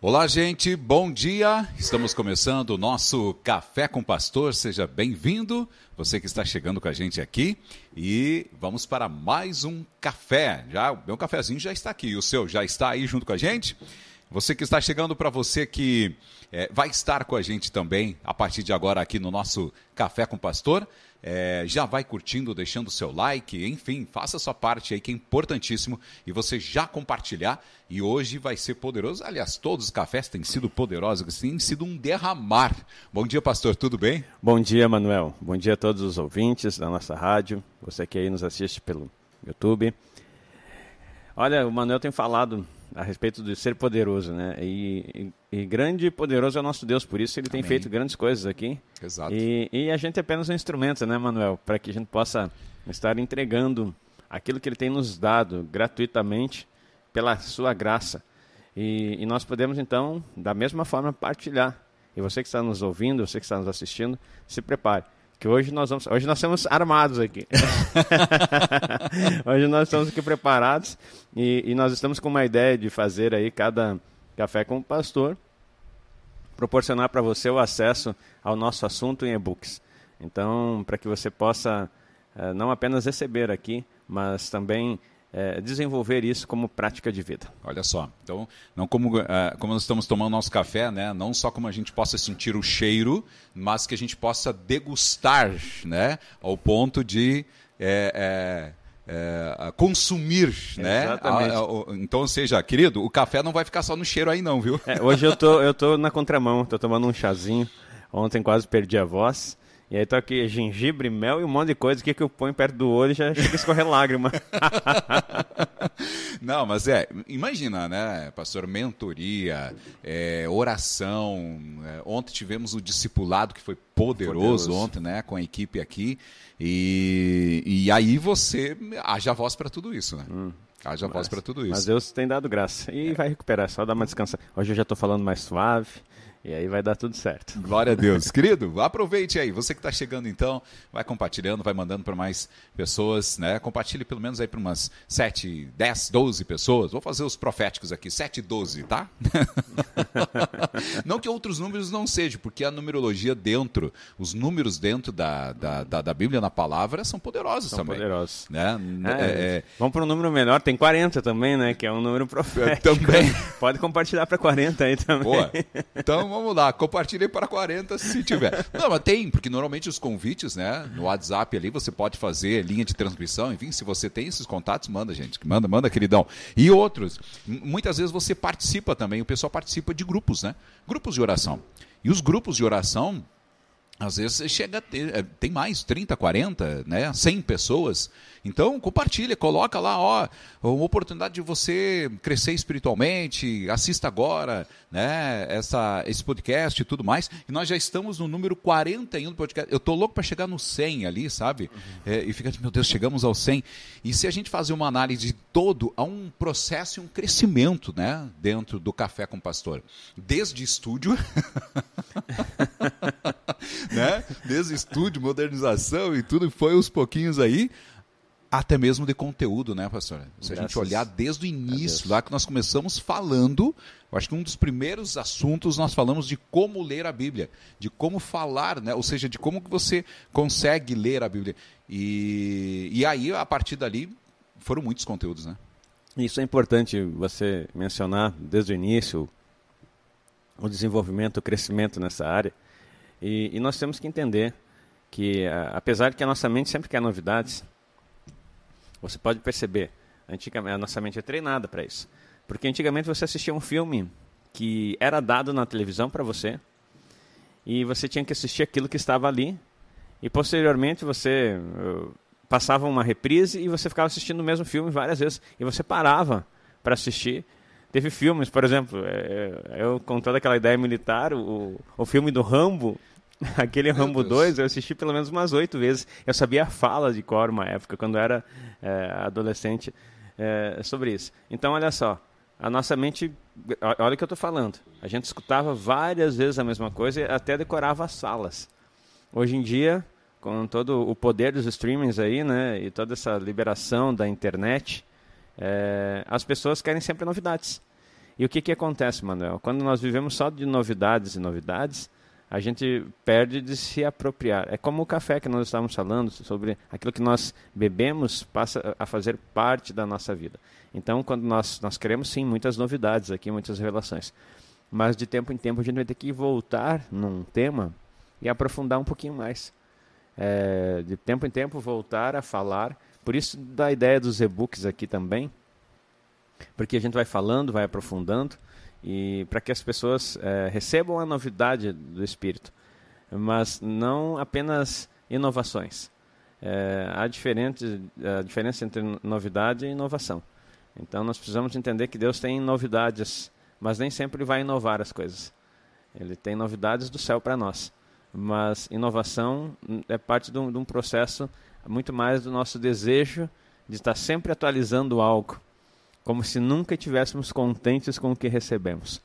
Olá, gente, bom dia. Estamos começando o nosso Café com Pastor. Seja bem-vindo, você que está chegando com a gente aqui. E vamos para mais um café. Já, o meu cafezinho já está aqui. O seu já está aí junto com a gente? Você que está chegando, para você que é, vai estar com a gente também a partir de agora aqui no nosso Café com Pastor. É, já vai curtindo, deixando seu like, enfim, faça sua parte aí que é importantíssimo e você já compartilhar. E hoje vai ser poderoso. Aliás, todos os cafés têm sido poderosos, têm sido um derramar. Bom dia, pastor, tudo bem? Bom dia, Manuel. Bom dia a todos os ouvintes da nossa rádio, você que aí nos assiste pelo YouTube. Olha, o Manuel tem falado a respeito de ser poderoso, né? E, e, e, grande e poderoso é o nosso Deus, por isso ele tem feito grandes coisas aqui. Exato. E, e a gente é apenas um instrumento, né, Manuel? Para que a gente possa estar entregando aquilo que ele tem nos dado gratuitamente pela sua graça. E, e nós podemos, então, da mesma forma, partilhar. E você que está nos ouvindo, você que está nos assistindo, se prepare que hoje nós vamos, hoje nós estamos armados aqui. hoje nós estamos aqui preparados e, e, nós estamos com uma ideia de fazer aí cada café com o pastor, proporcionar para você o acesso ao nosso assunto em e-books. Então, para que você possa eh, não apenas receber aqui, mas também é, desenvolver isso como prática de vida. Olha só, então, não como, uh, como nós estamos tomando nosso café, né? não só como a gente possa sentir o cheiro, mas que a gente possa degustar, né? ao ponto de é, é, consumir, né? então, ou seja, querido, o café não vai ficar só no cheiro aí não, viu? É, hoje eu tô, eu tô na contramão, tô tomando um chazinho, ontem quase perdi a voz, e aí tô aqui gengibre, mel e um monte de coisa que, que eu ponho perto do olho e já chega a escorrer lágrima. Não, mas é, imagina, né, pastor, mentoria, é, oração. É, ontem tivemos o discipulado que foi poderoso, poderoso, ontem, né, com a equipe aqui. E, e aí você haja voz para tudo isso, né? Hum. Haja mas, voz para tudo isso. Mas Deus tem dado graça. E é. vai recuperar, só dar uma descansa. Hoje eu já estou falando mais suave. E aí vai dar tudo certo. Glória a Deus. Querido, aproveite aí. Você que está chegando então, vai compartilhando, vai mandando para mais pessoas, né? Compartilhe pelo menos aí para umas 7, 10, 12 pessoas. Vou fazer os proféticos aqui, 7, 12, tá? não que outros números não sejam, porque a numerologia dentro, os números dentro da, da, da, da Bíblia, na palavra, são poderosos são também. poderosos. Né? É, é, é... Vamos para um número menor, tem 40 também, né? Que é um número profético. Também. Pode compartilhar para 40 aí também. Boa. Então, vamos lá, compartilhei para 40 se tiver. Não, mas tem, porque normalmente os convites, né, no WhatsApp ali você pode fazer linha de transmissão, enfim, se você tem esses contatos, manda, gente, manda, manda, queridão. E outros, muitas vezes você participa também, o pessoal participa de grupos, né? Grupos de oração. E os grupos de oração, às vezes chega a ter, é, tem mais, 30, 40, né, 100 pessoas. Então, compartilha, coloca lá, ó, uma oportunidade de você crescer espiritualmente, assista agora, né, essa, esse podcast e tudo mais. E nós já estamos no número 41 do podcast. Eu tô louco para chegar no 100 ali, sabe? Uhum. É, e fica, meu Deus, chegamos ao 100. E se a gente fazer uma análise de todo, há um processo e um crescimento, né, dentro do Café com o Pastor. Desde estúdio, desde estúdio, modernização e tudo, foi uns pouquinhos aí, até mesmo de conteúdo, né, pastor? Se Graças a gente olhar desde o início, lá que nós começamos falando, eu acho que um dos primeiros assuntos nós falamos de como ler a Bíblia, de como falar, né? ou seja, de como que você consegue ler a Bíblia. E, e aí, a partir dali, foram muitos conteúdos, né? Isso é importante você mencionar desde o início, o desenvolvimento, o crescimento nessa área. E, e nós temos que entender que, apesar de que a nossa mente sempre quer novidades, você pode perceber, antigamente a nossa mente é treinada para isso. Porque antigamente você assistia um filme que era dado na televisão para você e você tinha que assistir aquilo que estava ali e posteriormente você uh, passava uma reprise e você ficava assistindo o mesmo filme várias vezes e você parava para assistir. Teve filmes, por exemplo, é, é, eu com toda aquela ideia militar, o, o filme do Rambo, Aquele Meu Rambo Deus. 2 eu assisti pelo menos umas oito vezes. Eu sabia a fala de cor uma época, quando eu era é, adolescente, é, sobre isso. Então, olha só, a nossa mente, olha o que eu estou falando. A gente escutava várias vezes a mesma coisa e até decorava as salas. Hoje em dia, com todo o poder dos streamings aí, né, e toda essa liberação da internet, é, as pessoas querem sempre novidades. E o que, que acontece, Manuel? Quando nós vivemos só de novidades e novidades, a gente perde de se apropriar. É como o café que nós estávamos falando sobre aquilo que nós bebemos passa a fazer parte da nossa vida. Então, quando nós nós queremos sim muitas novidades aqui, muitas revelações, mas de tempo em tempo a gente vai ter que voltar num tema e aprofundar um pouquinho mais. É, de tempo em tempo voltar a falar. Por isso da ideia dos e-books aqui também, porque a gente vai falando, vai aprofundando e para que as pessoas é, recebam a novidade do Espírito, mas não apenas inovações. É, há diferente, a diferença entre novidade e inovação. Então nós precisamos entender que Deus tem novidades, mas nem sempre vai inovar as coisas. Ele tem novidades do céu para nós, mas inovação é parte de um, de um processo muito mais do nosso desejo de estar sempre atualizando algo como se nunca estivéssemos contentes com o que recebemos.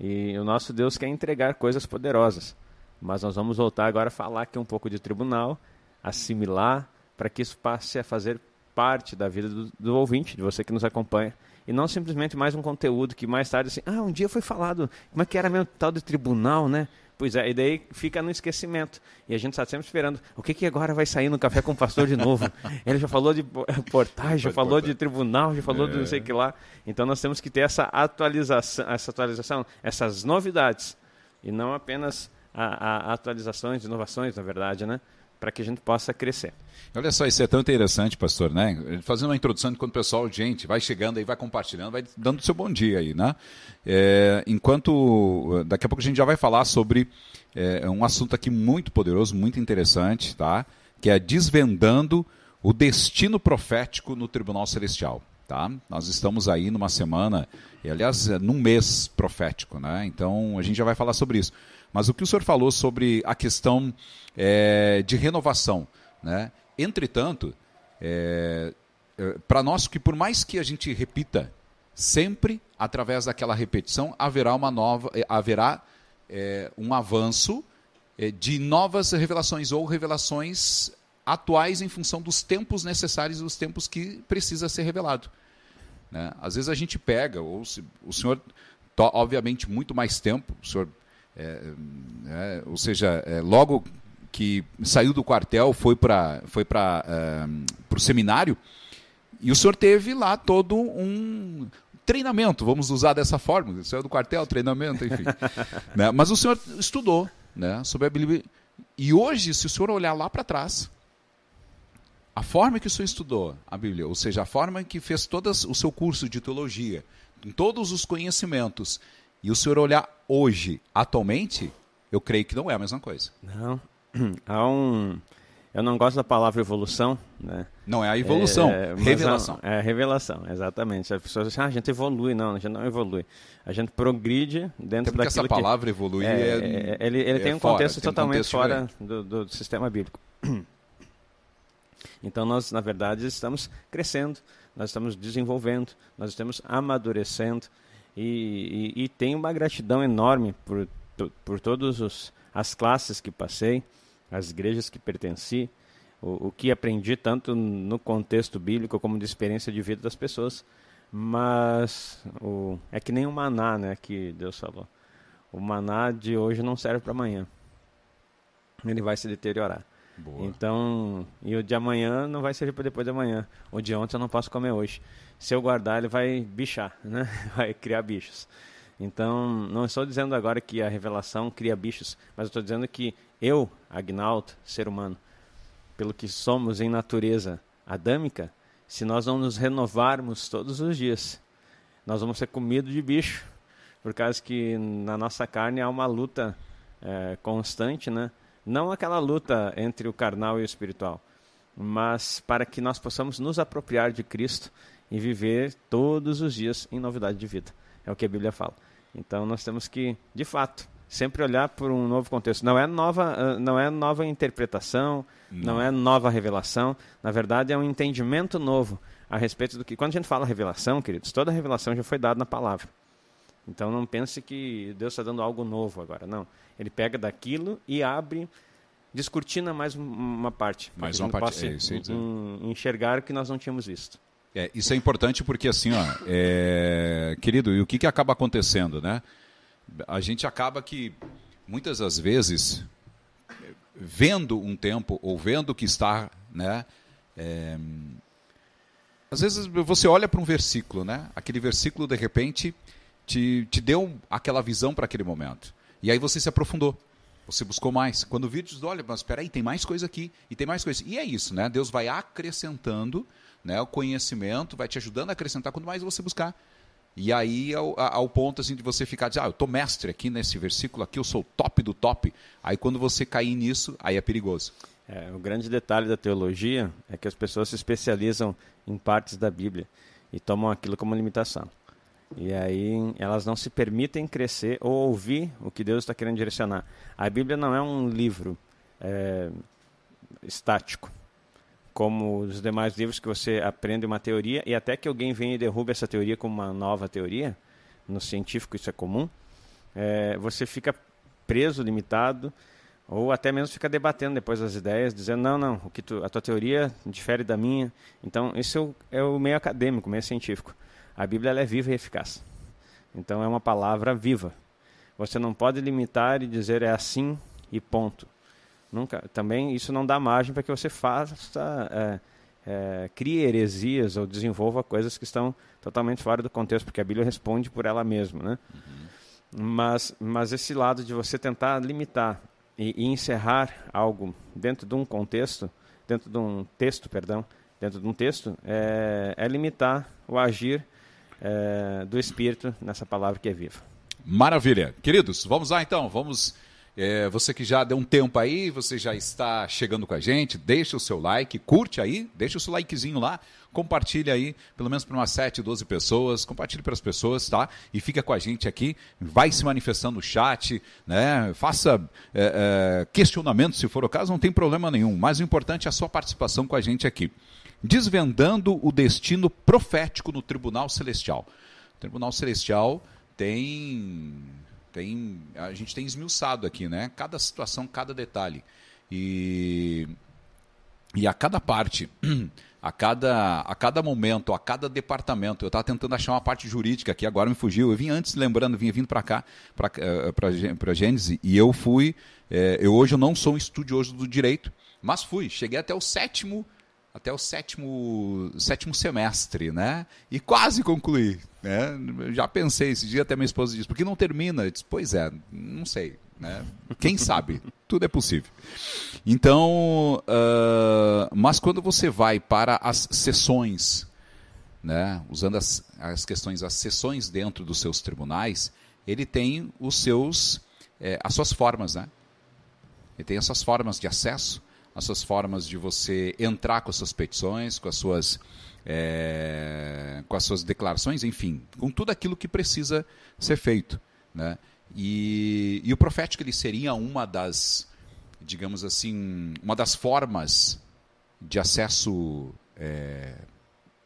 E o nosso Deus quer entregar coisas poderosas. Mas nós vamos voltar agora a falar aqui um pouco de tribunal, assimilar, para que isso passe a fazer parte da vida do, do, ouvinte, de você que nos acompanha. E não simplesmente mais um conteúdo que mais tarde, assim, ah, um dia foi falado, como é que era mesmo tal de tribunal, né? Pois é, e daí fica no esquecimento. E a gente está sempre esperando. O que, que agora vai sair no Café com o Pastor de novo? Ele já falou de portagem, já falou de tribunal, já falou é. de não sei o que lá. Então nós temos que ter essa atualização, essa atualização, essas novidades. E não apenas a, a atualizações, inovações, na verdade, né? Para que a gente possa crescer. Olha só, isso é tão interessante, pastor, né? Fazendo uma introdução quando o pessoal, gente, vai chegando aí, vai compartilhando, vai dando seu bom dia aí, né? É, enquanto daqui a pouco a gente já vai falar sobre é, um assunto aqui muito poderoso, muito interessante, tá? Que é desvendando o destino profético no Tribunal Celestial. Tá? Nós estamos aí numa semana, e, aliás, num mês profético, né? Então a gente já vai falar sobre isso. Mas o que o senhor falou sobre a questão é, de renovação, né? Entretanto, é, é, para nós que por mais que a gente repita, sempre através daquela repetição haverá uma nova, é, haverá é, um avanço é, de novas revelações ou revelações atuais em função dos tempos necessários e dos tempos que precisa ser revelado. Né? Às vezes a gente pega, ou se, o senhor, obviamente, muito mais tempo, o senhor é, é, ou seja, é, logo que saiu do quartel, foi para foi para o seminário, e o senhor teve lá todo um treinamento, vamos usar dessa forma, saiu do quartel, treinamento, enfim. né? Mas o senhor estudou né, sobre a Bíblia. E hoje, se o senhor olhar lá para trás, a forma que o senhor estudou a Bíblia, ou seja, a forma que fez todo o seu curso de teologia, com todos os conhecimentos, e o senhor olhar hoje, atualmente, eu creio que não é a mesma coisa. Não. Há um. Eu não gosto da palavra evolução, né? Não é a evolução, é, revelação. Não, é revelação, exatamente. As pessoas dizem, ah, a gente evolui. Não, a gente não evolui. A gente progride dentro Até daquilo essa palavra que... evoluir é, é, é, Ele, ele tem um fora, contexto tem totalmente um contexto fora do, do, sistema bíblico. Então, nós, na verdade, estamos crescendo, nós estamos desenvolvendo, nós estamos amadurecendo, e, e, e tenho uma gratidão enorme por, por todas as classes que passei, as igrejas que pertenci, o, o que aprendi tanto no contexto bíblico como de experiência de vida das pessoas. Mas o, é que nem o maná né, que Deus falou. O maná de hoje não serve para amanhã. Ele vai se deteriorar. Boa. Então, e o de amanhã não vai servir para depois de amanhã. O de ontem eu não posso comer hoje. Se eu guardar, ele vai bichar, né? Vai criar bichos. Então, não estou dizendo agora que a revelação cria bichos, mas estou dizendo que eu, Agnaldo, ser humano, pelo que somos em natureza adâmica, se nós não nos renovarmos todos os dias, nós vamos ser comidos de bicho, por causa que na nossa carne há uma luta é, constante, né? Não aquela luta entre o carnal e o espiritual, mas para que nós possamos nos apropriar de Cristo e viver todos os dias em novidade de vida. É o que a Bíblia fala. Então nós temos que, de fato, sempre olhar por um novo contexto. Não é nova, ah, não é nova interpretação, não. não é nova revelação. Na verdade, é um entendimento novo a respeito do que. Quando a gente fala revelação, queridos, toda revelação já foi dada na palavra. Então não pense que Deus está dando algo novo agora. Não. Ele pega daquilo e abre, descortina mais uma parte. Mais uma parte. É, enxergar o que nós não tínhamos visto. É, isso é importante porque assim, ó, é... querido, e o que, que acaba acontecendo, né? A gente acaba que muitas das vezes vendo um tempo ou vendo que está, né? É... Às vezes você olha para um versículo, né? Aquele versículo de repente te, te deu aquela visão para aquele momento. E aí você se aprofundou. Você buscou mais. Quando o vídeo diz, olha, mas espera aí, tem mais coisa aqui, e tem mais coisa. E é isso, né? Deus vai acrescentando né, o conhecimento, vai te ajudando a acrescentar quanto mais você buscar. E aí ao, ao ponto assim de você ficar, dizer, ah, eu tô mestre aqui nesse versículo aqui, eu sou top do top. Aí quando você cair nisso, aí é perigoso. É, o grande detalhe da teologia é que as pessoas se especializam em partes da Bíblia e tomam aquilo como limitação. E aí elas não se permitem crescer ou ouvir o que Deus está querendo direcionar. A Bíblia não é um livro é, estático, como os demais livros que você aprende uma teoria e até que alguém venha e derrube essa teoria como uma nova teoria, no científico isso é comum, é, você fica preso, limitado, ou até mesmo fica debatendo depois as ideias, dizendo não, não, o que tu, a tua teoria difere da minha. Então isso é o meio acadêmico, meio científico. A Bíblia é viva e eficaz. Então é uma palavra viva. Você não pode limitar e dizer é assim e ponto. Nunca. Também isso não dá margem para que você faça, é, é, crie heresias ou desenvolva coisas que estão totalmente fora do contexto, porque a Bíblia responde por ela mesma, né? Uhum. Mas, mas esse lado de você tentar limitar e, e encerrar algo dentro de um contexto, dentro de um texto, perdão, dentro de um texto, é, é limitar o agir é, do Espírito nessa palavra que é viva. Maravilha. Queridos, vamos lá então, vamos. É, você que já deu um tempo aí, você já está chegando com a gente, deixa o seu like, curte aí, deixa o seu likezinho lá, compartilha aí, pelo menos para umas 7, 12 pessoas, compartilhe para as pessoas, tá? E fica com a gente aqui, vai se manifestando no chat, né? Faça é, é, questionamento se for o caso, não tem problema nenhum, mas o importante é a sua participação com a gente aqui desvendando o destino profético no Tribunal Celestial. O Tribunal Celestial tem tem a gente tem esmiuçado aqui, né? Cada situação, cada detalhe. E e a cada parte, a cada, a cada momento, a cada departamento, eu estava tentando achar uma parte jurídica aqui, agora me fugiu. Eu vim antes lembrando, vinha vindo para cá, para a eh, Gênese, e eu fui. É, eu hoje eu não sou um estudioso do direito, mas fui. Cheguei até o sétimo até o sétimo, sétimo semestre, né? E quase concluí, né? Já pensei, esse dia até minha esposa disse, por que não termina? Eu disse, pois é, não sei, né? Quem sabe? Tudo é possível. Então, uh, mas quando você vai para as sessões, né? Usando as, as questões, as sessões dentro dos seus tribunais, ele tem os seus, é, as suas formas, né? Ele tem essas formas de acesso as suas formas de você entrar com as suas petições, com as suas, é, com as suas declarações, enfim, com tudo aquilo que precisa ser feito. Né? E, e o profético ele seria uma das, digamos assim, uma das formas de acesso, é,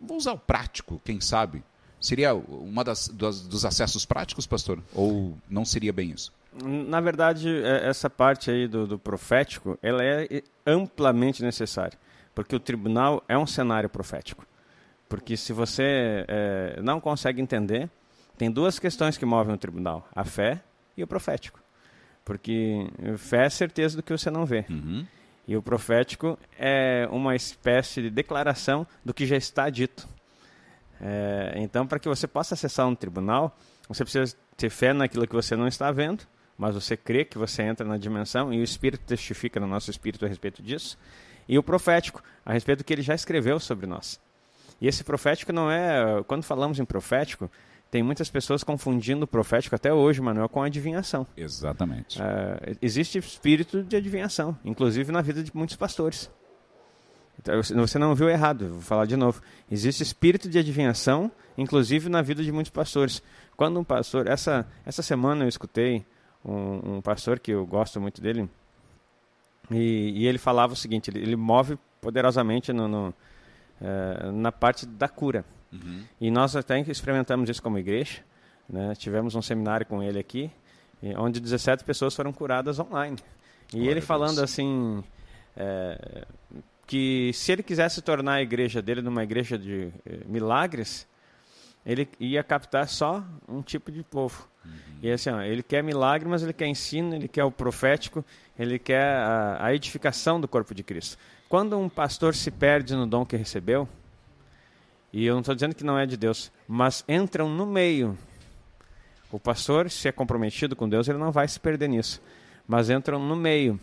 vou usar o prático, quem sabe, seria uma das, das dos acessos práticos, pastor? Ou não seria bem isso? Na verdade, é, essa parte aí do, do profético, ela é amplamente necessária, porque o tribunal é um cenário profético. Porque se você é, não consegue entender, tem duas questões que movem o tribunal: a fé e o profético. Porque fé é certeza do que você não vê. Uhum. E o profético é uma espécie de declaração do que já está dito. É, então, para que você possa acessar um tribunal, você precisa ter fé naquilo que você não está vendo mas você crê que você entra na dimensão e o Espírito testifica no nosso espírito a respeito disso, e o profético, a respeito do que ele já escreveu sobre nós. E esse profético não é. Quando falamos em profético, tem muitas pessoas confundindo o profético até hoje, Manuel, com adivinhação. Exatamente. Uh, existe espírito de adivinhação, inclusive na vida de muitos pastores. Então, você não viu errado, vou falar de novo. Existe espírito de adivinhação, inclusive na vida de muitos pastores. Quando um pastor. Essa, essa semana eu escutei um, um pastor que eu gosto muito dele, e, e ele falava o seguinte: ele, ele move poderosamente no, no é, na parte da cura. Uhum. E nós até experimentamos isso como igreja. Né? Tivemos um seminário com ele aqui, onde 17 pessoas foram curadas online. E Glória ele falando assim, é, que se ele quisesse tornar a igreja dele numa igreja de eh, milagres, ele ia captar só um tipo de povo. Uhum. E assim, ó, ele quer milagre, mas ele quer ensino, ele quer o profético, ele quer a, a edificação do corpo de Cristo. Quando um pastor se perde no dom que recebeu, e eu não estou dizendo que não é de Deus, mas entram no meio. O pastor, se é comprometido com Deus, ele não vai se perder nisso. Mas entram no meio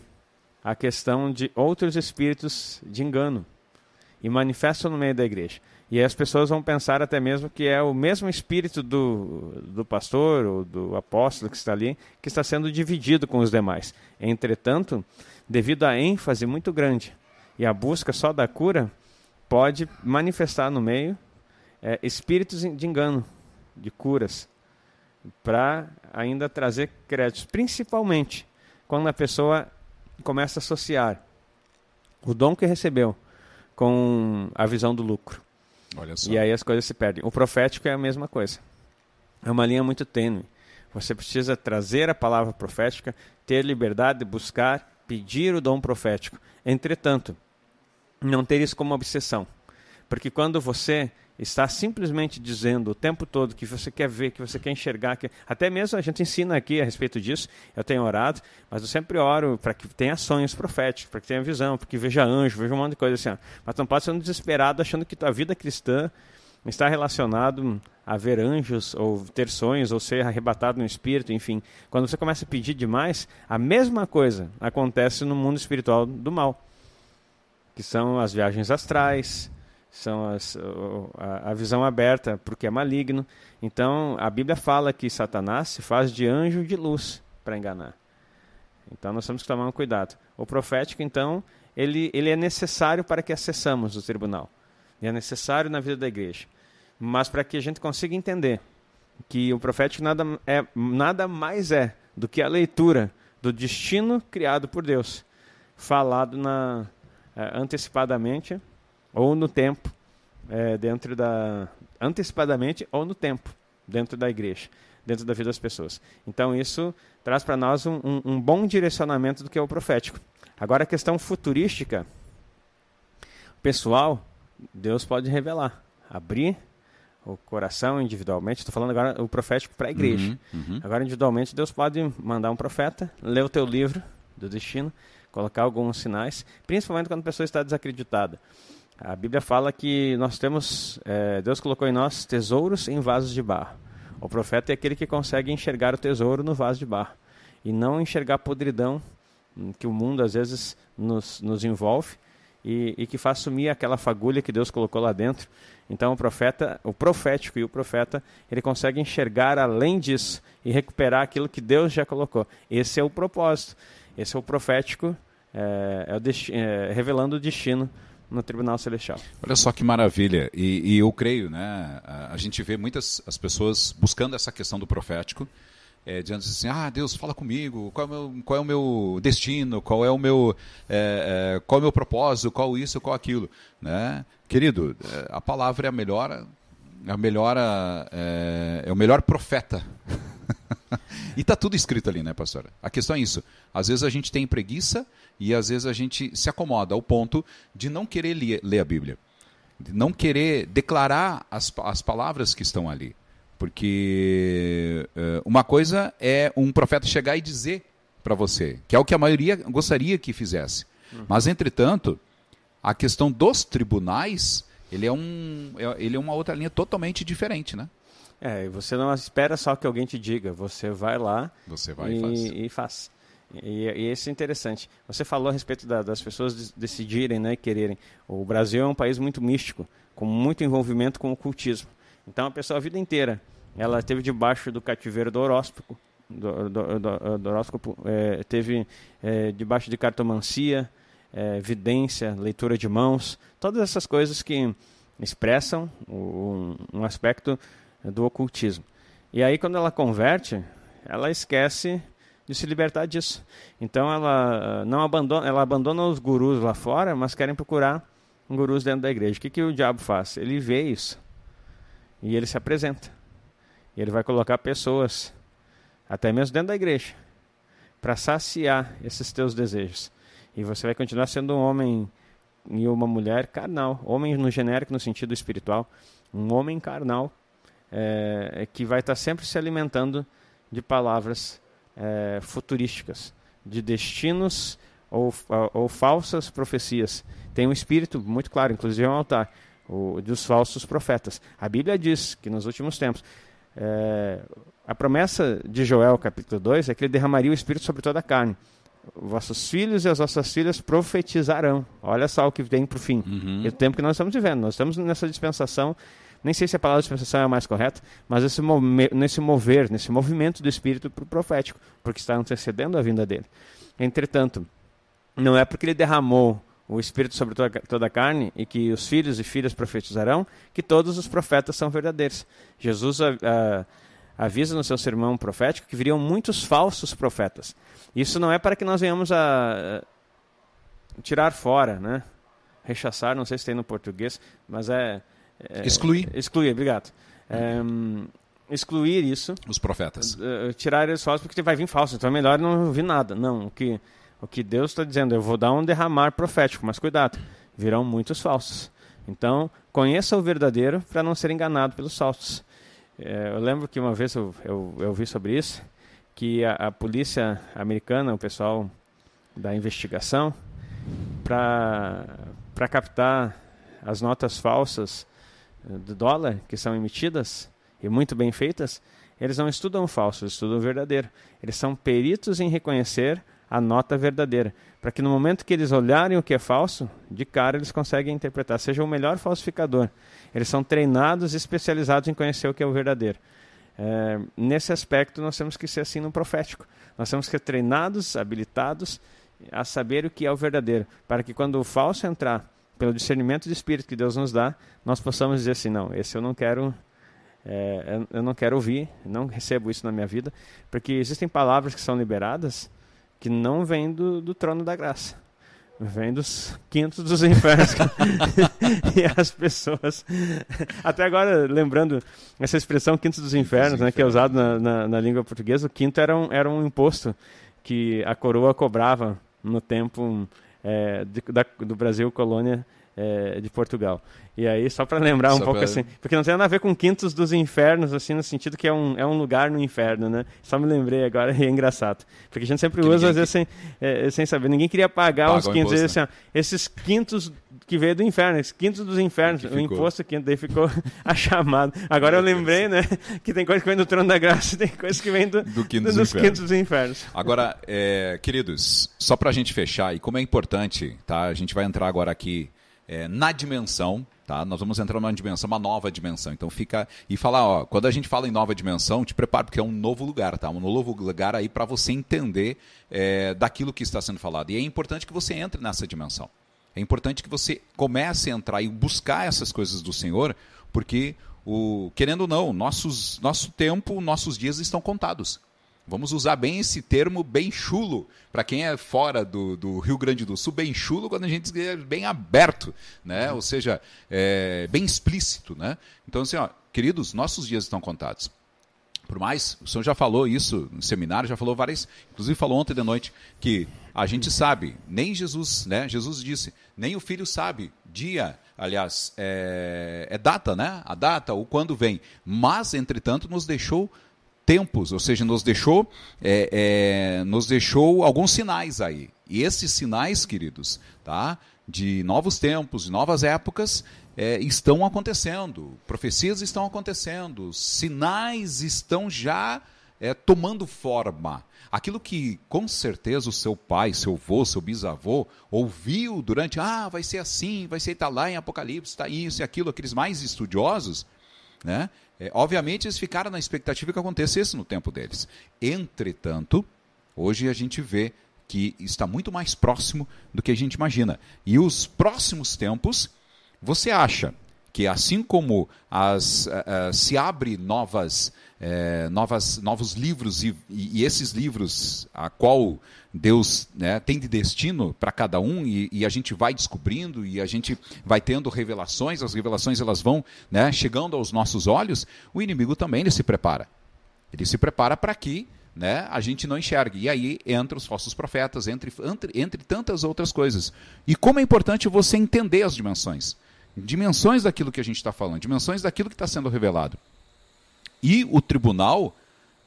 a questão de outros espíritos de engano e manifestam no meio da igreja. E as pessoas vão pensar até mesmo que é o mesmo espírito do, do pastor ou do apóstolo que está ali, que está sendo dividido com os demais. Entretanto, devido à ênfase muito grande e à busca só da cura, pode manifestar no meio é, espíritos de engano, de curas, para ainda trazer créditos, principalmente quando a pessoa começa a associar o dom que recebeu com a visão do lucro. E aí as coisas se perdem. O profético é a mesma coisa. É uma linha muito tênue. Você precisa trazer a palavra profética, ter liberdade de buscar, pedir o dom profético. Entretanto, não ter isso como obsessão. Porque quando você está simplesmente dizendo o tempo todo que você quer ver, que você quer enxergar, que até mesmo a gente ensina aqui a respeito disso. Eu tenho orado, mas eu sempre oro para que tenha sonhos proféticos, para que tenha visão, para que veja anjo, veja um monte de coisa assim. Mas não pode ser um desesperado achando que tua vida cristã está relacionado a ver anjos ou ter sonhos ou ser arrebatado no espírito, enfim. Quando você começa a pedir demais, a mesma coisa acontece no mundo espiritual do mal, que são as viagens astrais, são as, a, a visão aberta porque é maligno. Então a Bíblia fala que Satanás se faz de anjo de luz para enganar. Então nós temos que tomar um cuidado. O profético, então, ele, ele é necessário para que acessamos o tribunal. Ele é necessário na vida da igreja. Mas para que a gente consiga entender que o profético nada, é, nada mais é do que a leitura do destino criado por Deus, falado na, é, antecipadamente ou no tempo, é, dentro da. antecipadamente ou no tempo, dentro da igreja, dentro da vida das pessoas. Então isso traz para nós um, um, um bom direcionamento do que é o profético. Agora a questão futurística, pessoal, Deus pode revelar, abrir o coração individualmente. Estou falando agora o profético para a igreja. Uhum, uhum. Agora individualmente Deus pode mandar um profeta, ler o teu livro do destino, colocar alguns sinais, principalmente quando a pessoa está desacreditada. A Bíblia fala que nós temos, é, Deus colocou em nós tesouros em vasos de barro. O profeta é aquele que consegue enxergar o tesouro no vaso de barro e não enxergar a podridão hum, que o mundo às vezes nos, nos envolve e, e, que faz sumir aquela fagulha que Deus colocou lá dentro. Então o profeta, o profético e o profeta, ele consegue enxergar além disso e recuperar aquilo que Deus já colocou. Esse é o propósito. Esse é o profético, é, é o é, revelando o destino no Tribunal Celestial. Olha só que maravilha. E, e, eu creio, né? A gente vê muitas as pessoas buscando essa questão do profético, é, dizendo assim, ah, Deus, fala comigo, qual é o meu, qual é o meu destino, qual é o meu, é, é, qual é o meu propósito, qual isso, qual aquilo. Né? Querido, a palavra é a melhor, é, a melhor, é, é o melhor profeta. e está tudo escrito ali, né, pastora? A questão é isso. Às vezes a gente tem preguiça e às vezes a gente se acomoda ao ponto de não querer ler, ler a Bíblia, de não querer declarar as, as palavras que estão ali. Porque uh, uma coisa é um profeta chegar e dizer para você, que é o que a maioria gostaria que fizesse. Uhum. Mas, entretanto, a questão dos tribunais, ele é, um, é, ele é uma outra linha totalmente diferente, né? É, você não espera só que alguém te diga, você vai lá você vai e, e faz. E faz. E, e isso é interessante. Você falou a respeito da, das pessoas decidirem, né, quererem. O Brasil é um país muito místico, com muito envolvimento com o cultismo. Então a pessoa a vida inteira, ela esteve debaixo do cativeiro do horóscopo, do, do, do, do horóscopo, é, teve é, debaixo de cartomancia, é, vidência, leitura de mãos, todas essas coisas que expressam um, um aspecto do ocultismo. E aí quando ela converte, ela esquece de se libertar disso. Então ela ah, não abandona, ela abandona os gurus lá fora, mas querem procurar gurus dentro da igreja. O que, que o diabo faz? Ele vê isso e ele se apresenta. E ele vai colocar pessoas, até mesmo dentro da igreja, para saciar esses teus desejos. E você vai continuar sendo um homem e uma mulher carnal. Homem no genérico, no sentido espiritual. Um homem carnal é, que vai estar sempre se alimentando de palavras é, futurísticas, de destinos ou, ou falsas profecias. Tem um espírito muito claro, inclusive é um altar, o, dos falsos profetas. A Bíblia diz que nos últimos tempos, é, a promessa de Joel, capítulo 2, é que ele derramaria o espírito sobre toda a carne. Vossos filhos e as vossas filhas profetizarão. Olha só o que vem para o fim. Uhum. E o tempo que nós estamos vivendo. Nós estamos nessa dispensação nem sei se a palavra dispensação é a mais correta, mas esse nesse mover, nesse movimento do Espírito para o profético, porque está antecedendo a vinda dele. Entretanto, não é porque ele derramou o Espírito sobre toda, a carne e que os filhos e filhas profetizarão que todos os profetas são verdadeiros. Jesus a, a, avisa no seu sermão profético que viriam muitos falsos profetas. Isso não é para que nós venhamos a, a tirar fora, né? rechaçar, não sei se tem no português, mas é é, excluir. Excluir, obrigado. É, excluir isso. Os profetas. Uh, tirar eles falsos porque vai vir falso, então é melhor não ouvir nada. Não, o que, o que Deus está dizendo, eu vou dar um derramar profético, mas cuidado, virão muitos falsos. Então, conheça o verdadeiro para não ser enganado pelos falsos. É, eu lembro que uma vez eu, eu, eu vi sobre isso, que a, a polícia americana, o pessoal da investigação, para captar as notas falsas do dólar que são emitidas e muito bem feitas, eles não estudam falso, eles estudam verdadeiro. Eles são peritos em reconhecer a nota verdadeira, para que no momento que eles olharem o que é falso, de cara eles conseguem interpretar, seja o melhor falsificador. Eles são treinados e especializados em conhecer o que é o verdadeiro. É, nesse aspecto, nós temos que ser assim no profético. Nós temos que ser treinados, habilitados a saber o que é o verdadeiro, para que quando o falso entrar pelo discernimento de espírito que Deus nos dá, nós possamos dizer assim, não, esse eu não quero, é, eu não quero ouvir, não recebo isso na minha vida, porque existem palavras que são liberadas que não vêm do, do trono da graça, vêm dos quintos dos infernos. E as pessoas, até agora lembrando essa expressão quintos dos infernos, né, que é usado na, na, na língua portuguesa, o quinto era um, era um imposto que a coroa cobrava no tempo é, de, da, do Brasil colônia é, de Portugal. E aí, só para lembrar um só pouco pra... assim, porque não tem nada a ver com Quintos dos Infernos, assim, no sentido que é um, é um lugar no inferno, né? Só me lembrei agora e é engraçado. Porque a gente sempre que usa, às vezes, sem, é, sem saber. Ninguém queria pagar Paga os quintos. Imposto, assim, né? ó, esses quintos que veio do inferno, esses quintos dos infernos, o imposto quinto, daí ficou a chamada. Agora eu lembrei, né, que tem coisa que vem do trono da graça, tem coisa que vem do, do quinto dos, dos quintos dos infernos. Agora, é, queridos, só para a gente fechar, e como é importante, tá? A gente vai entrar agora aqui é, na dimensão, tá? Nós vamos entrar numa dimensão, uma nova dimensão. Então fica e falar, ó, quando a gente fala em nova dimensão, te prepara porque é um novo lugar, tá? Um novo lugar aí para você entender é, daquilo que está sendo falado. E é importante que você entre nessa dimensão. É importante que você comece a entrar e buscar essas coisas do Senhor, porque o querendo ou não, nossos nosso tempo, nossos dias estão contados. Vamos usar bem esse termo bem chulo, para quem é fora do, do, Rio Grande do Sul, bem chulo quando a gente diz é bem aberto, né? ou seja, é, bem explícito. Né? Então, assim, ó, queridos, nossos dias estão contados. Por mais, o senhor já falou isso no seminário, já falou várias, inclusive falou ontem de noite, que a gente sabe, nem Jesus, né? Jesus disse, nem o filho sabe dia, aliás, é, é data, né? A data, ou quando vem. Mas, entretanto, nos deixou tempos, ou seja, nos deixou, é, é, nos deixou alguns sinais aí. E esses sinais, queridos, tá, de novos tempos, de novas épocas, é, estão acontecendo. Profecias estão acontecendo. Sinais estão já é, tomando forma. Aquilo que com certeza o seu pai, seu avô, seu bisavô ouviu durante, ah, vai ser assim, vai ser está lá em Apocalipse, está isso e aquilo, aqueles mais estudiosos, né? É, obviamente, eles ficaram na expectativa que acontecesse no tempo deles. Entretanto, hoje a gente vê que está muito mais próximo do que a gente imagina. E os próximos tempos, você acha que assim como as, uh, uh, se abre novas, uh, novas, novos livros e, e, esses livros a qual Deus né, tem de destino para cada um e, e, a gente vai descobrindo e a gente vai tendo revelações, as revelações elas vão né, chegando aos nossos olhos, o inimigo também ele se prepara. Ele se prepara para que né, a gente não enxerga. E aí entra os falsos profetas, entre, entre, entre tantas outras coisas. E como é importante você entender as dimensões. Dimensões daquilo que a gente está falando, dimensões daquilo que está sendo revelado. E o tribunal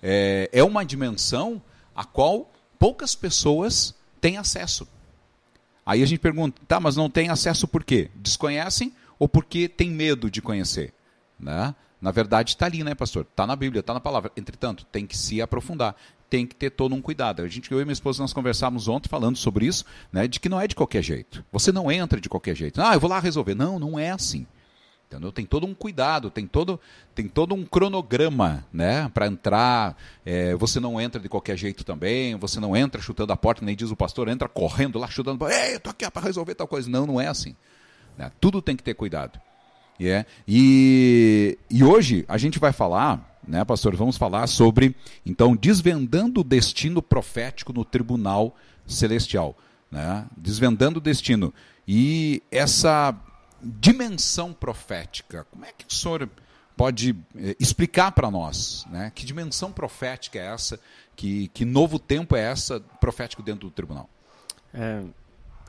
é, é uma dimensão a qual poucas pessoas têm acesso. Aí a gente pergunta, tá, mas não tem acesso por quê? Desconhecem ou porque tem medo de conhecer? Né? Na verdade, está ali, né, pastor? Está na Bíblia, está na palavra. Entretanto, tem que se aprofundar, tem que ter todo um cuidado. A gente, eu e minha esposa, nós conversávamos ontem falando sobre isso, né, de que não é de qualquer jeito. Você não entra de qualquer jeito. Ah, eu vou lá resolver. Não, não é assim. Entendeu? Tem todo um cuidado, tem todo, tem todo um cronograma né, para entrar. É, você não entra de qualquer jeito também, você não entra chutando a porta, nem diz o pastor, entra correndo lá chutando, ei, eu estou aqui para resolver tal coisa. Não, não é assim. Né? Tudo tem que ter cuidado. Yeah. E, e hoje a gente vai falar, né, pastor, vamos falar sobre, então, desvendando o destino profético no tribunal celestial. Né? Desvendando o destino. E essa dimensão profética, como é que o senhor pode eh, explicar para nós? Né? Que dimensão profética é essa? Que, que novo tempo é essa profético dentro do tribunal? É,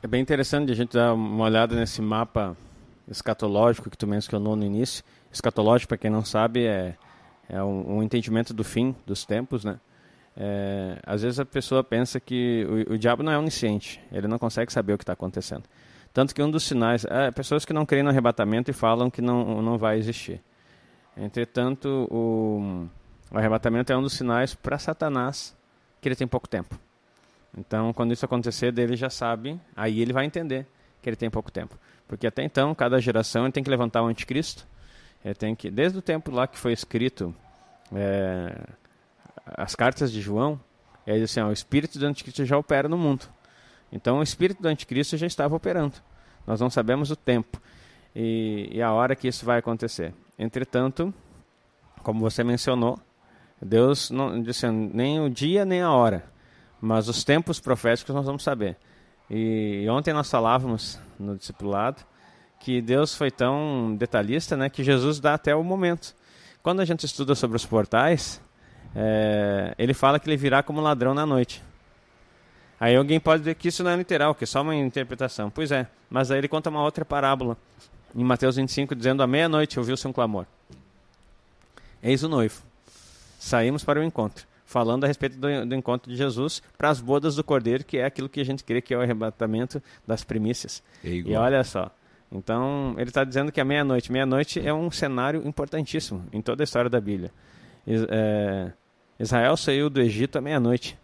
é bem interessante a gente dar uma olhada nesse mapa escatológico que tu mencionou no início. Escatológico, para quem não sabe, é, é um, um, entendimento do fim dos tempos, né? É, às vezes a pessoa pensa que o, o, diabo não é onisciente, ele não consegue saber o que está acontecendo. Tanto que um dos sinais, é, pessoas que não creem no arrebatamento e falam que não, não vai existir. Entretanto, o, o arrebatamento é um dos sinais para Satanás que ele tem pouco tempo. Então, quando isso acontecer, ele já sabe, aí ele vai entender que ele tem pouco tempo. Porque até então, cada geração ele tem que levantar o anticristo. Ele tem que, desde o tempo lá que foi escrito é, as cartas de João, diz assim, ó, o espírito do anticristo já opera no mundo. Então o espírito do anticristo já estava operando. Nós não sabemos o tempo e, e a hora que isso vai acontecer. Entretanto, como você mencionou, Deus não disse nem o dia nem a hora, mas os tempos proféticos nós vamos saber. E ontem nós falávamos no discipulado que Deus foi tão detalhista, né, que Jesus dá até o momento. Quando a gente estuda sobre os portais, é, ele fala que ele virá como ladrão na noite. Aí alguém pode dizer que isso não é literal, que é só uma interpretação. Pois é, mas aí ele conta uma outra parábola em Mateus 25, dizendo: À meia-noite ouviu-se um clamor. Eis o noivo. Saímos para o encontro falando a respeito do, do encontro de Jesus para as bodas do Cordeiro, que é aquilo que a gente crê que é o arrebatamento das primícias. É e olha só, então ele está dizendo que a meia-noite, meia-noite é um cenário importantíssimo em toda a história da Bíblia. É, Israel saiu do Egito à meia-noite.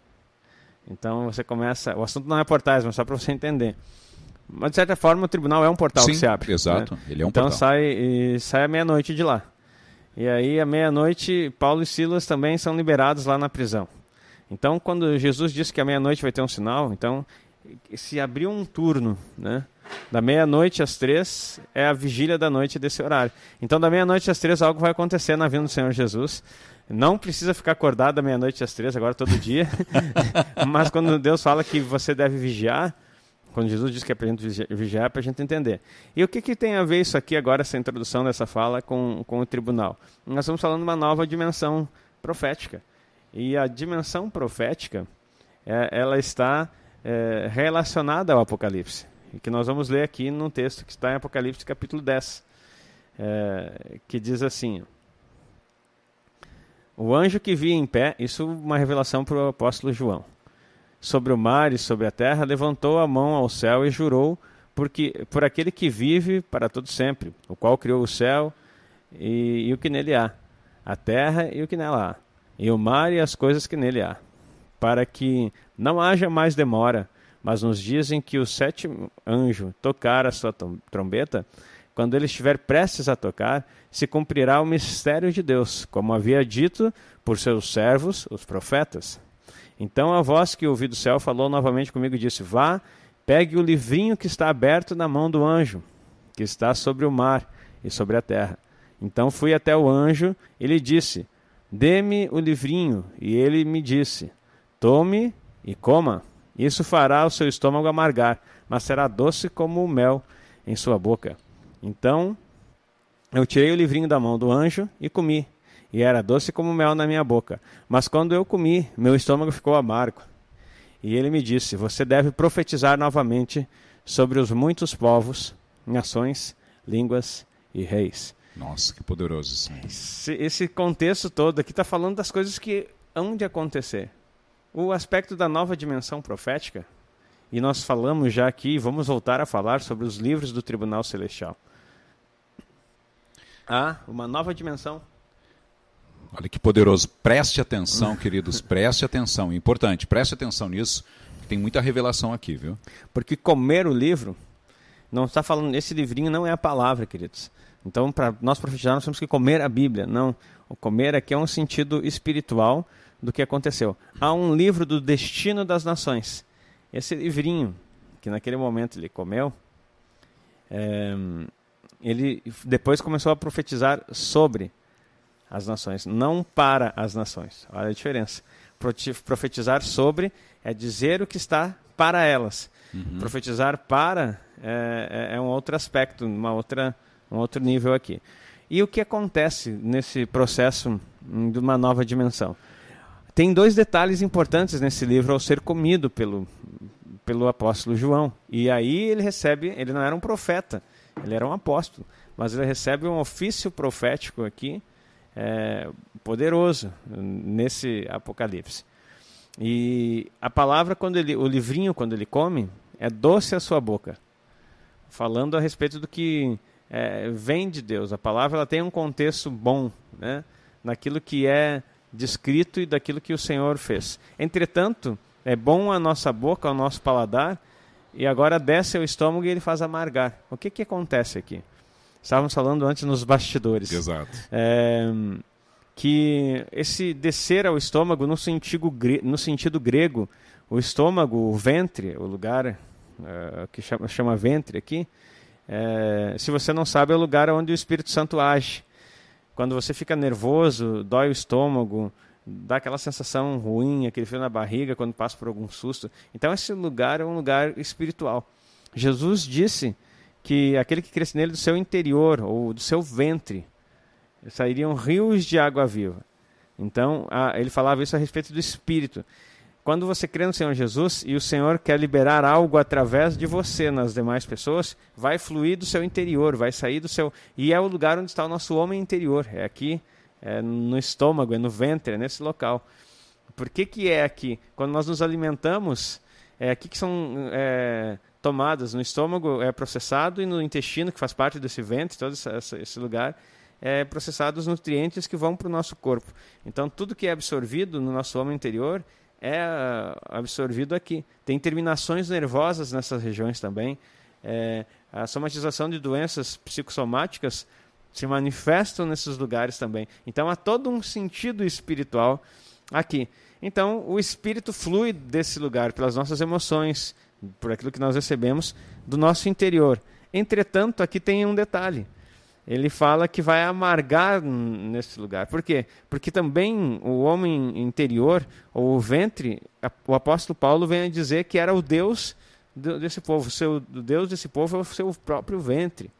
Então você começa, o assunto não é portais, mas só para você entender. Mas de certa forma o tribunal é um portal Sim, que se abre. Exato, né? ele é um então, portal. Então sai, sai à meia-noite de lá. E aí, à meia-noite, Paulo e Silas também são liberados lá na prisão. Então, quando Jesus disse que à meia-noite vai ter um sinal, então se abriu um turno, né? Da meia-noite às três é a vigília da noite desse horário. Então, da meia-noite às três, algo vai acontecer na vinda do Senhor Jesus. Não precisa ficar acordado da meia-noite às três, agora todo dia. Mas quando Deus fala que você deve vigiar, quando Jesus diz que é para a gente vigiar, é para a gente entender. E o que, que tem a ver isso aqui agora, essa introdução dessa fala, com, com o tribunal? Nós estamos falando de uma nova dimensão profética. E a dimensão profética, é, ela está é, relacionada ao Apocalipse. E que nós vamos ler aqui num texto que está em Apocalipse capítulo 10, é, que diz assim... O anjo que via em pé, isso uma revelação para o apóstolo João sobre o mar e sobre a terra, levantou a mão ao céu e jurou porque, por aquele que vive para todo sempre, o qual criou o céu e, e o que nele há, a terra e o que nela há, e o mar e as coisas que nele há, para que não haja mais demora, mas nos dias em que o sétimo anjo tocar a sua trombeta, quando ele estiver prestes a tocar, se cumprirá o mistério de Deus, como havia dito por seus servos, os profetas. Então a voz que ouvi do céu falou novamente comigo e disse: Vá, pegue o livrinho que está aberto na mão do anjo, que está sobre o mar e sobre a terra. Então fui até o anjo e lhe disse: Dê-me o livrinho. E ele me disse: Tome e coma. Isso fará o seu estômago amargar, mas será doce como o mel em sua boca. Então eu tirei o livrinho da mão do anjo e comi. e era doce como mel na minha boca. Mas quando eu comi, meu estômago ficou amargo. E ele me disse: Você deve profetizar novamente sobre os muitos povos, nações, línguas e reis. Nossa, que poderoso isso. Esse, esse contexto todo aqui está falando das coisas que hão de acontecer. O aspecto da nova dimensão profética, e nós falamos já aqui, vamos voltar a falar sobre os livros do Tribunal Celestial. Há uma nova dimensão Olha que poderoso. Preste atenção, queridos, preste atenção. Importante, preste atenção nisso, tem muita revelação aqui, viu? Porque comer o livro, não está falando, esse livrinho não é a palavra, queridos. Então, para nós profetizar, nós temos que comer a Bíblia. Não, o comer aqui é um sentido espiritual do que aconteceu. Há um livro do destino das nações. Esse livrinho, que naquele momento ele comeu, é, ele depois começou a profetizar sobre as nações, não para as nações. Olha a diferença. Profetizar sobre é dizer o que está para elas. Uhum. Profetizar para é, é, é, um outro aspecto, uma outra, um outro nível aqui. E o que acontece nesse processo de uma nova dimensão? Tem dois detalhes importantes nesse livro ao ser comido pelo, pelo apóstolo João. E aí ele recebe, ele não era um profeta, ele era um apóstolo, mas ele recebe um ofício profético aqui é, poderoso nesse Apocalipse. E a palavra, quando ele, o livrinho, quando ele come, é doce a sua boca, falando a respeito do que é, vem de Deus. A palavra ela tem um contexto bom, né, naquilo que é descrito e daquilo que o Senhor fez. Entretanto, é bom a nossa boca, ao nosso paladar, e agora desce ao estômago e ele faz amargar. O que, que acontece aqui? Estávamos falando antes nos bastidores. Exato. É, que esse descer ao estômago, no sentido, no sentido grego, o estômago, o ventre, o lugar uh, que chama, chama, ventre aqui, é, se você não sabe, é o lugar onde o Espírito Santo age. Quando você fica nervoso, dói o estômago, dá aquela sensação ruim, aquele frio na barriga quando passa por algum susto. Então, esse lugar é um lugar espiritual. Jesus disse que aquele que cresce nele do seu interior ou do seu ventre sairiam rios de água viva. Então, ele falava isso a respeito do espírito. Quando você crê no Senhor Jesus e o Senhor quer liberar algo através de você nas demais pessoas, vai fluir do seu interior, vai sair do seu. E é o lugar onde está o nosso homem interior. É aqui, é no estômago, é no ventre, é nesse local. Por que, que é aqui? Quando nós nos alimentamos, é aqui que são é, tomadas no estômago é processado e no intestino, que faz parte desse ventre, todo esse, esse lugar, é processado os nutrientes que vão para o nosso corpo. Então, tudo que é absorvido no nosso homem interior é ah, absorvido aqui. Tem terminações nervosas nessas regiões também. É, a somatização de doenças psicossomáticas se manifestam nesses lugares também. Então, há todo um sentido espiritual aqui. Então, o espírito flui desse lugar pelas nossas emoções, por aquilo que nós recebemos do nosso interior. Entretanto, aqui tem um detalhe. Ele fala que vai amargar nesse lugar. Por quê? Porque também o homem interior, ou o ventre, o apóstolo Paulo vem a dizer que era o Deus desse povo. O, seu, o Deus desse povo é o seu próprio ventre.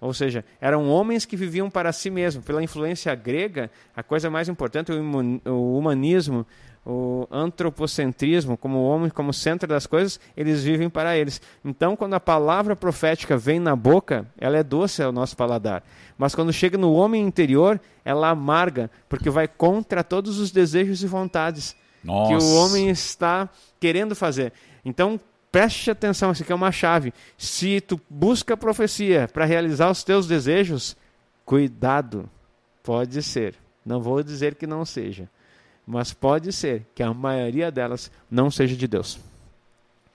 Ou seja, eram homens que viviam para si mesmos. Pela influência grega, a coisa mais importante, o humanismo, o antropocentrismo, como o homem como centro das coisas, eles vivem para eles. Então, quando a palavra profética vem na boca, ela é doce ao nosso paladar. Mas quando chega no homem interior, ela amarga, porque vai contra todos os desejos e vontades Nossa. que o homem está querendo fazer. Então, preste atenção, isso aqui é uma chave. Se tu busca a profecia para realizar os teus desejos, cuidado. Pode ser. Não vou dizer que não seja mas pode ser que a maioria delas não seja de Deus.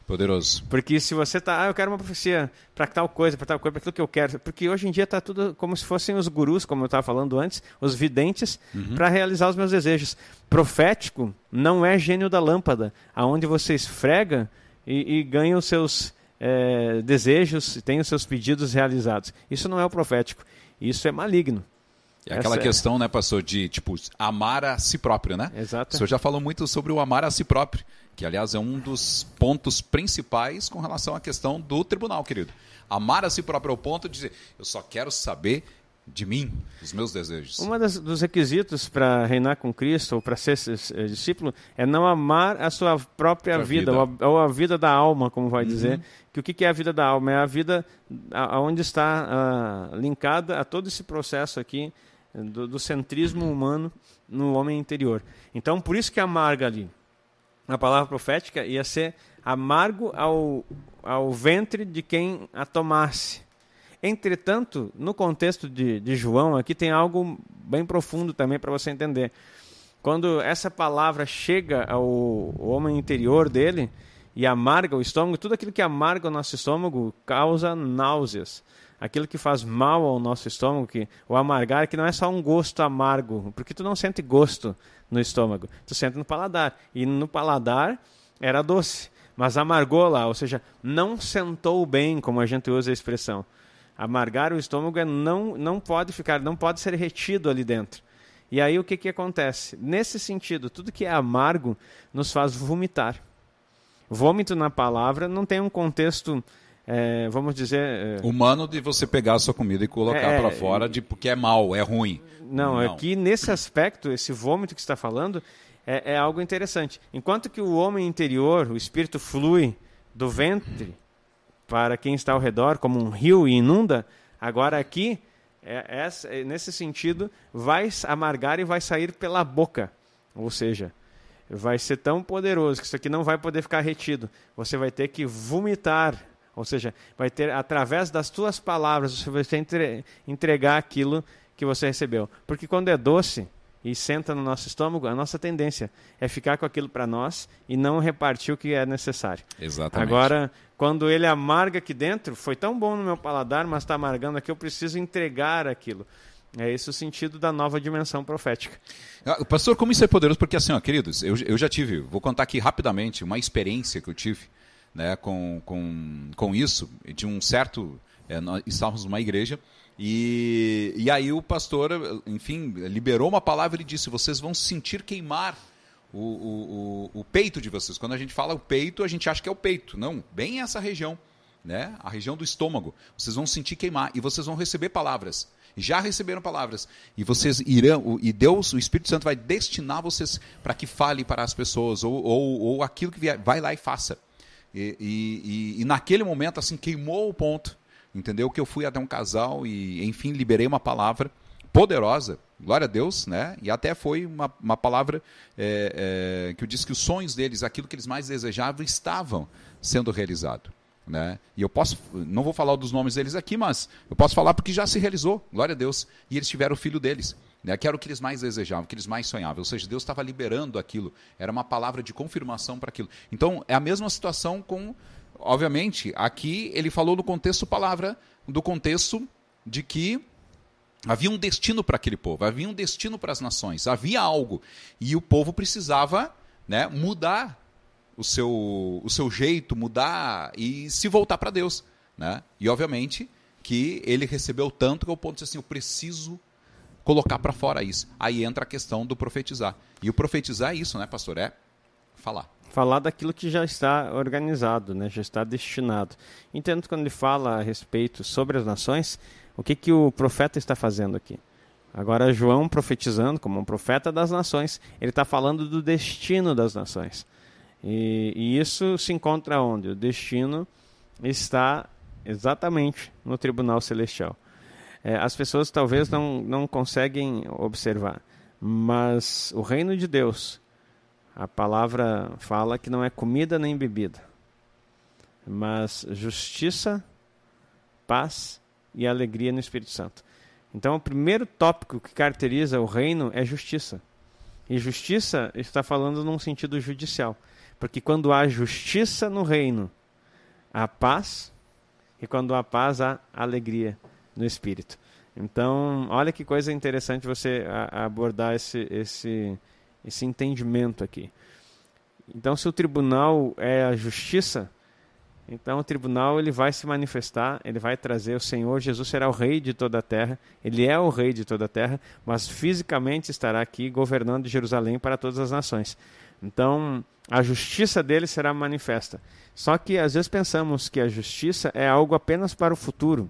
Poderoso. Porque se você tá, ah, eu quero uma profecia para tal coisa, para tal coisa, para aquilo que eu quero, porque hoje em dia está tudo como se fossem os gurus, como eu estava falando antes, os videntes, uhum. para realizar os meus desejos. Profético não é gênio da lâmpada, aonde você esfrega e, e ganha os seus é, desejos, tem os seus pedidos realizados. Isso não é o profético, isso é maligno. É aquela Essa questão, é. né, pastor, de tipo amar a si próprio, né? Exato. O senhor já falou muito sobre o amar a si próprio, que aliás é um dos pontos principais com relação à questão do tribunal, querido. Amar a si próprio é o ponto de dizer, eu só quero saber de mim, dos meus desejos. Um dos requisitos para reinar com Cristo ou para ser eh, discípulo é não amar a sua própria vida, vida. Ou, a, ou, a, vida da alma, como vai uhum. dizer. Que o que é a vida da alma? É a vida onde está uh, linkada a todo esse processo aqui do, do, centrismo humano no homem interior. Então, por isso que amarga ali. A palavra profética ia ser amargo ao, ao ventre de quem a tomasse. Entretanto, no contexto de, de João, aqui tem algo bem profundo também para você entender. Quando essa palavra chega ao homem interior dele e amarga o estômago, tudo aquilo que amarga o nosso estômago causa náuseas. Aquilo que faz mal ao nosso estômago, que, o amargar, que não é só um gosto amargo, porque tu não sente gosto no estômago, tu sente no paladar. E no paladar era doce, mas amargou lá, ou seja, não sentou bem, como a gente usa a expressão. Amargar o estômago é não, não pode ficar, não pode ser retido ali dentro. E aí o que, que acontece? Nesse sentido, tudo que é amargo nos faz vomitar. Vômito na palavra não tem um contexto, é, vamos dizer. É, Humano de você pegar a sua comida e colocar é, para fora de porque é mal, é ruim. Não, não, aqui nesse aspecto, esse vômito que está falando é, é algo interessante. Enquanto que o homem interior, o espírito flui do ventre para quem está ao redor, como um rio e inunda, agora aqui, é, é, nesse sentido, vai amargar e vai sair pela boca. Ou seja, vai ser tão poderoso que isso aqui não vai poder ficar retido. Você vai ter que vomitar. Ou seja, vai ter, através das tuas palavras, você vai entregar aquilo que você recebeu. Porque quando é doce, e senta no nosso estômago, a nossa tendência é ficar com aquilo para nós e não repartir o que é necessário. Exatamente. Agora, quando ele amarga aqui dentro, foi tão bom no meu paladar, mas está amargando aqui, eu preciso entregar aquilo. É esse o sentido da nova dimensão profética. Ah, pastor, como isso é poderoso? Porque assim, ó, queridos, eu, eu já tive, vou contar aqui rapidamente uma experiência que eu tive né, com, com, com isso, de um certo. É, nós estávamos numa igreja e, e aí o pastor, enfim, liberou uma palavra e disse: vocês vão sentir queimar o, o, o, o peito de vocês. Quando a gente fala o peito, a gente acha que é o peito. Não, bem essa região, né? a região do estômago. Vocês vão sentir queimar e vocês vão receber palavras. Já receberam palavras. E vocês irão, e Deus, o Espírito Santo, vai destinar vocês para que fale para as pessoas, ou, ou, ou aquilo que vier, vai lá e faça. E, e, e, naquele momento, assim, queimou o ponto entendeu? Que eu fui até um casal e, enfim, liberei uma palavra poderosa, glória a Deus, né? E até foi uma, uma palavra é, é, que eu disse que os sonhos deles, aquilo que eles mais desejavam, estavam sendo realizado. Né? E eu posso, não vou falar dos nomes deles aqui, mas eu posso falar porque já se realizou, glória a Deus. E eles tiveram o filho deles, né? que era o que eles mais desejavam, que eles mais sonhavam. Ou seja, Deus estava liberando aquilo, era uma palavra de confirmação para aquilo. Então, é a mesma situação com obviamente, aqui ele falou no contexto palavra, do contexto de que havia um destino para aquele povo, havia um destino para as nações, havia algo. E o povo precisava né, mudar o seu, o seu jeito, mudar e se voltar para Deus. Né? E, obviamente, que ele recebeu tanto que o ponto de assim, eu preciso colocar para fora isso. Aí entra a questão do profetizar. E o profetizar é isso, né, pastor? É falar falar daquilo que já está organizado, né, já está destinado. Entendo quando ele fala a respeito sobre as nações, o que, que o profeta está fazendo aqui? Agora, João profetizando como um profeta das nações, ele está falando do destino das nações. E, e isso se encontra onde? O destino está exatamente no tribunal celestial. É, as pessoas talvez não, não conseguem observar, mas o reino de Deus a palavra fala que não é comida nem bebida, mas justiça, paz e alegria no Espírito Santo. Então, o primeiro tópico que caracteriza o reino é justiça. E justiça está falando num sentido judicial. Porque quando há justiça no reino, há paz, e quando há paz, há alegria no espírito. Então, olha que coisa interessante você abordar esse, esse, esse entendimento aqui. Então, se o tribunal é a justiça, então o tribunal ele vai se manifestar, ele vai trazer o Senhor Jesus será o rei de toda a terra. Ele é o rei de toda a terra, mas fisicamente estará aqui governando Jerusalém para todas as nações. Então, a justiça dele será manifesta. Só que às vezes pensamos que a justiça é algo apenas para o futuro.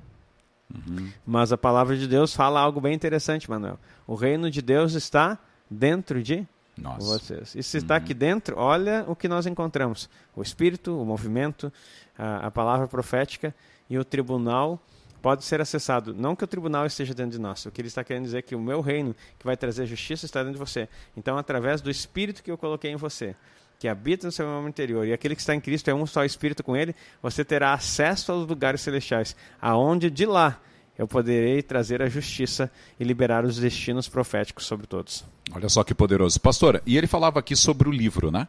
Uhum. Mas a palavra de Deus fala algo bem interessante, Manuel. O reino de Deus está dentro de Nossa. vocês. E se uhum. está aqui dentro, olha o que nós encontramos: o espírito, o movimento, a, a palavra profética e o tribunal pode ser acessado. Não que o tribunal esteja dentro de nós. O que ele está querendo dizer é que o meu reino, que vai trazer justiça, está dentro de você. Então, através do espírito que eu coloquei em você, que habita no seu homem interior, e aquele que está em Cristo é um só espírito com ele, você terá acesso aos lugares celestiais, aonde de lá eu poderei trazer a justiça e liberar os destinos proféticos sobre todos. Olha só que poderoso. Pastor, e ele falava aqui sobre o livro, né?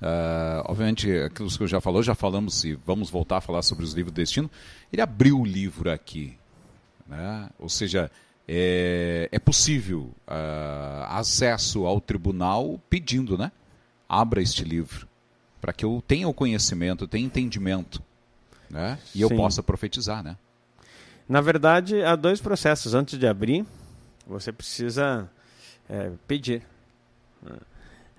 Uh, obviamente, aquilo que eu já falou, já falamos e vamos voltar a falar sobre os livros do destino. Ele abriu o livro aqui, né? ou seja, é, é possível uh, acesso ao tribunal pedindo, né? Abra este livro para que eu tenha o conhecimento, tenha entendimento, né? E Sim. eu possa profetizar, né? Na verdade, há dois processos antes de abrir. Você precisa é, pedir.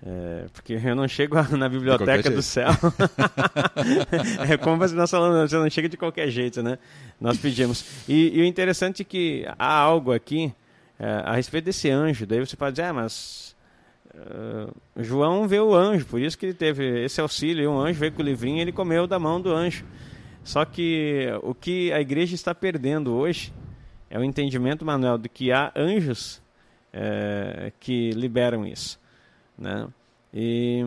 É, porque eu não chego na biblioteca do céu. é como nós falamos, você não chega de qualquer jeito, né? Nós pedimos. E, e o interessante é que há algo aqui é, a respeito desse anjo. Daí você pode dizer, ah, mas uh, João vê o anjo, por isso que ele teve esse auxílio. E um anjo veio com o livrinho e ele comeu da mão do anjo. Só que o que a igreja está perdendo hoje é o entendimento, Manuel, de que há anjos é, que liberam isso. Né? E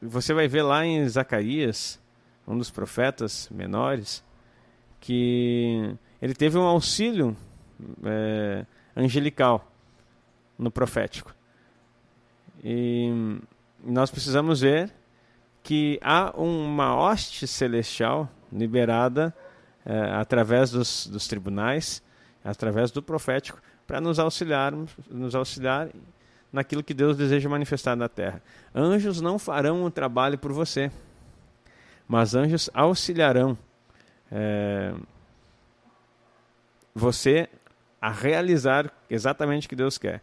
você vai ver lá em Zacarias, um dos profetas menores, que ele teve um auxílio é, angelical no profético. E nós precisamos ver que há uma hoste celestial liberada é, através dos, dos tribunais, através do profético, para nos auxiliar, nos auxiliar naquilo que Deus deseja manifestar na terra. Anjos não farão o trabalho por você, mas anjos auxiliarão é, você a realizar exatamente o que Deus quer.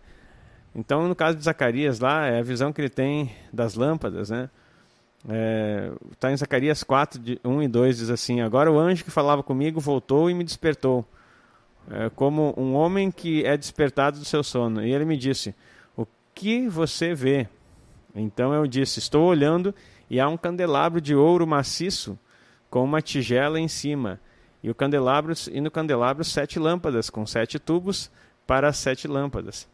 Então, no caso de Zacarias, lá é a visão que ele tem das lâmpadas, né? Está é, tá em Zacarias 4, de 1 e 2, diz assim: Agora o anjo que falava comigo voltou e me despertou, é, como um homem que é despertado do seu sono. E ele me disse: que você vê? Então eu disse: Estou olhando e há um candelabro de ouro maciço com uma tigela em cima. E, o candelabro, e no candelabro sete lâmpadas, com sete tubos para sete lâmpadas.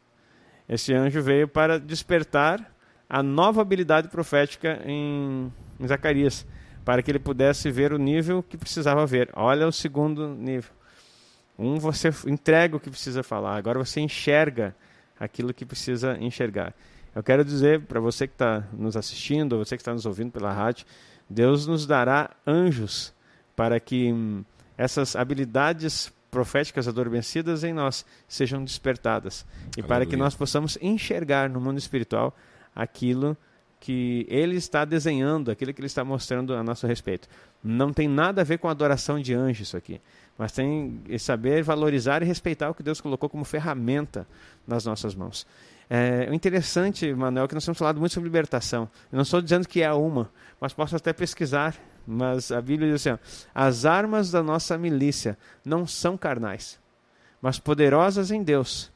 Esse anjo veio para despertar a nova habilidade profética em, Zacarias, para que ele pudesse ver o nível que precisava ver. Olha o segundo nível. Um você entrega o que precisa falar, agora você enxerga aquilo que precisa enxergar. Eu quero dizer para você que está nos assistindo, você que está nos ouvindo pela rádio, Deus nos dará anjos para que hum, essas habilidades proféticas adormecidas em nós sejam despertadas e Aleluia. para que nós possamos enxergar no mundo espiritual aquilo que ele está desenhando, aquilo que ele está mostrando a nosso respeito. Não tem nada a ver com adoração de anjos isso aqui mas tem que saber valorizar e respeitar o que Deus colocou como ferramenta nas nossas mãos. É, interessante, Manuel, é que nós temos falado muito sobre libertação. Eu não estou dizendo que é uma, mas posso até pesquisar. Mas a Bíblia diz assim: ó, as armas da nossa milícia não são carnais, mas poderosas em Deus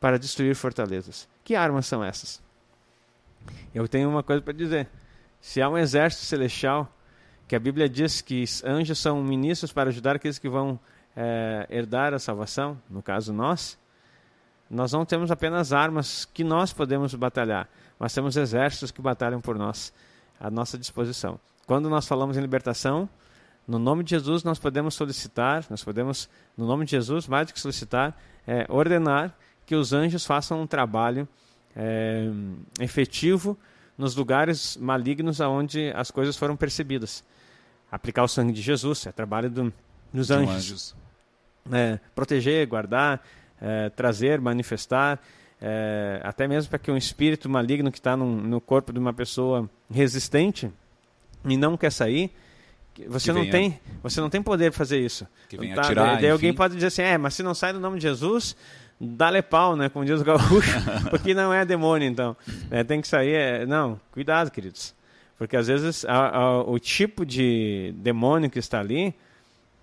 para destruir fortalezas. Que armas são essas? Eu tenho uma coisa para dizer. Se há um exército celestial que a Bíblia diz que anjos são ministros para ajudar aqueles que vão é, herdar a salvação, no caso nós, nós não temos apenas armas que nós podemos batalhar, mas temos exércitos que batalham por nós, à nossa disposição. Quando nós falamos em libertação, no nome de Jesus nós podemos solicitar, nós podemos, no nome de Jesus, mais do que solicitar, é, ordenar que os anjos façam um trabalho é, efetivo nos lugares malignos aonde as coisas foram percebidas aplicar o sangue de Jesus, é trabalho do, dos anjos. anjos. É, proteger, guardar, é, trazer, manifestar, é, até mesmo para que um espírito maligno que está no corpo de uma pessoa resistente e não quer sair, você não tem você não tem poder para fazer isso. Que venha tá? atirar, daí, alguém pode dizer assim, é, mas se não sai no nome de Jesus, dá-lhe pau, né, como diz o gaúcho, porque não é demônio, então. É, tem que sair, é... não, cuidado, queridos. Porque às vezes a, a, o tipo de demônio que está ali,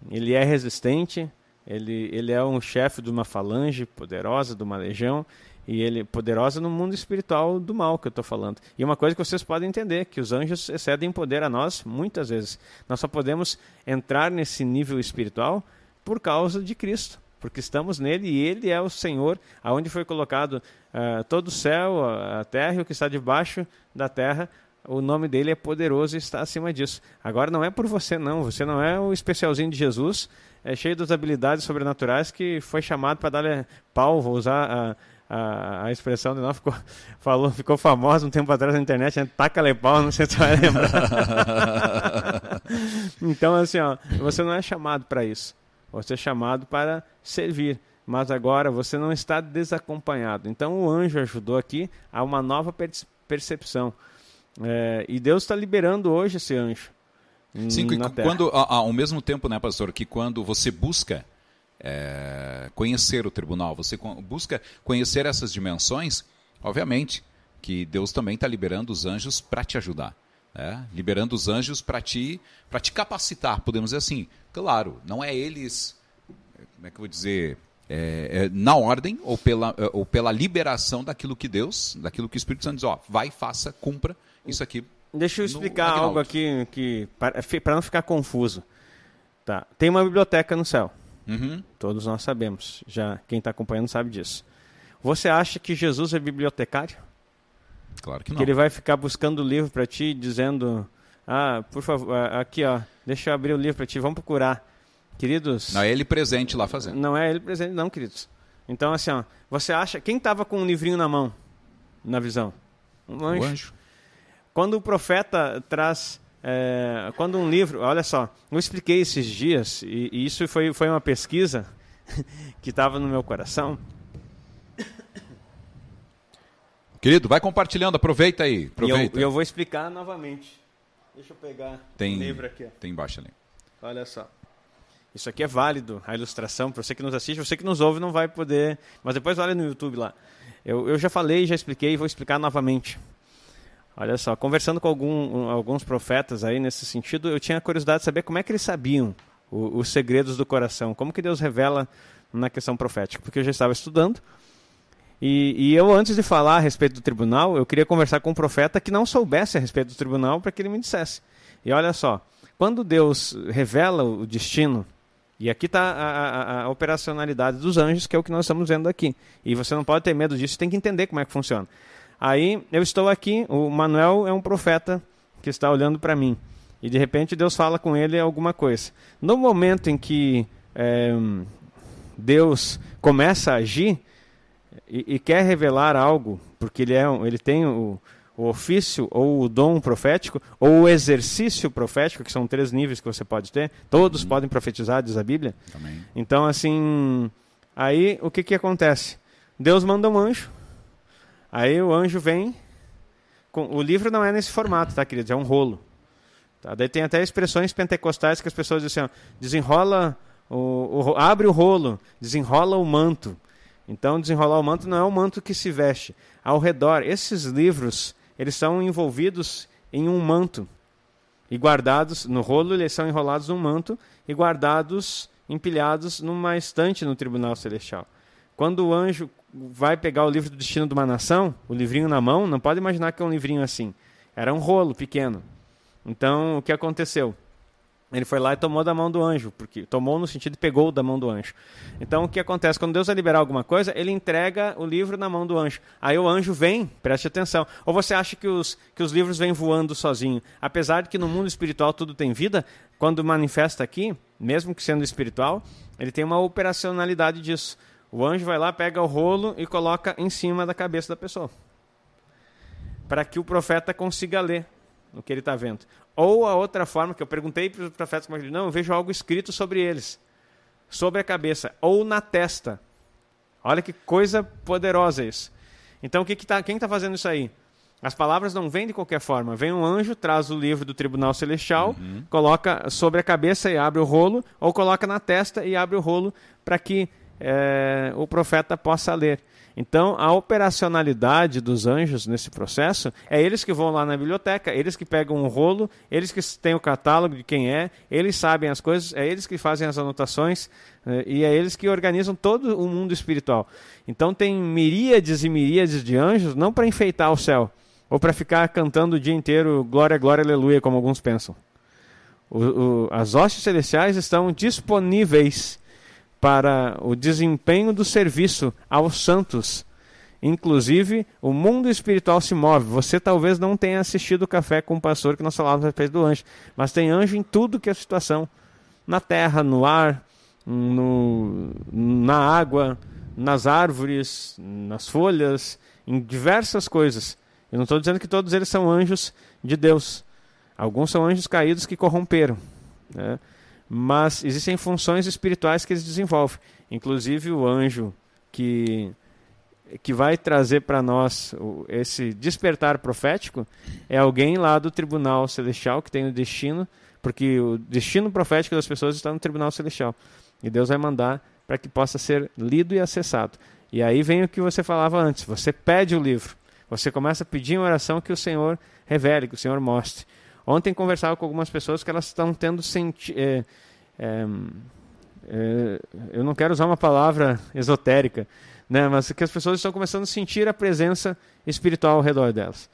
ele é resistente, Ele, ele é um chefe de uma falange poderosa, de uma legião, e ele poderosa no mundo espiritual do mal que eu estou falando. E uma coisa que vocês podem entender, que os anjos excedem poder a nós muitas vezes. Nós só podemos entrar nesse nível espiritual por causa de Cristo, porque estamos nele e ele é o Senhor, aonde foi colocado uh, todo o céu, a terra e o que está debaixo da terra. O nome dele é poderoso e está acima disso. Agora não é por você não, você não é o especialzinho de Jesus, é cheio das habilidades sobrenaturais que foi chamado para dar pau, vou usar a a, a expressão de nós ficou, falou, ficou famosa um tempo atrás na internet, né? taca-lhe pau, não sei se você vai lembrar. então, assim, ó, você não é chamado para isso. Você é chamado para servir. Mas agora você não está desacompanhado. Então o anjo ajudou aqui a uma nova percepção. É, e Deus está liberando hoje esse anjo. Sim, quando, ao mesmo tempo, né, pastor, que quando você busca é, conhecer o tribunal, você busca conhecer essas dimensões, obviamente que Deus também está liberando os anjos para te ajudar. Né? Liberando os anjos para te, te capacitar, podemos dizer assim. Claro, não é eles, como é que eu vou dizer, é, é, na ordem ou pela, é, ou pela liberação daquilo que Deus, daquilo que o Espírito Santo diz, ó, vai, faça, cumpra isso aqui. Deixa eu explicar algo aqui que para não ficar confuso. Tá. Tem uma biblioteca no céu. Uhum. Todos nós sabemos. Já quem está acompanhando sabe disso. Você acha que Jesus é bibliotecário? Claro que não. Que ele vai ficar buscando o livro para ti, dizendo: Ah, por favor, aqui ó, deixa eu abrir o livro para ti, vamos procurar. Queridos. Não é ele presente lá fazendo. Não é ele presente, não, queridos. Então, assim, ó, você acha. Quem estava com um livrinho na mão, na visão? Um anjo. O anjo. Quando o profeta traz é, quando um livro, olha só, eu expliquei esses dias, e, e isso foi, foi uma pesquisa que estava no meu coração. Querido, vai compartilhando, aproveita aí. Aproveita. E eu, eu vou explicar novamente. Deixa eu pegar tem, o livro aqui. Tem embaixo ali. Olha só. Isso aqui é válido, a ilustração, para você que nos assiste, você que nos ouve não vai poder. Mas depois olha no YouTube lá. Eu, eu já falei, já expliquei, vou explicar novamente. Olha só, conversando com algum, alguns profetas aí nesse sentido, eu tinha curiosidade de saber como é que eles sabiam o, os segredos do coração, como que Deus revela na questão profética, porque eu já estava estudando. E, e, eu, antes de falar a respeito do tribunal, eu queria conversar com um profeta que não soubesse a respeito do tribunal para que ele me dissesse. E olha só, quando Deus revela o destino, e aqui está a, a, a, operacionalidade dos anjos, que é o que nós estamos vendo aqui. E você não pode ter medo disso, tem que entender como é que funciona. Aí eu estou aqui, o Manuel é um profeta que está olhando para mim. E de repente Deus fala com ele alguma coisa. No momento em que é, Deus começa a agir e, e, quer revelar algo, porque ele, é, ele tem o, o ofício ou o dom profético ou o exercício profético, que são três níveis que você pode ter. Todos uhum. podem profetizar, diz a Bíblia. Amém. Então, assim, aí o que, que acontece? Deus manda um anjo Aí o anjo vem. Com... O livro não é nesse formato, tá, queridos? É um rolo. Tá? Daí tem até expressões pentecostais que as pessoas dizem assim: ó, desenrola, o, o, abre o rolo, desenrola o manto. Então, desenrolar o manto não é o manto que se veste. Ao redor, esses livros, eles são envolvidos em um manto. E guardados, no rolo, eles são enrolados num manto e guardados, empilhados numa estante no tribunal celestial. Quando o anjo vai pegar o livro do destino de uma nação, o livrinho na mão, não pode imaginar que é um livrinho assim. Era um rolo pequeno. Então, o que aconteceu? Ele foi lá e tomou da mão do anjo, porque tomou no sentido de pegou da mão do anjo. Então, o que acontece? Quando Deus vai liberar alguma coisa, ele entrega o livro na mão do anjo. Aí o anjo vem, preste atenção. Ou você acha que os, que os livros vêm voando sozinho? Apesar de que no mundo espiritual tudo tem vida, quando manifesta aqui, mesmo que sendo espiritual, ele tem uma operacionalidade disso. O anjo vai lá, pega o rolo e coloca em cima da cabeça da pessoa. Para que o profeta consiga ler o que ele está vendo. Ou a outra forma, que eu perguntei para os profetas, não, eu vejo algo escrito sobre eles. Sobre a cabeça. Ou na testa. Olha que coisa poderosa isso. Então, que que tá, quem está fazendo isso aí? As palavras não vêm de qualquer forma. Vem um anjo, traz o livro do tribunal celestial, uhum. coloca sobre a cabeça e abre o rolo, ou coloca na testa e abre o rolo para que é, o profeta possa ler. Então, a operacionalidade dos anjos nesse processo é eles que vão lá na biblioteca, eles que pegam um rolo, eles que têm o catálogo de quem é, eles sabem as coisas, é eles que fazem as anotações é, e é eles que organizam todo o mundo espiritual. Então, tem miríades e miríades de anjos, não para enfeitar o céu, ou para ficar cantando o dia inteiro glória, glória, aleluia, como alguns pensam. O, o, as hostes celestiais estão disponíveis para o desempenho do serviço aos santos. Inclusive, o mundo espiritual se move. Você talvez não tenha assistido o café com o pastor que nós falávamos a respeito do anjo, mas tem anjo em tudo que é situação: na terra, no ar, no, na água, nas árvores, nas folhas, em diversas coisas. Eu não estou dizendo que todos eles são anjos de Deus. Alguns são anjos caídos que corromperam. Né? Mas existem funções espirituais que eles desenvolvem. Inclusive o anjo que que vai trazer para nós esse despertar profético é alguém lá do tribunal celestial que tem o destino, porque o destino profético das pessoas está no tribunal celestial. E Deus vai mandar para que possa ser lido e acessado. E aí vem o que você falava antes: você pede o livro, você começa a pedir em oração que o Senhor revele, que o Senhor mostre. Ontem conversava com algumas pessoas que elas estão tendo senti é, é, é, eu não quero usar uma palavra esotérica, né, mas que as pessoas estão começando a sentir a presença espiritual ao redor delas.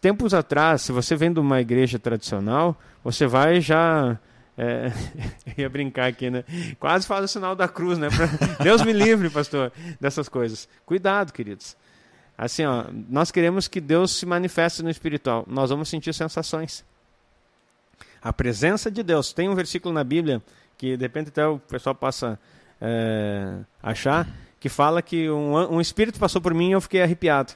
Tempos atrás, se você vem de uma igreja tradicional, você vai já é, ia brincar aqui, né? Quase faz o sinal da cruz, né? Pra... Deus me livre, pastor, dessas coisas. Cuidado, queridos. Assim, ó, nós queremos que Deus se manifeste no espiritual. Nós vamos sentir sensações. A presença de Deus. Tem um versículo na Bíblia que de repente até o pessoal passa é, achar que fala que um, um espírito passou por mim e eu fiquei arrepiado.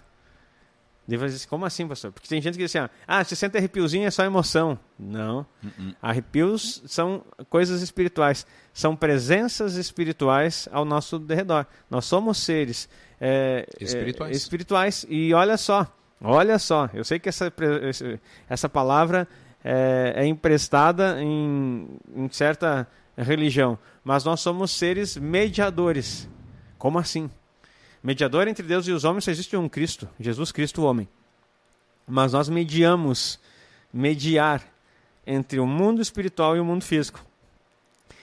Assim, como assim, pastor? Porque tem gente que diz assim, ah, se sente arrepiozinho é só emoção. Não. Uh -uh. Arrepios são coisas espirituais. São presenças espirituais ao nosso derredor. Nós somos seres é, espirituais. É, espirituais. E olha só, olha só, eu sei que essa, essa palavra é, é emprestada em, em certa religião, mas nós somos seres mediadores. Como assim? Mediador entre Deus e os homens só existe um Cristo, Jesus Cristo, o homem. Mas nós mediamos, mediar entre o mundo espiritual e o mundo físico.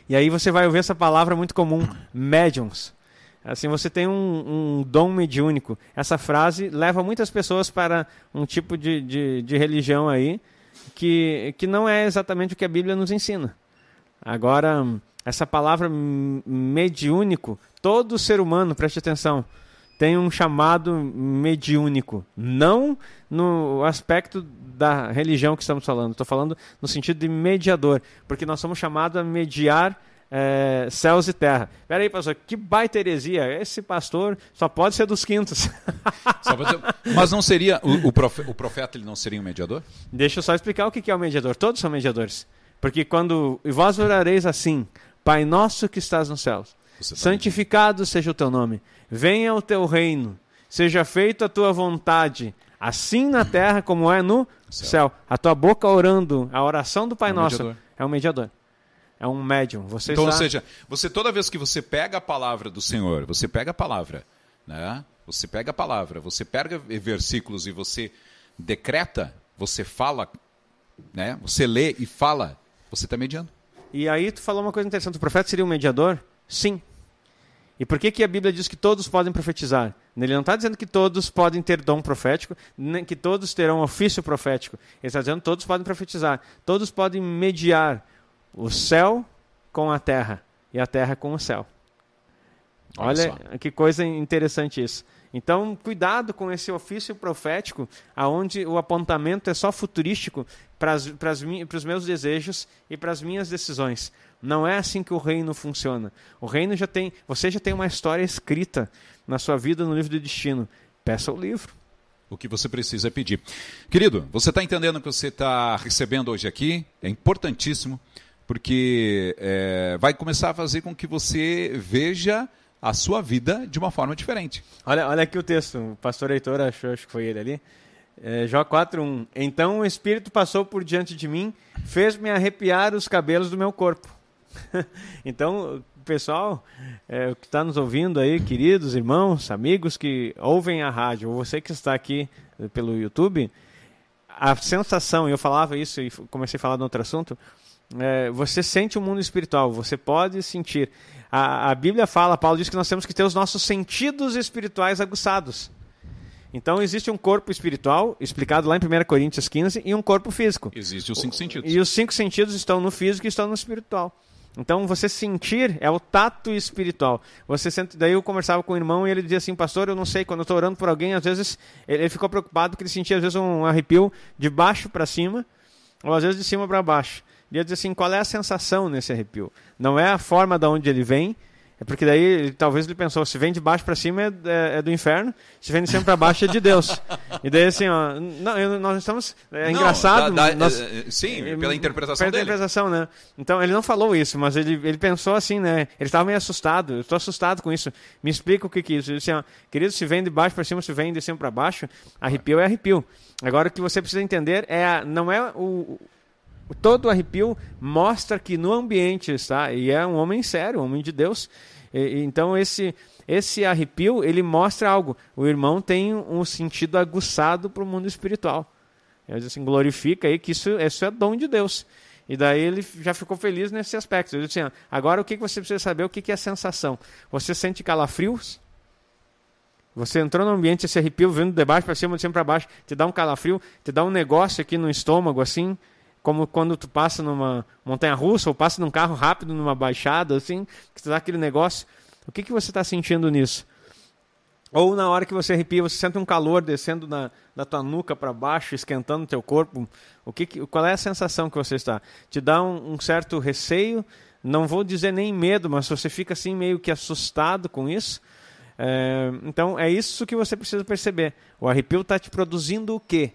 E aí você vai ouvir essa palavra muito comum, médiums. Assim, você tem um, um, dom mediúnico. Essa frase leva muitas pessoas para um tipo de, de, de, religião aí que, que não é exatamente o que a Bíblia nos ensina. Agora, essa palavra mediúnico, todo ser humano, preste atenção, tem um chamado mediúnico. Não no aspecto da religião que estamos falando, estou falando no sentido de mediador, porque nós somos chamados a mediar é, céus e terra. Peraí, pastor, que baita heresia. Esse pastor só pode ser dos quintos. Mas não seria, o, o, profeta, o, profeta, ele não seria um mediador? Deixa eu só explicar o que é o mediador. Todos são mediadores. Porque quando, e vós orareis assim, Pai nosso que estás nos céus, santificado seja o teu nome, venha o teu reino, seja feita a tua vontade, assim na terra como é no céu. céu. A tua boca orando, a oração do Pai é um nosso mediador. é um mediador é um médium. Você então, já... ou seja, você toda vez que você pega a palavra do Senhor, você pega a palavra, né? Você pega a palavra, você pega versículos e você decreta, você fala, né? Você lê e fala, você está mediando. E aí tu falou uma coisa interessante. O profeta seria um mediador? Sim. E por que, que a Bíblia diz que todos podem profetizar? Ele não está dizendo que todos podem ter dom profético, nem que todos terão ofício profético. Ele está dizendo que todos podem profetizar. Todos podem mediar o céu com a terra e a terra com o céu. Olha, Olha que coisa interessante isso. Então, cuidado com esse ofício profético, aonde o apontamento é só futurístico para os meus desejos e para as minhas decisões. Não é assim que o reino funciona. O reino já tem, você já tem uma história escrita na sua vida no livro do destino. Peça o livro. O que você precisa é pedir. Querido, você está entendendo o que você está recebendo hoje aqui? É importantíssimo porque é, vai começar a fazer com que você veja a sua vida de uma forma diferente. Olha, olha aqui o texto, o pastor Heitor achou, acho que foi ele ali. É, Jó 4.1 Então o Espírito passou por diante de mim, fez-me arrepiar os cabelos do meu corpo. então, pessoal é, que está nos ouvindo aí, queridos irmãos, amigos que ouvem a rádio, ou você que está aqui pelo YouTube, a sensação, eu falava isso e comecei a falar de outro assunto, é, você sente o mundo espiritual, você pode sentir. A, a Bíblia fala, Paulo diz que nós temos que ter os nossos sentidos espirituais aguçados. Então existe um corpo espiritual, explicado lá em 1 Coríntios 15, e um corpo físico. Existem os cinco sentidos. E os cinco sentidos estão no físico e estão no espiritual. Então você sentir é o tato espiritual. Você sente, daí eu conversava com o irmão e ele dizia assim, pastor, eu não sei, quando eu estou orando por alguém, às vezes ele, ficou preocupado porque ele sentia às vezes um arrepio de baixo para cima, ou às vezes de cima para baixo. E ele dizia assim, qual é a sensação nesse arrepio? Não é a forma de onde ele vem, é porque daí talvez ele pensou, se vem de baixo para cima é, é, é, do inferno, se vem de cima para baixo é de Deus. E daí assim, ó, não, nós estamos é não, engraçado, nós, é, sim, pela interpretação pela dele. interpretação, né? Então ele não falou isso, mas ele, ele pensou assim, né? Ele estava meio assustado. Eu estou assustado com isso. Me explica o que que é isso. Ele disse, ó, querido, se vem de baixo para cima, se vem de cima para baixo, arrepio é arrepio. Agora o que você precisa entender é não é o todo arrepio mostra que no ambiente está e é um homem sério, um homem de Deus. E, então esse esse arrepio ele mostra algo. O irmão tem um sentido aguçado para o mundo espiritual. Ele diz assim, glorifica aí que isso, isso é dom de Deus. E daí ele já ficou feliz nesse aspecto. Ele disse assim, agora o que você precisa saber? O que é a sensação? Você sente calafrios? Você entrou no ambiente, esse arrepio vindo de baixo para cima, de cima para baixo, te dá um calafrio, te dá um negócio aqui no estômago assim, como quando tu passa numa montanha russa ou passa num carro rápido numa baixada, assim, que tu dá aquele negócio. O que, que você está sentindo nisso? Ou na hora que você arrepia, você sente um calor descendo na, da tua nuca para baixo, esquentando o teu corpo. O que, que, qual é a sensação que você está? Te dá um, um certo receio, não vou dizer nem medo, mas você fica assim meio que assustado com isso. É, então é isso que você precisa perceber. O arrepio está te produzindo o quê?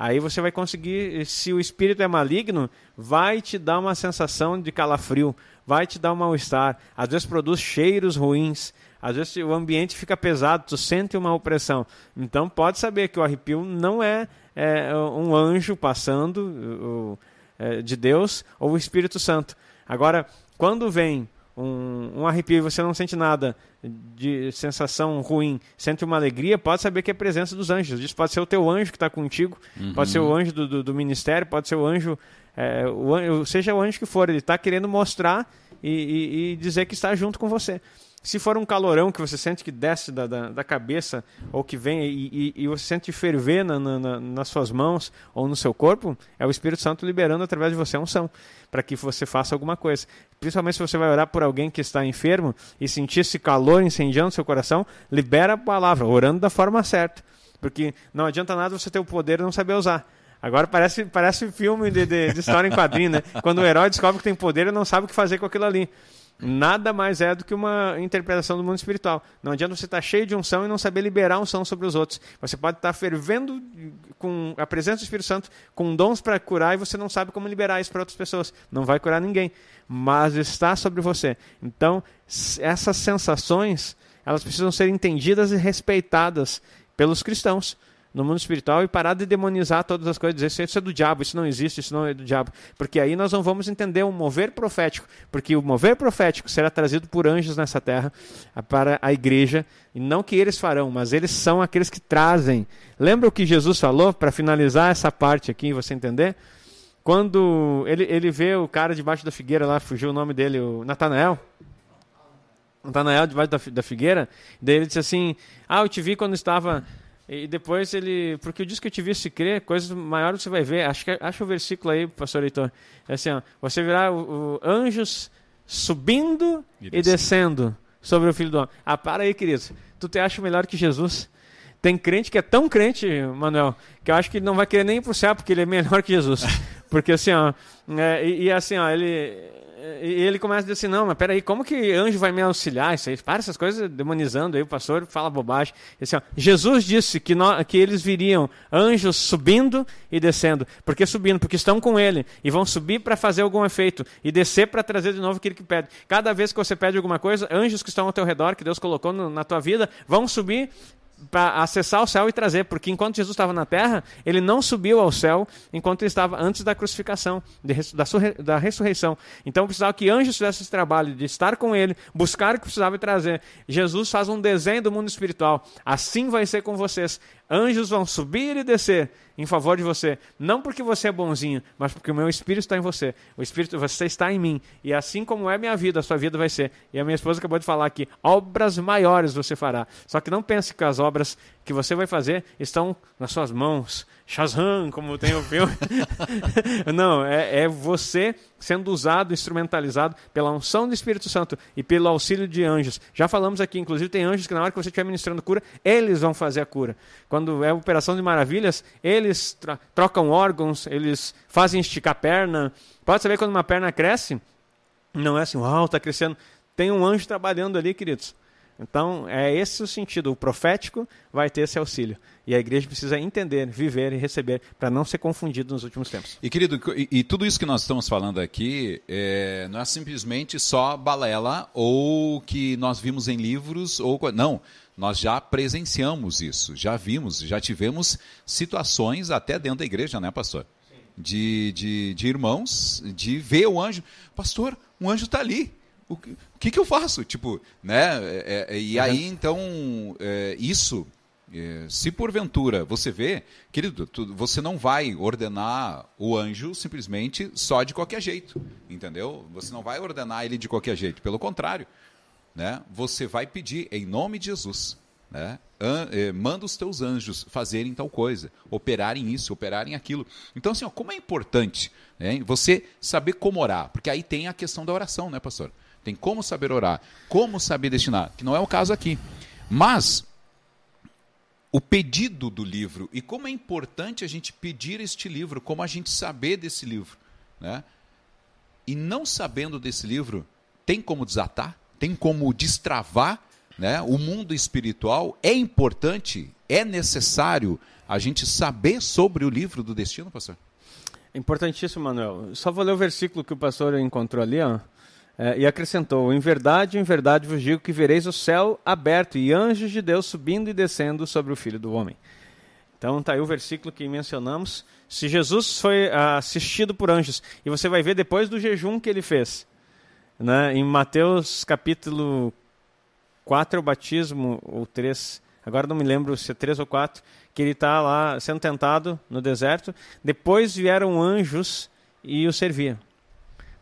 Aí você vai conseguir, se o espírito é maligno, vai te dar uma sensação de calafrio, vai te dar um mal-estar. Às vezes produz cheiros ruins, às vezes o ambiente fica pesado, tu sente uma opressão. Então pode saber que o arrepio não é, é um anjo passando é, de Deus ou o Espírito Santo. Agora, quando vem um, um arrepio e você não sente nada de sensação ruim, sente uma alegria, pode saber que é a presença dos anjos. Isso pode ser o teu anjo que está contigo, uhum. pode ser o anjo do, do, do, ministério, pode ser o anjo, é, o, seja o anjo que for, ele está querendo mostrar e, e, e dizer que está junto com você. Se for um calorão que você sente que desce da, da, da cabeça ou que vem e, e, e você sente ferver na, na, nas suas mãos ou no seu corpo, é o Espírito Santo liberando através de você a unção para que você faça alguma coisa. Principalmente se você vai orar por alguém que está enfermo e sentir esse calor incendiando seu coração, libera a palavra, orando da forma certa. Porque não adianta nada você ter o poder e não saber usar. Agora parece, parece filme de, de, de história em quadrinho, né? Quando o herói descobre que tem poder e não sabe o que fazer com aquilo ali nada mais é do que uma interpretação do mundo espiritual. Não adianta você estar cheio de unção e não saber liberar unção sobre os outros. Você pode estar fervendo com a presença do Espírito Santo, com dons para curar, e você não sabe como liberar isso para outras pessoas. Não vai curar ninguém, mas está sobre você. Então, essas sensações, elas precisam ser entendidas e respeitadas pelos cristãos no mundo espiritual e parar de demonizar todas as coisas, dizer isso é do diabo, isso não existe, isso não é do diabo. Porque aí nós não vamos entender o mover profético, porque o mover profético será trazido por anjos nessa terra para a igreja, e não que eles farão, mas eles são aqueles que trazem. Lembra o que Jesus falou, para finalizar essa parte aqui, você entender? Quando ele, ele vê o cara debaixo da figueira lá, fugiu o nome dele, o Natanael. Natanael debaixo da, da figueira, daí ele disse assim: Ah, eu te vi quando estava e depois ele. Porque o disco que eu te vi se crer, coisas maiores você vai ver. Acho, que, acho o versículo aí, pastor Heitor. É assim, ó, você verá o, o anjos subindo e, e descendo sobre o filho do homem. Ah, para aí, querido. Tu te acha melhor que Jesus? Tem crente que é tão crente, Manuel, que eu acho que não vai querer nem ir pro céu porque ele é melhor que Jesus. Porque assim, ó, é, e, e assim, ó, ele e ele começa a dizer assim, não, mas peraí, como que anjo vai me auxiliar? Isso aí, para essas coisas demonizando aí, o pastor fala bobagem. Assim, ó, Jesus disse que, que eles viriam anjos subindo e descendo. Por que subindo? Porque estão com ele e vão subir para fazer algum efeito e descer para trazer de novo aquilo que pede. Cada vez que você pede alguma coisa, anjos que estão ao teu redor, que Deus colocou no, na tua vida, vão subir para acessar o céu e trazer, porque enquanto Jesus estava na terra, ele não subiu ao céu enquanto ele estava antes da crucificação, de, da, da ressurreição. Então precisava que anjos fizessem esse trabalho de estar com ele, buscar o que precisava e trazer. Jesus faz um desenho do mundo espiritual. Assim vai ser com vocês. Anjos vão subir e descer em favor de você, não porque você é bonzinho, mas porque o meu espírito está em você. O espírito você está em mim, e assim como é minha vida, a sua vida vai ser. E a minha esposa acabou de falar aqui, obras maiores você fará. Só que não pense que as obras que você vai fazer estão nas suas mãos. Shazam, como tem o filme. não, é, é você sendo usado, instrumentalizado pela unção do Espírito Santo e pelo auxílio de anjos. Já falamos aqui, inclusive tem anjos que na hora que você estiver ministrando cura, eles vão fazer a cura. Quando é operação de maravilhas, eles trocam órgãos, eles fazem esticar a perna. Pode saber quando uma perna cresce, não é assim, uau, está crescendo. Tem um anjo trabalhando ali, queridos. Então, é esse o sentido. O profético vai ter esse auxílio. E a igreja precisa entender, viver e receber, para não ser confundido nos últimos tempos. E, querido, e, e tudo isso que nós estamos falando aqui é, não é simplesmente só balela ou que nós vimos em livros. ou Não, nós já presenciamos isso, já vimos, já tivemos situações até dentro da igreja, né, pastor? De, de, de irmãos, de ver o anjo. Pastor, um anjo está ali o que, que eu faço? Tipo, né? É, é, e aí, então, é, isso, é, se porventura você vê, querido, tu, você não vai ordenar o anjo simplesmente só de qualquer jeito, entendeu? Você não vai ordenar ele de qualquer jeito, pelo contrário, né? Você vai pedir em nome de Jesus, né? An, é, manda os teus anjos fazerem tal coisa, operarem isso, operarem aquilo. Então, assim, ó, como é importante né, você saber como orar, porque aí tem a questão da oração, né, pastor? Tem como saber orar, como saber destinar, que não é o caso aqui. Mas o pedido do livro e como é importante a gente pedir este livro, como a gente saber desse livro, né? E não sabendo desse livro, tem como desatar, tem como destravar, né? O mundo espiritual é importante, é necessário a gente saber sobre o livro do destino, pastor. Importantíssimo, Manuel. Só vou ler o versículo que o pastor encontrou ali, ó. É, e acrescentou: Em verdade, em verdade vos digo que vereis o céu aberto e anjos de Deus subindo e descendo sobre o Filho do Homem. Então está aí o versículo que mencionamos. Se Jesus foi assistido por anjos, e você vai ver depois do jejum que ele fez, né, em Mateus capítulo 4 é o batismo, ou 3, agora não me lembro se é 3 ou 4, que ele está lá sendo tentado no deserto. Depois vieram anjos e o serviam.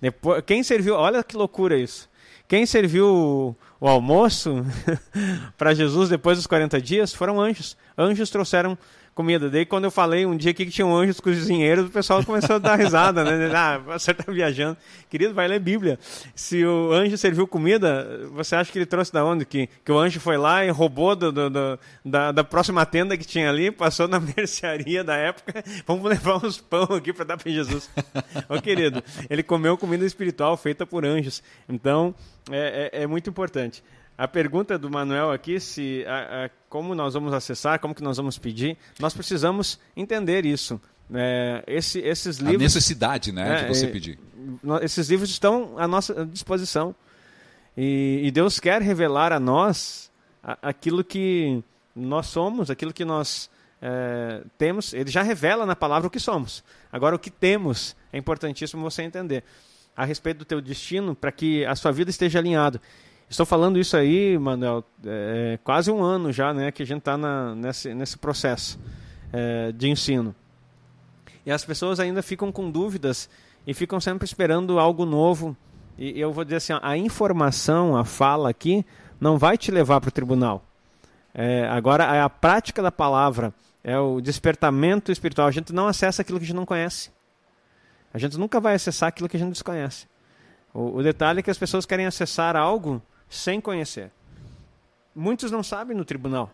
Depois, quem serviu, olha que loucura isso. Quem serviu o, o almoço para Jesus depois dos 40 dias foram anjos. Anjos trouxeram comida. Daí quando eu falei um dia aqui que tinham anjos cozinheiros, o pessoal começou a dar risada, né? Ah, você está viajando. Querido, vai ler Bíblia. Se o anjo serviu comida, você acha que ele trouxe da onde? Que, que o anjo foi lá e roubou do, do, do da, da próxima tenda que tinha ali, passou na mercearia da época, vamos levar uns pão aqui para dar para Jesus. Ô querido, ele comeu comida espiritual feita por anjos. Então, é, é, é muito importante. A pergunta do Manuel aqui, se a, a, como nós vamos acessar, como que nós vamos pedir, nós precisamos entender isso. É, esse, esses livros, a necessidade, né, é, de você pedir. Esses livros estão à nossa disposição e, e Deus quer revelar a nós aquilo que nós somos, aquilo que nós é, temos. Ele já revela na palavra o que somos. Agora, o que temos é importantíssimo você entender a respeito do teu destino para que a sua vida esteja alinhada. Estou falando isso aí, Manuel, é, quase um ano já né, que a gente está nesse, nesse processo é, de ensino. E as pessoas ainda ficam com dúvidas e ficam sempre esperando algo novo. E eu vou dizer assim: a informação, a fala aqui, não vai te levar para o tribunal. É, agora, é a prática da palavra, é o despertamento espiritual. A gente não acessa aquilo que a gente não conhece. A gente nunca vai acessar aquilo que a gente desconhece. O, o detalhe é que as pessoas querem acessar algo sem conhecer. Muitos não sabem no tribunal.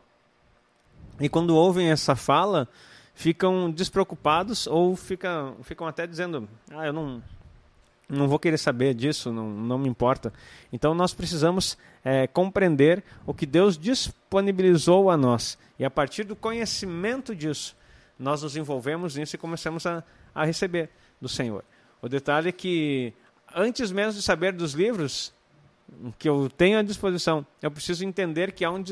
E quando ouvem essa fala, ficam despreocupados ou ficam, ficam até dizendo: Ah, eu não, não vou querer saber disso, não, não me importa. Então nós precisamos é, compreender o que Deus disponibilizou a nós. E a partir do conhecimento disso, nós nos envolvemos nisso e começamos a, a receber do Senhor. O detalhe é que, antes mesmo de saber dos livros, que eu tenho à disposição. Eu preciso entender que há um,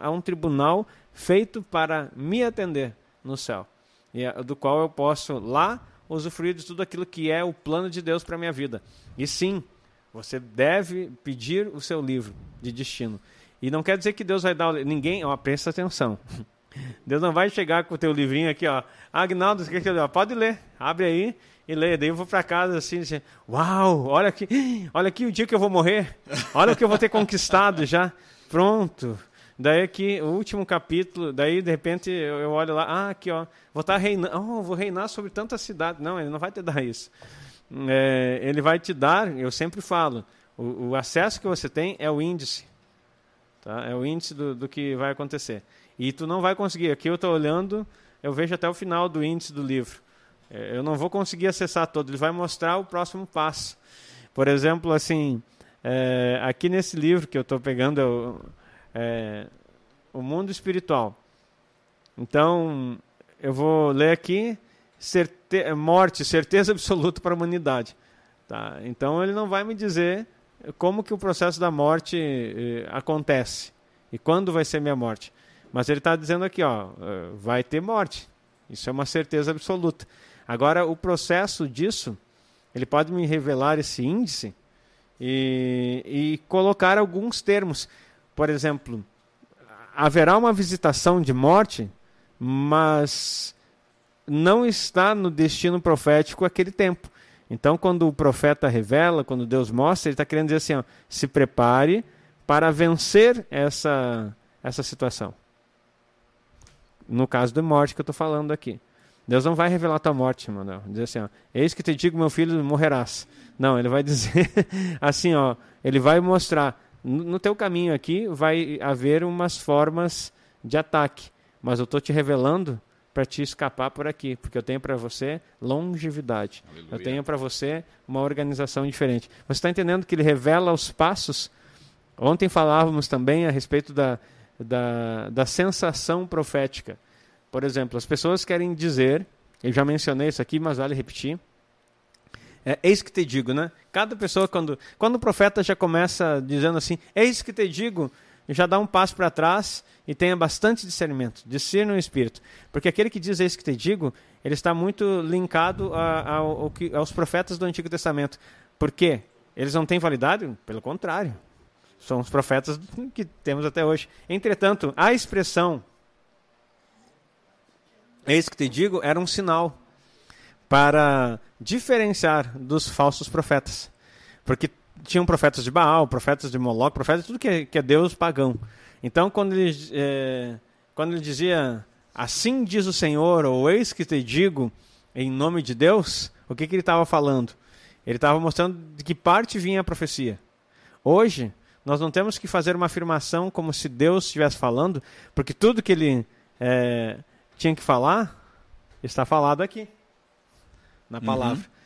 há um tribunal feito para me atender no céu, e é, do qual eu posso lá usufruir de tudo aquilo que é o plano de Deus para a minha vida. E sim, você deve pedir o seu livro de destino. E não quer dizer que Deus vai dar. Ninguém. Ó, presta atenção. Deus não vai chegar com o teu livrinho aqui, ó. Agnaldo, que que pode ler. Abre aí e lê. Daí eu vou para casa assim, assim, uau, olha aqui, olha aqui o dia que eu vou morrer. Olha o que eu vou ter conquistado já. Pronto. Daí aqui, o último capítulo, daí de repente eu olho lá, ah, aqui ó, vou estar tá reinando, oh, vou reinar sobre tanta cidade. Não, ele não vai te dar isso. É, ele vai te dar, eu sempre falo, o, o, acesso que você tem é o índice. Tá? É o índice do, do que vai acontecer. E tu não vai conseguir. Aqui eu estou olhando, eu vejo até o final do índice do livro. É, eu não vou conseguir acessar todo. Ele vai mostrar o próximo passo. Por exemplo, assim, é, aqui nesse livro que eu estou pegando, eu, é, o mundo espiritual. Então, eu vou ler aqui certe morte, certeza absoluta para a humanidade. Tá? Então, ele não vai me dizer como que o processo da morte eh, acontece e quando vai ser minha morte. Mas ele está dizendo aqui, ó, eh, vai ter morte. Isso é uma certeza absoluta. Agora, o processo disso, ele pode me revelar esse índice e, e colocar alguns termos. Por exemplo, haverá uma visitação de morte, mas não está no destino profético aquele tempo. Então, quando o profeta revela, quando Deus mostra, ele está querendo dizer assim: ó, se prepare para vencer essa, essa situação. No caso da morte que eu estou falando aqui. Deus não vai revelar a tua morte, Manuel. Dizer assim, ó, eis que te digo, meu filho, morrerás. Não, ele vai dizer assim, ó, ele vai mostrar, no teu caminho aqui vai haver umas formas de ataque, mas eu estou te revelando para te escapar por aqui, porque eu tenho para você longevidade. Aleluia. Eu tenho para você uma organização diferente. Você está entendendo que ele revela os passos? Ontem falávamos também a respeito da, da, da sensação profética. Por exemplo, as pessoas querem dizer, eu já mencionei isso aqui, mas vale repetir, é, eis que te digo, né? Cada pessoa, quando, quando o profeta já começa dizendo assim, eis que te digo, já dá um passo para trás e tenha bastante discernimento, discernir no espírito. Porque aquele que diz eis que te digo, ele está muito linkado a, ao, aos profetas do Antigo Testamento. Por quê? Eles não têm validade? Pelo contrário. São os profetas que temos até hoje. Entretanto, a expressão eis que te digo era um sinal para diferenciar dos falsos profetas. Porque tinham profetas de Baal, profetas de Moloch, profetas de tudo que é, que é Deus pagão. Então, quando ele, é, quando ele dizia assim diz o Senhor, ou eis que te digo em nome de Deus, o que, que ele estava falando? Ele estava mostrando de que parte vinha a profecia. Hoje, nós não temos que fazer uma afirmação como se Deus estivesse falando, porque tudo que ele é, tinha que falar está falado aqui na uhum. palavra. Uhum.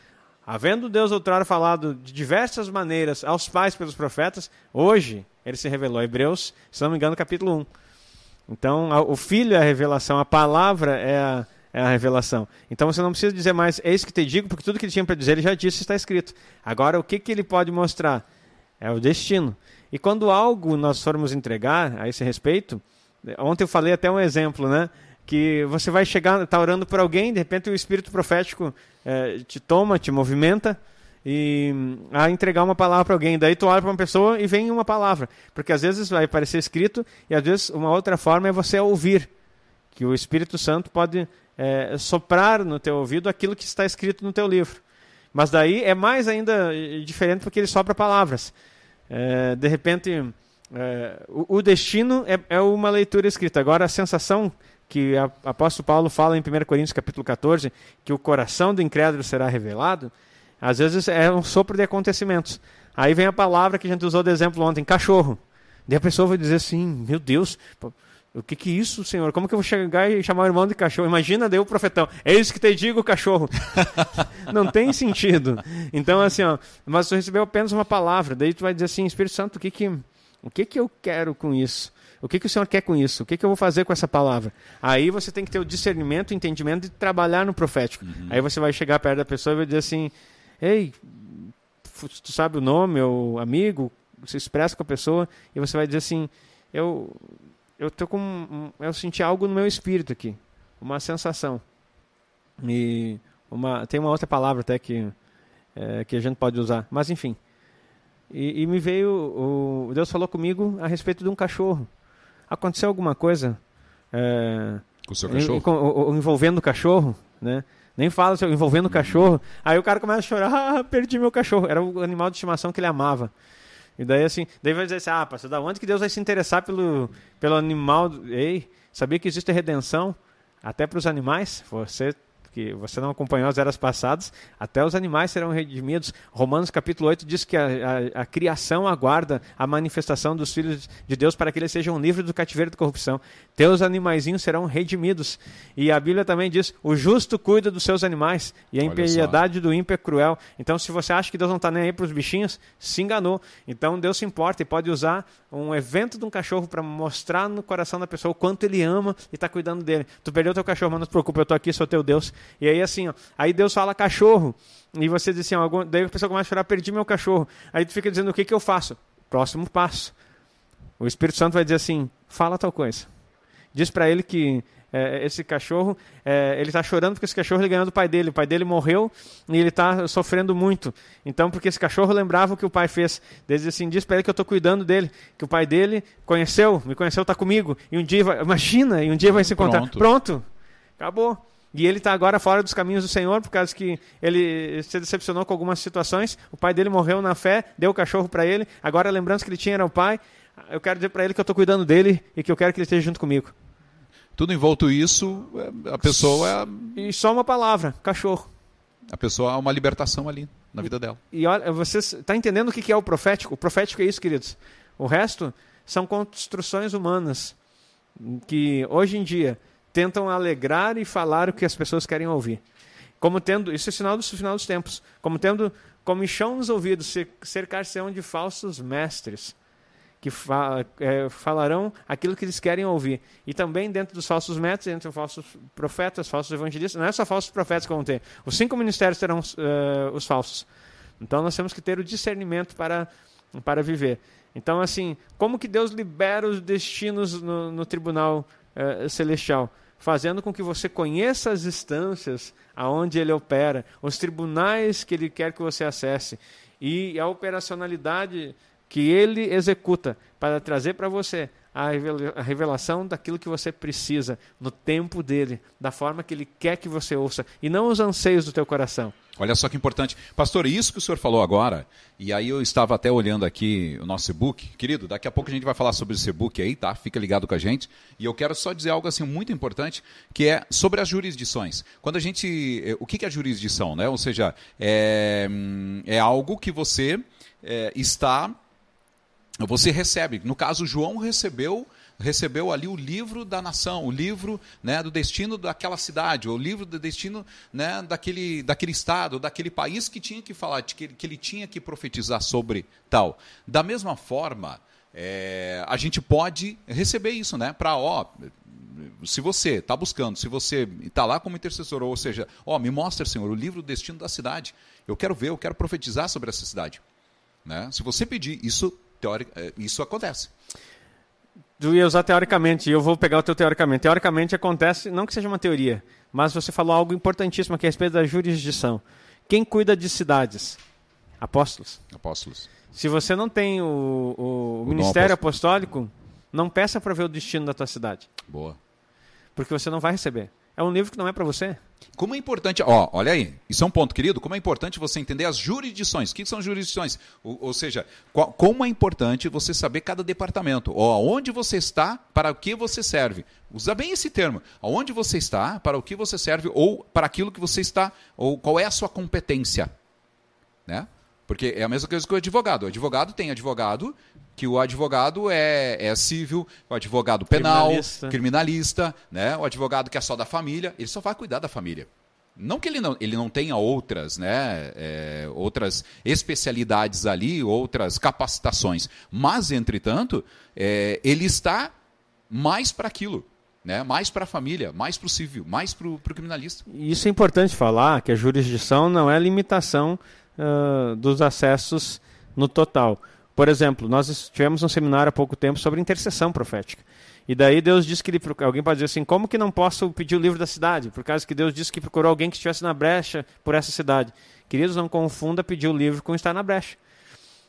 Havendo Deus outrora falado de diversas maneiras aos pais pelos profetas, hoje ele se revelou. Hebreus, se não me engano, capítulo 1. Então, o filho é a revelação, a palavra é a, é a revelação. Então você não precisa dizer mais, eis que te digo, porque tudo que ele tinha para dizer ele já disse, está escrito. Agora, o que, que ele pode mostrar? É o destino. E quando algo nós formos entregar a esse respeito, ontem eu falei até um exemplo, né? Que você vai chegar, está orando por alguém, de repente o espírito profético é, te toma, te movimenta e a entregar uma palavra para alguém. Daí tu olha para uma pessoa e vem uma palavra, porque às vezes vai aparecer escrito e às vezes uma outra forma é você ouvir, que o Espírito Santo pode é, soprar no teu ouvido aquilo que está escrito no teu livro. Mas daí é mais ainda diferente porque ele sopra palavras. É, de repente, é, o, o, destino é, é uma leitura escrita. Agora a sensação que o apóstolo Paulo fala em 1 Coríntios capítulo 14, que o coração do incrédulo será revelado, às vezes é um sopro de acontecimentos. Aí vem a palavra que a gente usou de exemplo ontem, cachorro. Daí a pessoa vai dizer assim, meu Deus, o que que é isso, Senhor? Como que eu vou chegar e chamar o irmão de cachorro? Imagina, daí o profetão, é isso que te digo, cachorro. Não tem sentido. Então, assim, ó, mas tu recebeu apenas uma palavra, daí tu vai dizer assim, Espírito Santo, o que que, o que, que eu quero com isso? O que, que o Senhor quer com isso? O que, que eu vou fazer com essa palavra? Aí você tem que ter o discernimento, o entendimento de trabalhar no profético. Uhum. Aí você vai chegar perto da pessoa e vai dizer assim: Ei, tu sabe o nome, o amigo, você expressa com a pessoa, e você vai dizer assim: Eu eu tô com, eu senti algo no meu espírito aqui, uma sensação. E uma, tem uma outra palavra até que é, que a gente pode usar, mas enfim. E, e me veio, o, Deus falou comigo a respeito de um cachorro. Aconteceu alguma coisa é, com o seu cachorro? Em, envolvendo o cachorro, né? Nem fala envolvendo o cachorro. Aí o cara começa a chorar, ah, perdi meu cachorro. Era o animal de estimação que ele amava. E daí assim, daí vai dizer assim, ah, pastor, da onde que Deus vai se interessar pelo, pelo animal? Ei, sabia que existe redenção até para os animais? Você que você não acompanhou as eras passadas, até os animais serão redimidos. Romanos capítulo 8 diz que a, a, a criação aguarda a manifestação dos filhos de Deus para que eles sejam livres do cativeiro da corrupção. Teus animaizinhos serão redimidos. E a Bíblia também diz: o justo cuida dos seus animais e a impiedade do ímpio é cruel. Então, se você acha que Deus não está nem aí para os bichinhos, se enganou. Então, Deus se importa e pode usar um evento de um cachorro para mostrar no coração da pessoa o quanto ele ama e está cuidando dele. Tu perdeu teu cachorro, mas não se preocupe, eu estou aqui, sou teu Deus. E aí assim, ó, aí Deus fala cachorro, e você diz assim, ó, daí a pessoa começa a chorar, perdi meu cachorro. Aí tu fica dizendo, o que, que eu faço? Próximo passo. O Espírito Santo vai dizer assim, fala tal coisa. Diz para ele que é, esse cachorro, é, ele está chorando porque esse cachorro ele ganhou do pai dele. O pai dele morreu e ele está sofrendo muito. Então, porque esse cachorro lembrava o que o pai fez. Desde assim, diz para ele que eu estou cuidando dele, que o pai dele conheceu, me conheceu, está comigo. E um dia, vai, imagina, e um dia vai se encontrar. Pronto. Pronto. Acabou. E ele está agora fora dos caminhos do Senhor, por causa que ele se decepcionou com algumas situações. O pai dele morreu na fé, deu o cachorro para ele. Agora a lembrança que ele tinha era o pai. Eu quero dizer para ele que eu estou cuidando dele e que eu quero que ele esteja junto comigo. Tudo envolto isso, a pessoa. É... E só uma palavra: cachorro. A pessoa há uma libertação ali na vida dela. E olha, você está entendendo o que é o profético? O profético é isso, queridos. O resto são construções humanas que hoje em dia tentam alegrar e falar o que as pessoas querem ouvir. Como tendo, isso é sinal do final dos tempos, como tendo comichão nos ouvidos, cercar-se de falsos mestres, que fa, é, falarão aquilo que eles querem ouvir. E também dentro dos falsos mestres, entre os falsos profetas, falsos evangelistas, não é só falsos profetas que vão ter. Os cinco ministérios serão uh, os falsos. Então nós temos que ter o discernimento para, para viver. Então, assim, como que Deus libera os destinos no, no tribunal uh, celestial? Fazendo com que você conheça as instâncias aonde ele opera, os tribunais que ele quer que você acesse e a operacionalidade que ele executa para trazer para você a revelação daquilo que você precisa no tempo dele, da forma que ele quer que você ouça e não os anseios do teu coração. Olha só que importante. Pastor, isso que o senhor falou agora, e aí eu estava até olhando aqui o nosso e-book. Querido, daqui a pouco a gente vai falar sobre esse e-book aí, tá? Fica ligado com a gente. E eu quero só dizer algo assim muito importante, que é sobre as jurisdições. Quando a gente... Eh, o que é jurisdição, né? Ou seja, é, hum, é algo que você é, está... Você recebe. No caso, João recebeu recebeu ali o livro da nação, o livro né, do destino daquela cidade, o livro do destino né, daquele, daquele estado, daquele país que tinha que falar, que, que ele tinha que profetizar sobre tal. Da mesma forma, é, a gente pode receber isso, né? Para, ó, se você está buscando, se você está lá como intercessor, ou seja, ó, me mostra, Senhor, o livro do destino da cidade. Eu quero ver, eu quero profetizar sobre essa cidade. Né? Se você pedir, isso, é, isso acontece. Tu ia usar teoricamente, e eu vou pegar o teu teoricamente. Teoricamente acontece, não que seja uma teoria, mas você falou algo importantíssimo aqui a respeito da jurisdição. Quem cuida de cidades? Apóstolos. Apóstolos. Se você não tem o, o, o ministério apostólico, não peça para ver o destino da tua cidade. Boa. Porque você não vai receber. É um livro que não é para você. Como é importante, ó, olha aí, isso é um ponto, querido, como é importante você entender as jurisdições. O que são jurisdições? Ou, ou seja, qual, como é importante você saber cada departamento, ó, onde você está, para o que você serve. Usa bem esse termo. Aonde você está, para o que você serve, ou para aquilo que você está, ou qual é a sua competência. Né? Porque é a mesma coisa que o advogado. O advogado tem advogado que o advogado é, é civil, o advogado penal, criminalista. criminalista, né? o advogado que é só da família, ele só vai cuidar da família. Não que ele não, ele não tenha outras, né, é, outras especialidades ali, outras capacitações, mas, entretanto, é, ele está mais para aquilo. Né? mais para a família, mais para o civil, mais para o criminalista. Isso é importante falar, que a jurisdição não é limitação uh, dos acessos no total. Por exemplo, nós tivemos um seminário há pouco tempo sobre intercessão profética. E daí Deus disse que ele alguém pode dizer assim, como que não posso pedir o livro da cidade? Por causa que Deus disse que procurou alguém que estivesse na brecha por essa cidade. Queridos, não confunda pedir o livro com estar na brecha.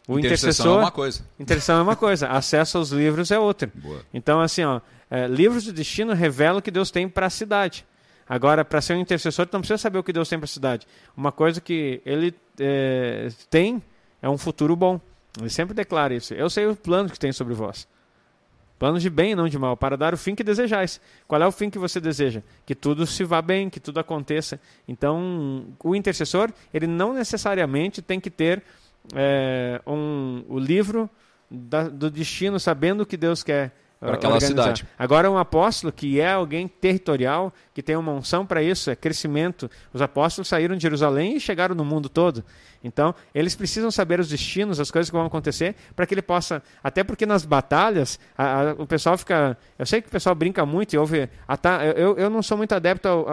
O intercessor é uma coisa. Intercessão é uma coisa, acesso aos livros é outra. Boa. Então, assim, ó, é, livros do destino revelam o que Deus tem para a cidade. Agora, para ser um intercessor, tu não precisa saber o que Deus tem para a cidade. Uma coisa que ele é, tem é um futuro bom. Ele sempre declara isso. Eu sei o plano que tem sobre vós. Planos de bem e não de mal, para dar o fim que desejais. Qual é o fim que você deseja? Que tudo se vá bem, que tudo aconteça. Então, o intercessor, ele não necessariamente tem que ter é, um, o livro da, do destino, sabendo o que Deus quer para aquela organizar. cidade. Agora, um apóstolo que é alguém territorial, que tem uma unção para isso, é crescimento. Os apóstolos saíram de Jerusalém e chegaram no mundo todo. Então, eles precisam saber os destinos, as coisas que vão acontecer, para que ele possa. Até porque nas batalhas, a, a, o pessoal fica. Eu sei que o pessoal brinca muito e ouve. eu, eu não sou muito adepto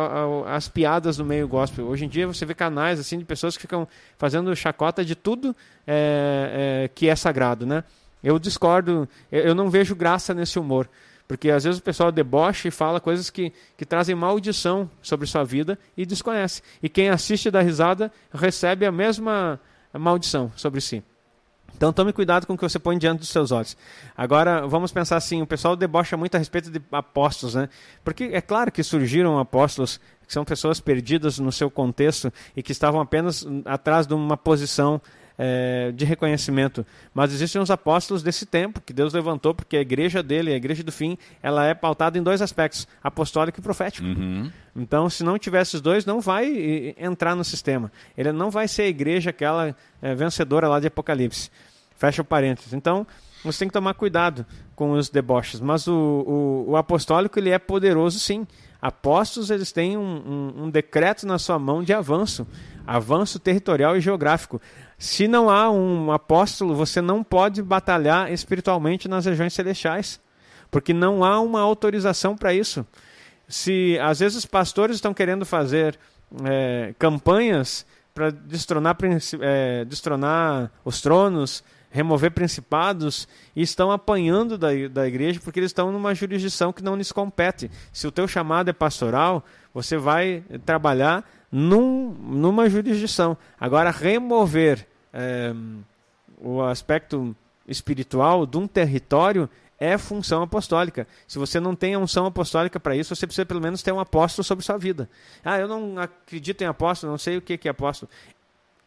às piadas do meio gospel. Hoje em dia, você vê canais assim de pessoas que ficam fazendo chacota de tudo é, é, que é sagrado, né? Eu discordo, eu não vejo graça nesse humor. Porque às vezes o pessoal debocha e fala coisas que, que trazem maldição sobre sua vida e desconhece. E quem assiste da risada recebe a mesma maldição sobre si. Então tome cuidado com o que você põe diante dos seus olhos. Agora, vamos pensar assim, o pessoal debocha muito a respeito de apóstolos, né? Porque é claro que surgiram apóstolos que são pessoas perdidas no seu contexto e que estavam apenas atrás de uma posição é, de reconhecimento. Mas existem os apóstolos desse tempo que Deus levantou, porque a igreja dele, a igreja do fim, ela é pautada em dois aspectos: apostólico e profético. Uhum. Então, se não tiver esses dois, não vai entrar no sistema. Ele não vai ser a igreja aquela é, vencedora lá de Apocalipse. Fecha o parênteses. Então, você tem que tomar cuidado com os deboches. Mas o, o, o apostólico ele é poderoso, sim. Apóstolos eles têm um, um, um decreto na sua mão de avanço, avanço territorial e geográfico. Se não há um apóstolo, você não pode batalhar espiritualmente nas regiões celestiais, porque não há uma autorização para isso. Se às vezes os pastores estão querendo fazer é, campanhas para destronar, é, destronar os tronos, remover principados e estão apanhando da, da igreja porque eles estão numa jurisdição que não lhes compete. Se o teu chamado é pastoral, você vai trabalhar num, numa jurisdição. Agora, remover é, o aspecto espiritual de um território é função apostólica. Se você não tem a unção apostólica para isso, você precisa pelo menos ter um apóstolo sobre sua vida. Ah, eu não acredito em apóstolo, não sei o que é apóstolo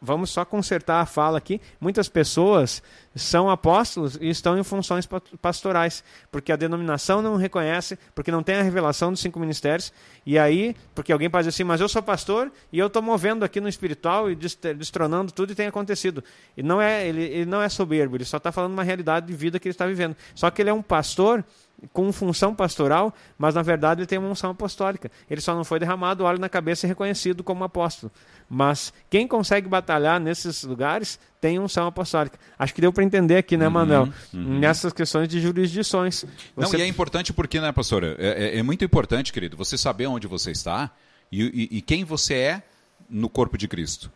vamos só consertar a fala aqui. Muitas pessoas são apóstolos e estão em funções pastorais, porque a denominação não reconhece, porque não tem a revelação dos cinco ministérios. E aí, porque alguém dizer assim, mas eu sou pastor e eu estou movendo aqui no espiritual e destronando tudo e tem acontecido. E não é, ele, ele não é soberbo, ele só está falando uma realidade de vida que ele está vivendo. Só que ele é um pastor com função pastoral, mas na verdade ele tem uma unção apostólica. Ele só não foi derramado óleo na cabeça e reconhecido como apóstolo. Mas quem consegue batalhar nesses lugares tem unção apostólica. Acho que deu para entender aqui, né, uhum, Manuel? Uhum. Nessas questões de jurisdições. Você... Não, e é importante porque, né, pastora? É, é, é, muito importante, querido, você saber onde você está e, e, e quem você é no corpo de Cristo.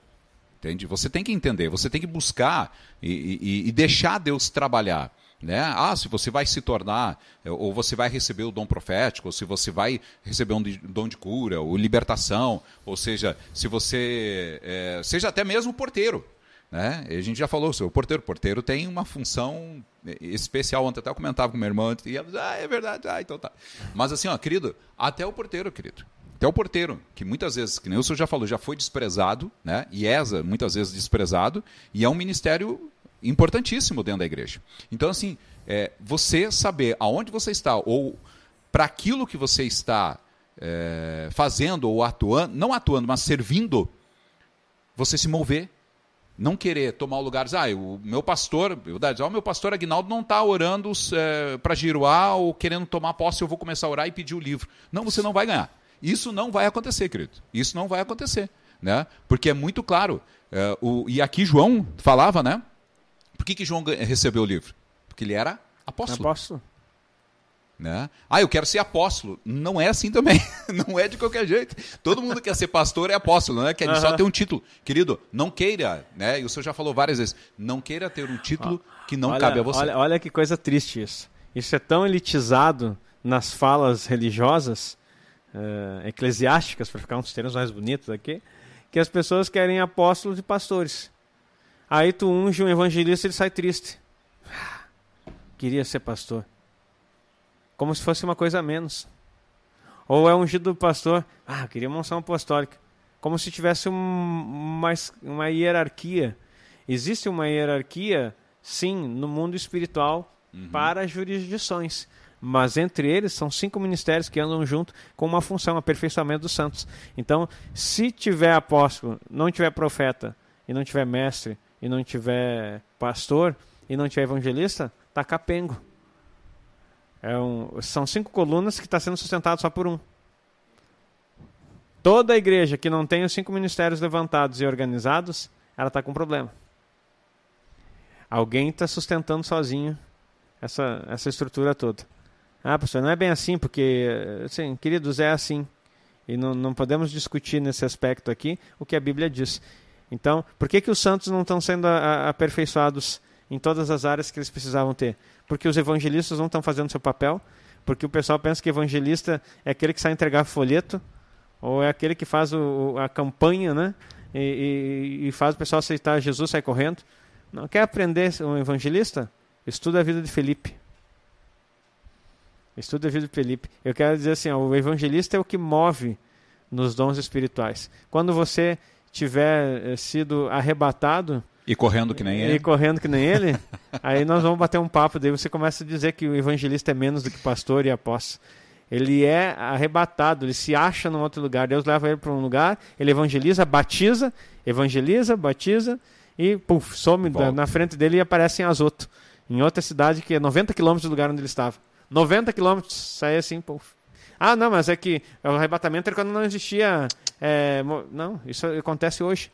Entende? Você tem que entender, você tem que buscar e, e, e deixar Deus trabalhar. Né? Ah, se você vai se tornar, eh, ou você vai receber o dom profético, ou se você vai receber um dom de cura, ou libertação, ou seja, se você é, seja até mesmo porteiro. Né? A gente já falou o porteiro. O porteiro tem uma função eh, especial. Ontem até eu comentava com meu irmão e ela ah, é verdade, ah, então tá. Mas assim, ó, querido, até o porteiro, querido. Até o porteiro, que muitas vezes, que nem o senhor já falou, já foi desprezado, né? E ESA, muitas vezes desprezado, e é um ministério importantíssimo dentro da igreja. Então, assim, é, você saber aonde você está, ou para aquilo que você está é, fazendo ou atuando, não atuando, mas servindo, você se mover. Não querer tomar o lugar, ah, o meu pastor, verdade, ah, o meu pastor Agnaldo não está orando é, para Giruá ou querendo tomar posse, eu vou começar a orar e pedir o livro. Não, você não vai ganhar. Isso não vai acontecer, querido. Isso não vai acontecer. Né? Porque é muito claro. É, o, e aqui João falava, né? Por que, que João recebeu o livro? Porque ele era apóstolo. Apóstolo. Né? Ah, eu quero ser apóstolo. Não é assim também. Não é de qualquer jeito. Todo mundo quer ser pastor é apóstolo, né? Quer uhum. só ter um título. Querido, não queira, né? E o senhor já falou várias vezes, não queira ter um título que não olha, cabe a você. Olha, olha que coisa triste isso. Isso é tão elitizado nas falas religiosas, uh, eclesiásticas, para ficar uns termos mais bonitos aqui, que as pessoas querem apóstolos e pastores. Aí tu unge um evangelista e ele sai triste. Queria ser pastor. Como se fosse uma coisa a menos. Ou é ungido do pastor. Ah, queria uma unção apostólica. Como se tivesse um, uma, uma hierarquia. Existe uma hierarquia, sim, no mundo espiritual uhum. para jurisdições. Mas entre eles são cinco ministérios que andam junto com uma função, aperfeiçoamento dos santos. Então, se tiver apóstolo, não tiver profeta, e não tiver mestre, e não tiver pastor, e não tiver evangelista, tá capengo. É um, são cinco colunas que está sendo sustentado só por um. Toda igreja que não tem os cinco ministérios levantados e organizados, ela está com problema. Alguém está sustentando sozinho essa, essa estrutura toda. Ah, pastor, não é bem assim, porque, assim, queridos, é assim. E não, não podemos discutir nesse aspecto aqui o que a Bíblia diz. Então, por que, que os santos não estão sendo a, a, aperfeiçoados em todas as áreas que eles precisavam ter? Porque os evangelistas não estão fazendo seu papel, porque o pessoal pensa que evangelista é aquele que sai entregar folheto, ou é aquele que faz o, a campanha, né? E, e, e, faz o pessoal aceitar Jesus, sai correndo. Não quer aprender um evangelista? Estuda a vida de Felipe. Estuda a vida de Felipe. Eu quero dizer assim, ó, o evangelista é o que move nos dons espirituais. Quando você tiver eh, sido arrebatado e correndo que nem ele, e correndo que nem ele, aí nós vamos bater um papo. Daí você começa a dizer que o evangelista é menos do que pastor e apóstolo. Ele é arrebatado, ele se acha num outro lugar. Deus leva ele para um lugar, ele evangeliza, batiza, evangeliza, batiza e puf, some na frente dele e aparece em Azoto, em outra cidade que é 90 quilômetros do lugar onde ele estava. 90 quilômetros, sai assim, puf. Ah, não, mas é que o arrebatamento era quando não existia. É, não, isso acontece hoje.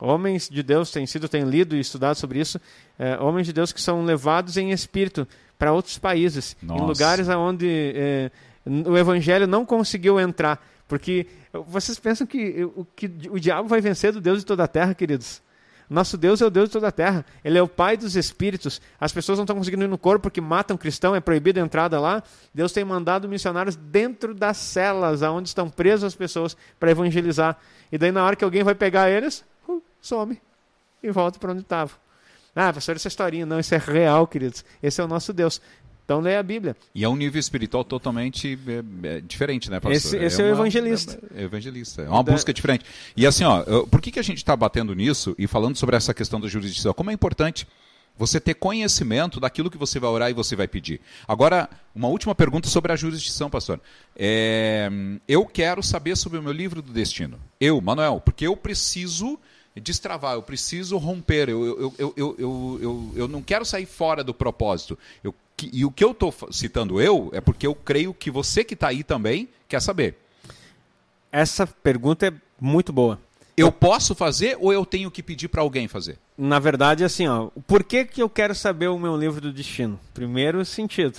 Homens de Deus têm sido, têm lido e estudado sobre isso. É, homens de Deus que são levados em espírito para outros países, Nossa. em lugares onde é, o evangelho não conseguiu entrar. Porque vocês pensam que o, que o diabo vai vencer do Deus de toda a terra, queridos? Nosso Deus é o Deus de toda a terra. Ele é o Pai dos espíritos. As pessoas não estão conseguindo ir no corpo porque matam cristão, é proibida a entrada lá. Deus tem mandado missionários dentro das celas, aonde estão presas as pessoas, para evangelizar. E daí, na hora que alguém vai pegar eles, uh, some e volta para onde estava. Ah, pastor, essa historinha. Não, isso é real, queridos. Esse é o nosso Deus. Então leia a Bíblia. E é um nível espiritual totalmente é, é, diferente, né, pastor? Esse, esse é, é, o evangelista. É, é, evangelista. É uma da... busca diferente. E assim, ó, por que, que a gente está batendo nisso e falando sobre essa questão da jurisdição? Como é importante você ter conhecimento daquilo que você vai orar e você vai pedir. Agora, uma última pergunta sobre a jurisdição, pastor. É, eu quero saber sobre o meu livro do destino. Eu, Manuel, porque eu preciso destravar, eu preciso romper, eu, eu, eu, eu, eu, eu, não quero sair fora do propósito. Eu que, e o que eu estou citando eu é porque eu creio que você que está aí também quer saber. Essa pergunta é muito boa. Eu posso fazer ou eu tenho que pedir para alguém fazer? Na verdade, assim, ó, por que, que eu quero saber o meu livro do destino? Primeiro sentido.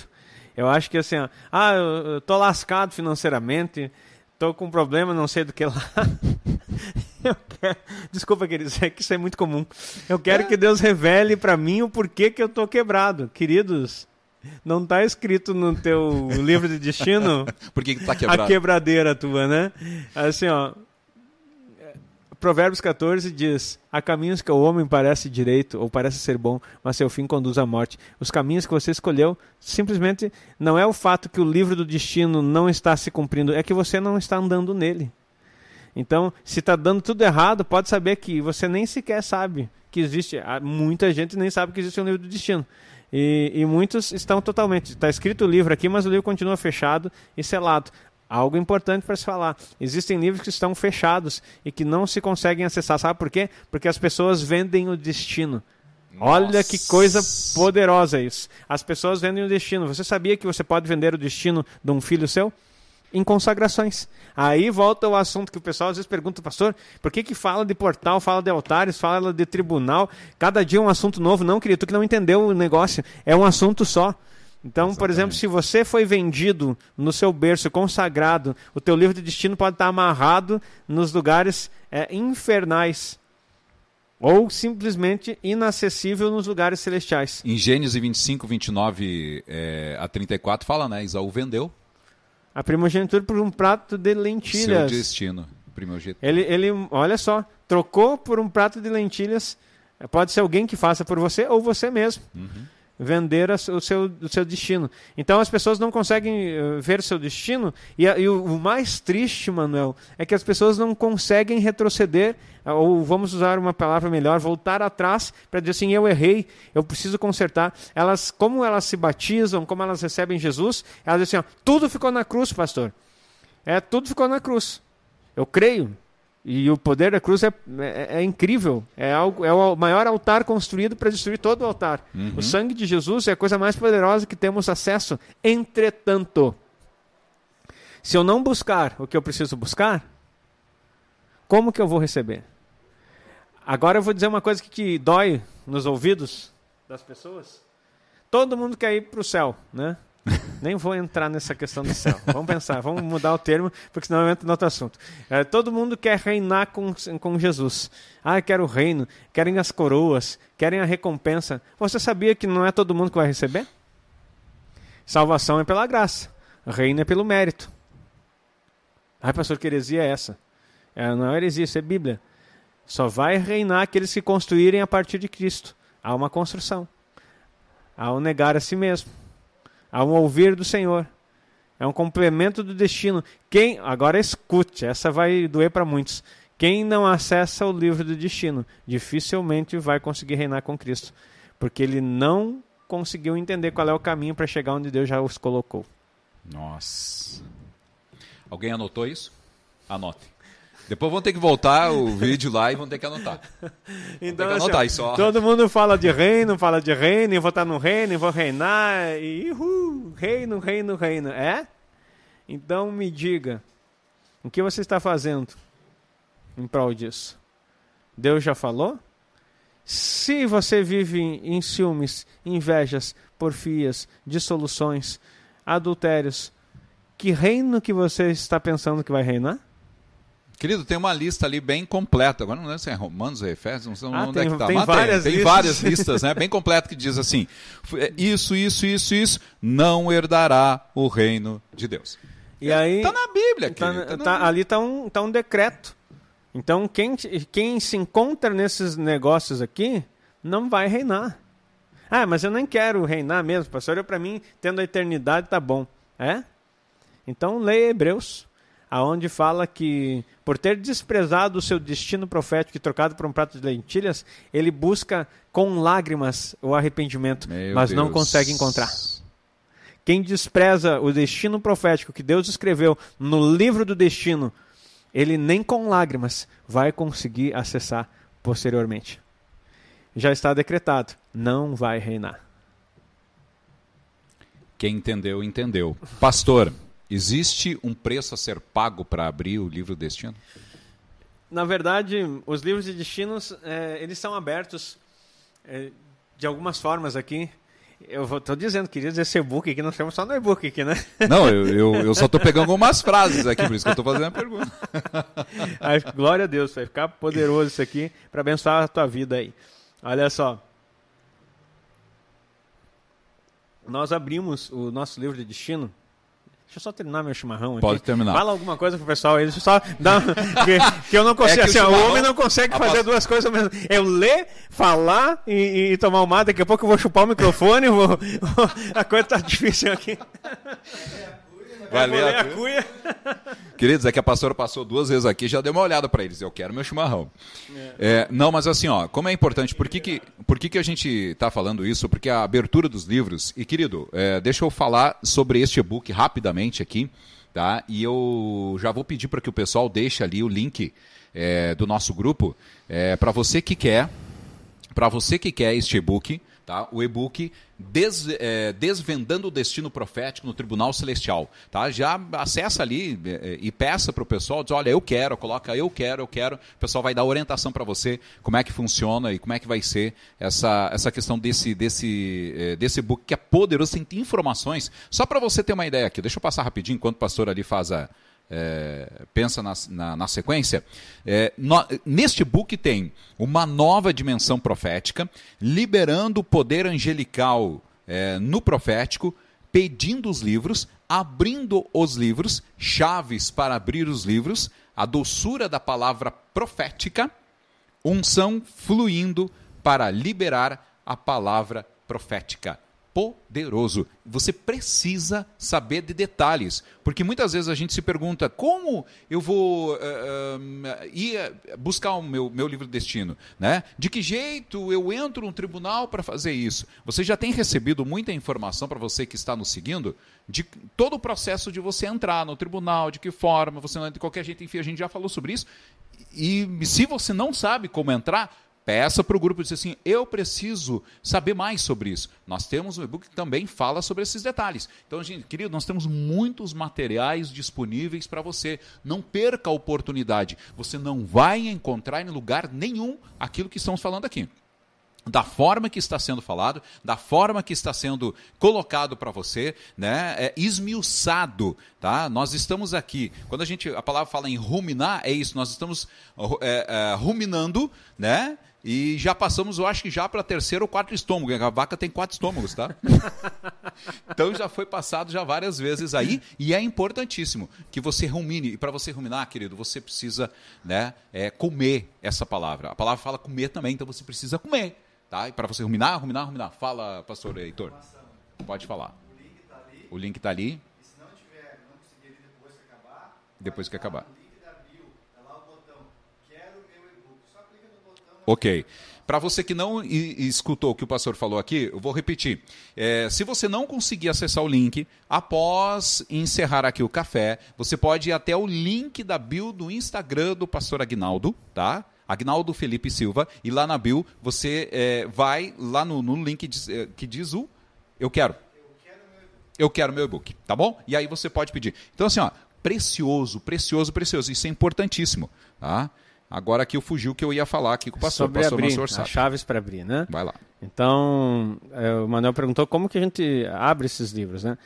Eu acho que assim, ó, ah, eu, eu tô lascado financeiramente, tô com um problema, não sei do que lá. Quero... Desculpa, queridos, é que isso é muito comum. Eu quero é. que Deus revele para mim o porquê que eu tô quebrado. Queridos, não está escrito no teu livro de destino Por que, que tá quebrado? a quebradeira tua, né? Assim, ó. Provérbios 14 diz: Há caminhos que o homem parece direito ou parece ser bom, mas seu fim conduz à morte. Os caminhos que você escolheu simplesmente não é o fato que o livro do destino não está se cumprindo, é que você não está andando nele. Então, se está dando tudo errado, pode saber que você nem sequer sabe que existe. Muita gente nem sabe que existe um livro do destino. E, e muitos estão totalmente. Está escrito o livro aqui, mas o livro continua fechado e selado. Algo importante para se falar. Existem livros que estão fechados e que não se conseguem acessar. Sabe por quê? Porque as pessoas vendem o destino. Nossa. Olha que coisa poderosa isso. As pessoas vendem o destino. Você sabia que você pode vender o destino de um filho seu? Em consagrações. Aí volta o assunto que o pessoal às vezes pergunta, pastor, por que, que fala de portal, fala de altares, fala de tribunal? Cada dia é um assunto novo. Não, querido, tu que não entendeu o negócio. É um assunto só. Então, Exatamente. por exemplo, se você foi vendido no seu berço consagrado, o teu livro de destino pode estar amarrado nos lugares é, infernais. ou simplesmente inacessível nos lugares celestiais. Em Gênesis 25, 29 é, a 34 fala, né? Isaú vendeu a primogenitura por um prato de lentilhas. Seu destino, primogênito. Ele, ele, olha só, trocou por um prato de lentilhas. Pode ser alguém que faça por você ou você mesmo. Uhum vender o seu, o seu destino. Então as pessoas não conseguem uh, ver seu destino, e, e o, o, mais triste, Manuel, é que as pessoas não conseguem retroceder, uh, ou vamos usar uma palavra melhor, voltar atrás para dizer assim: eu errei, eu preciso consertar. Elas, como elas se batizam, como elas recebem Jesus, elas dizem assim: ó, tudo ficou na cruz, pastor. É, tudo ficou na cruz. Eu creio, e o poder da cruz é, é, é, incrível. É, algo, é o maior altar construído para destruir todo o altar. Uhum. O sangue de Jesus é a coisa mais poderosa que temos acesso. Entretanto, se eu não buscar o que eu preciso buscar, como que eu vou receber? Agora eu vou dizer uma coisa que, que dói nos ouvidos das pessoas. Todo mundo quer ir para o céu, né? Nem vou entrar nessa questão do céu. Vamos pensar, vamos mudar o termo, porque senão eu entro no outro assunto. É, todo mundo quer reinar com, com Jesus. Ah, quero o reino, querem as coroas, querem a recompensa. Você sabia que não é todo mundo que vai receber? Salvação é pela graça, reino é pelo mérito. Ai, pastor, que heresia é essa? É, não é heresia, isso é Bíblia. Só vai reinar aqueles que construírem a partir de Cristo. Há uma construção. Há um negar a si mesmo a um ouvir do Senhor. É um complemento do destino. Quem agora escute, essa vai doer para muitos. Quem não acessa o livro do destino, dificilmente vai conseguir reinar com Cristo, porque ele não conseguiu entender qual é o caminho para chegar onde Deus já os colocou. Nossa. Alguém anotou isso? Anote. Depois vão ter que voltar o vídeo lá e vão ter que anotar. então, que anotar assim, só. Todo mundo fala de reino, fala de reino, e vou estar no reino, e vou reinar, e uhul, reino, reino, reino. É? Então me diga, o que você está fazendo em prol disso? Deus já falou? Se você vive em ciúmes, invejas, porfias, dissoluções, adultérios, que reino que você está pensando que vai reinar? Querido, tem uma lista ali bem completa. Agora não lembro se é Romanos ou Efésios, não sei ah, onde tem, é que está. Tem, várias, tem, listas. várias listas, né? Bem completa que diz assim: é, isso, isso, isso, isso, não herdará o reino de Deus. E aí está na Bíblia, tá, tá na... tá, ali está um, tá um decreto. Então quem, quem se encontra nesses negócios aqui não vai reinar. Ah, mas eu nem quero reinar mesmo, pastor. Eu para mim tendo a eternidade tá bom, é? Então leia Hebreus aonde fala que por ter desprezado o seu destino profético e trocado por um prato de lentilhas, ele busca com lágrimas o arrependimento, Meu mas Deus. não consegue encontrar. Quem despreza o destino profético que Deus escreveu no livro do destino, ele nem com lágrimas vai conseguir acessar posteriormente. Já está decretado, não vai reinar. Quem entendeu, entendeu. Pastor, Existe um preço a ser pago para abrir o livro Destino? Na verdade, os livros de destinos é, eles são abertos é, de algumas formas aqui. Eu estou dizendo, queria dizer esse e-book aqui, nós temos só no e-book aqui, né? Não, eu, eu, eu só estou pegando algumas frases aqui, por isso que eu estou fazendo a pergunta. Aí, glória a Deus, vai ficar poderoso isso aqui para abençoar a tua vida aí. Olha só. Nós abrimos o nosso livro de destino Deixa eu só terminar meu chimarrão aqui. Pode terminar. Fala alguma coisa pro pessoal aí. Deixa eu só dar. que, que eu não consigo. É assim, o, o homem não consegue fazer duas coisas ao mesmo Eu ler, falar e, e tomar uma. Daqui a pouco eu vou chupar o microfone. Vou, a coisa tá difícil aqui. Valeu. a. Queridos, é que a pastora passou duas vezes aqui já deu uma olhada para eles. Eu quero meu chimarrão. É. É, não, mas assim, ó, como é importante, por que, que, por que, que a gente está falando isso? Porque a abertura dos livros. E, querido, é, deixa eu falar sobre este e-book rapidamente aqui. Tá? E eu já vou pedir para que o pessoal deixe ali o link é, do nosso grupo é, para você que quer, para você que quer este e-book, tá? o e-book Des, é, Desvendando o Destino Profético no Tribunal Celestial. Tá? Já acessa ali é, e peça para o pessoal, diz, olha, eu quero, coloca eu quero, eu quero. O pessoal vai dar orientação para você como é que funciona e como é que vai ser essa, essa questão desse, desse, é, desse book que é poderoso, tem informações. Só para você ter uma ideia aqui, deixa eu passar rapidinho enquanto o pastor ali faz a, é, pensa na, na, na sequência, é, no, neste book tem uma nova dimensão profética, liberando o poder angelical é, no profético, pedindo os livros, abrindo os livros, chaves para abrir os livros, a doçura da palavra profética, unção fluindo para liberar a palavra profética poderoso. Você precisa saber de detalhes, porque muitas vezes a gente se pergunta como eu vou uh, uh, ir buscar o meu, meu livro de destino, né? De que jeito eu entro no tribunal para fazer isso? Você já tem recebido muita informação para você que está nos seguindo de todo o processo de você entrar no tribunal, de que forma, você não entra de qualquer jeito, enfim, a gente já falou sobre isso. E se você não sabe como entrar, Peça para o grupo dizer assim: eu preciso saber mais sobre isso. Nós temos um e-book que também fala sobre esses detalhes. Então, gente, querido, nós temos muitos materiais disponíveis para você. Não perca a oportunidade. Você não vai encontrar em lugar nenhum aquilo que estamos falando aqui da forma que está sendo falado, da forma que está sendo colocado para você, né, é esmiuçado, tá? Nós estamos aqui, quando a gente, a palavra fala em ruminar, é isso, nós estamos é, é, ruminando, né, e já passamos, eu acho que já para terceiro ou quarto estômago. A vaca tem quatro estômagos, tá? então já foi passado já várias vezes aí. E é importantíssimo que você rumine. E para você ruminar, querido, você precisa né, é, comer essa palavra. A palavra fala comer também, então você precisa comer. Tá? E para você ruminar, ruminar, ruminar. Fala, pastor Heitor. Pode falar. O link está ali. E se não tiver, não conseguir depois que acabar. Depois que acabar. Ok. Para você que não escutou o que o pastor falou aqui, eu vou repetir. É, se você não conseguir acessar o link, após encerrar aqui o café, você pode ir até o link da bio do Instagram do pastor Agnaldo, tá? Agnaldo Felipe Silva, e lá na bio você é, vai lá no, no link é, que diz o Eu quero. Eu quero meu e-book, tá bom? E aí você pode pedir. Então, assim, ó, precioso, precioso, precioso. Isso é importantíssimo, tá? Agora aqui eu fugiu que eu ia falar aqui com o pastor. Sobre pastor abrir, as chaves para abrir, né? Vai lá. Então, é, o Manuel perguntou como que a gente abre esses livros, né?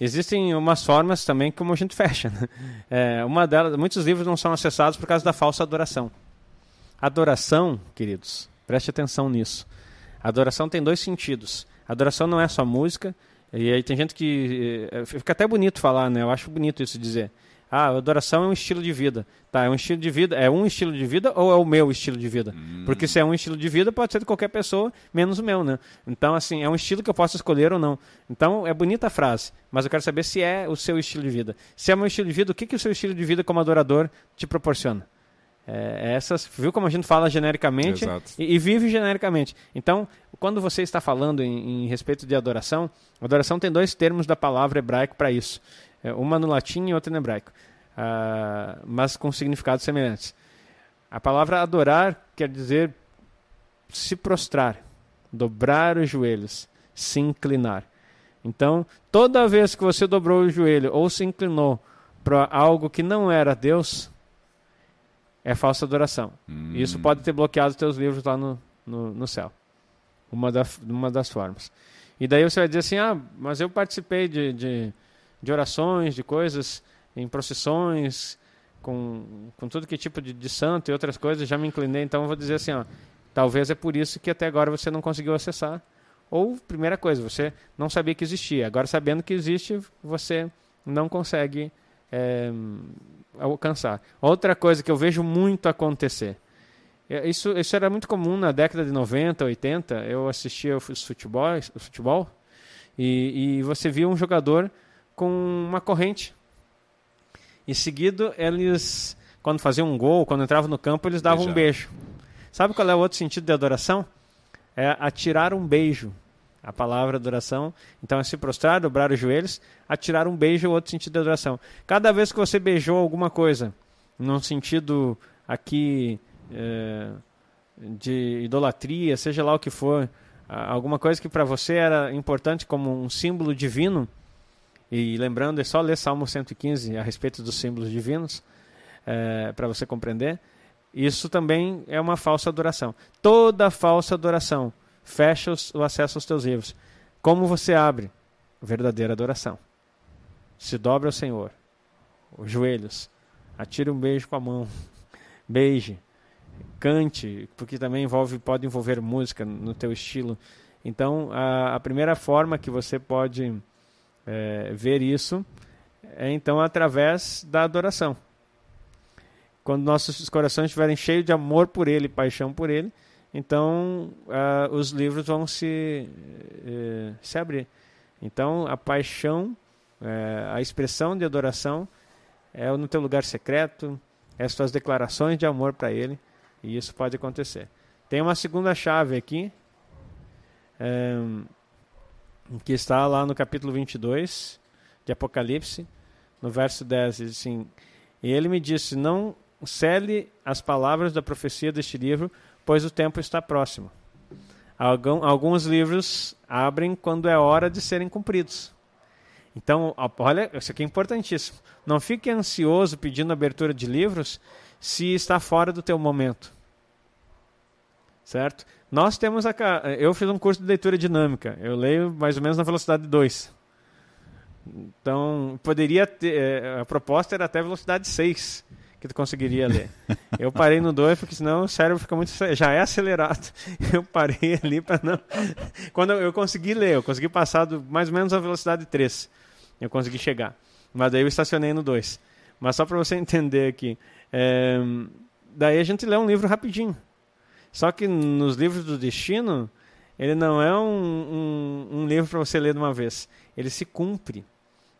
Existem umas formas também como a gente fecha. Né? É, uma delas, muitos livros não são acessados por causa da falsa adoração. Adoração, queridos, preste atenção nisso. Adoração tem dois sentidos. Adoração não é só música. E aí tem gente que é, fica até bonito falar, né? Eu acho bonito isso dizer. Ah, adoração é um estilo de vida. Tá, é um estilo de vida. É um estilo de vida ou é o meu estilo de vida? Hum. Porque se é um estilo de vida, pode ser de qualquer pessoa, menos o meu, né? Então, assim, é um estilo que eu posso escolher ou não. Então, é bonita a frase, mas eu quero saber se é o seu estilo de vida. Se é o meu estilo de vida, o que, que o seu estilo de vida como adorador te proporciona? É, essas, viu como a gente fala genericamente e, e, vive genericamente. Então, quando você está falando em, em respeito de adoração, adoração tem dois termos da palavra hebraico para isso. É, uma no latim e outra no hebraico, uh, mas com significados semelhantes. A palavra adorar quer dizer se prostrar, dobrar os joelhos, se inclinar. Então, toda vez que você dobrou o joelho ou se inclinou para algo que não era Deus, é falsa adoração. Hum. Isso pode ter bloqueado os teus livros lá no, no, no céu. Uma, da, uma das formas. E daí você vai dizer assim: ah, mas eu participei de, de de orações, de coisas, em procissões, com, com tudo que tipo de, de santo e outras coisas, já me inclinei. Então vou dizer assim, ó, talvez é por isso que até agora você não conseguiu acessar. Ou, primeira coisa, você não sabia que existia. Agora, sabendo que existe, você não consegue é, alcançar. Outra coisa que eu vejo muito acontecer. É, isso, isso era muito comum na década de 90, 80. Eu assistia o futebol, o futebol e, e você via um jogador com uma corrente. Em seguida, eles, quando faziam um gol, quando entravam no campo, eles davam Beijar. um beijo. Sabe qual é o outro sentido de adoração? É atirar um beijo. A palavra adoração, então é se prostrar, dobrar os joelhos, atirar um beijo é outro sentido de adoração. Cada vez que você beijou alguma coisa, num sentido aqui é, de idolatria, seja lá o que for, alguma coisa que para você era importante como um símbolo divino, e lembrando, é só ler Salmo 115 a respeito dos símbolos divinos, é, para você compreender. Isso também é uma falsa adoração. Toda falsa adoração fecha os, o acesso aos teus livros. Como você abre? Verdadeira adoração. Se dobra ao Senhor. os joelhos, atire um beijo com a mão, beije, cante, porque também envolve, pode envolver música no teu estilo. Então, a, a primeira forma que você pode é, ver isso é então através da adoração. Quando nossos corações estiverem cheios de amor por Ele, paixão por Ele, então uh, os livros vão se, uh, se abrir. Então a paixão, uh, a expressão de adoração é no teu lugar secreto, é as tuas declarações de amor para Ele, e isso pode acontecer. Tem uma segunda chave aqui, um, que está lá no capítulo 22 de Apocalipse, no verso 10, diz assim: E ele me disse: Não cele as palavras da profecia deste livro, pois o tempo está próximo. Alguns livros abrem quando é hora de serem cumpridos. Então, olha, isso aqui é importantíssimo. Não fique ansioso pedindo abertura de livros se está fora do teu momento. Certo? Nós temos a eu fiz um curso de leitura dinâmica. Eu leio mais ou menos na velocidade 2. Então, poderia ter eh, a proposta era até velocidade 6 que tu conseguiria ler. Eu parei no 2 porque senão o cérebro fica muito já é acelerado. Eu parei ali para não Quando eu, consegui ler, eu consegui passar do, mais ou menos a velocidade 3. Eu consegui chegar. Mas daí eu estacionei no 2. Mas só para você entender aqui, é... daí a gente lê um livro rapidinho. Só que nos livros do destino, ele não é um, um, um livro para você ler de uma vez. Ele se cumpre.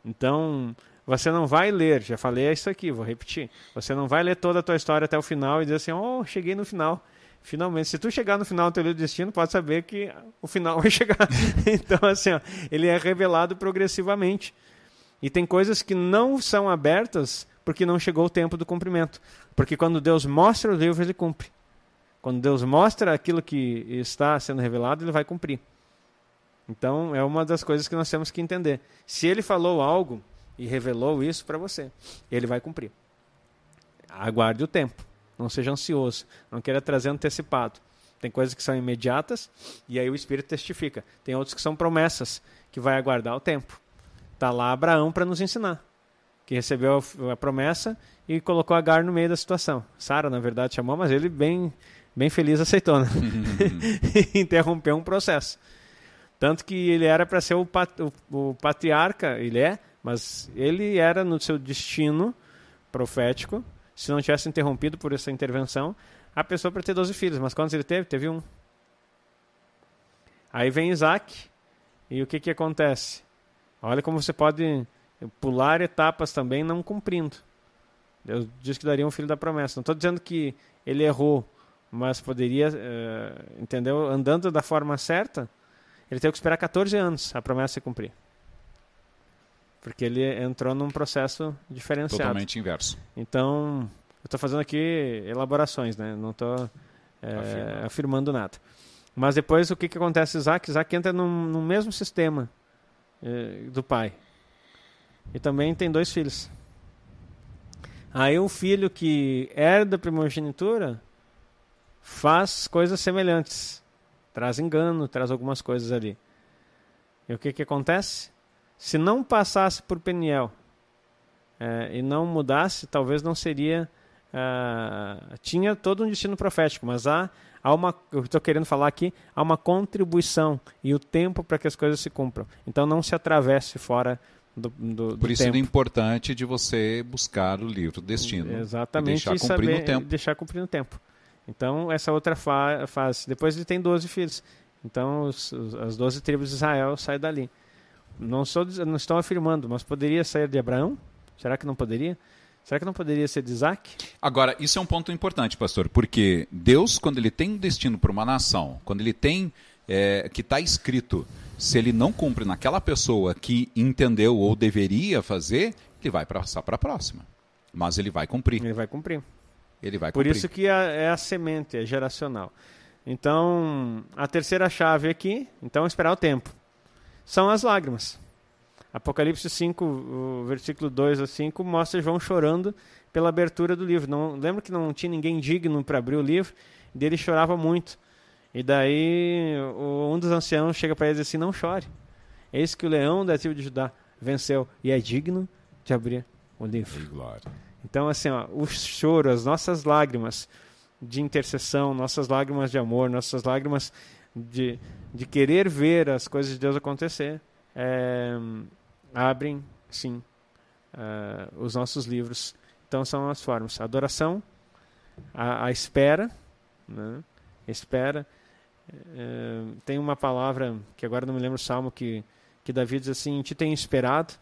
Então, você não vai ler, já falei isso aqui, vou repetir. Você não vai ler toda a tua história até o final e dizer assim, oh, cheguei no final. Finalmente, se tu chegar no final do teu livro destino, pode saber que o final vai chegar. então, assim, ó, ele é revelado progressivamente. E tem coisas que não são abertas porque não chegou o tempo do cumprimento. Porque quando Deus mostra o livro, ele cumpre. Quando Deus mostra aquilo que está sendo revelado, ele vai cumprir. Então, é uma das coisas que nós temos que entender. Se ele falou algo, e revelou isso para você. Ele vai cumprir. Aguarde o tempo. Não seja ansioso. Não queira trazer antecipado. Tem coisas que são imediatas e aí o Espírito testifica. Tem outras que são promessas, que vai aguardar o tempo. Está lá Abraão para nos ensinar. Que recebeu a promessa e colocou Agar no meio da situação. Sara, na verdade, chamou, mas ele bem, bem feliz aceitou. Né? Interrompeu um processo. Tanto que ele era para ser o, pat, o, o patriarca, ele é, mas ele era no seu destino profético, se não tivesse interrompido por essa intervenção, a pessoa para ter 12 filhos. Mas quantos ele teve? Teve um. Aí vem Isaac, e o que, que acontece? Olha como você pode pular etapas também não cumprindo. Deus diz que daria um filho da promessa. Não estou dizendo que ele errou, mas poderia, uh, entendeu? Andando da forma certa, ele teve que esperar 14 anos a promessa se cumprir. Porque ele entrou num processo diferenciado. Totalmente inverso. Então, eu estou fazendo aqui elaborações, né? Não estou é, afirmando nada. Mas depois o que, que acontece Isaac? Isaac entra no, no mesmo sistema é, do pai. E também tem dois filhos. Aí o filho que herda a primogenitura faz coisas semelhantes. Traz engano, traz algumas coisas ali. E o que, que acontece? se não passasse por Peniel é, e não mudasse, talvez não seria. Uh, tinha todo um destino profético, mas há, há uma. Eu estou querendo falar aqui, há uma contribuição e o tempo para que as coisas se cumpram. Então não se atravesse fora do, do, Por isso tempo. é importante de você buscar o livro Destino. Exatamente. E deixar cumprir saber, no tempo. Deixar cumprir no tempo. Então, essa outra fa fase. Depois ele tem 12 filhos. Então, os, os, as 12 tribos de Israel saem dali. Não, sou, não estou afirmando, mas poderia sair de Abraão? Será que não poderia? Será que não poderia ser de Isaac? Agora, isso é um ponto importante, pastor, porque Deus, quando ele tem um destino para uma nação, quando ele tem é, que está escrito, se ele não cumpre naquela pessoa que entendeu ou deveria fazer, ele vai passar para a próxima. Mas ele vai cumprir. Ele vai cumprir. Ele vai Por isso que é, é a semente, é geracional. Então, a terceira chave aqui, então esperar o tempo são as lágrimas. Apocalipse 5, versículo 2 a 5, mostra João chorando pela abertura do livro. Não, lembra que não tinha ninguém digno para abrir o livro? E ele chorava muito. E daí um dos anciãos chega para ele e diz assim: Não chore. Eis que o leão da tribo de Judá venceu e é digno de abrir o livro. Ei, glória. Então, assim, ó, o choro, as nossas lágrimas de intercessão, nossas lágrimas de amor, nossas lágrimas de, de querer ver as coisas de Deus acontecer, é, abrem, sim, uh, os nossos livros. Então, são as formas: a adoração, a, a espera, né? espera. É, tem uma palavra que agora não me lembro o salmo que, que Davi diz assim: Te tenho esperado.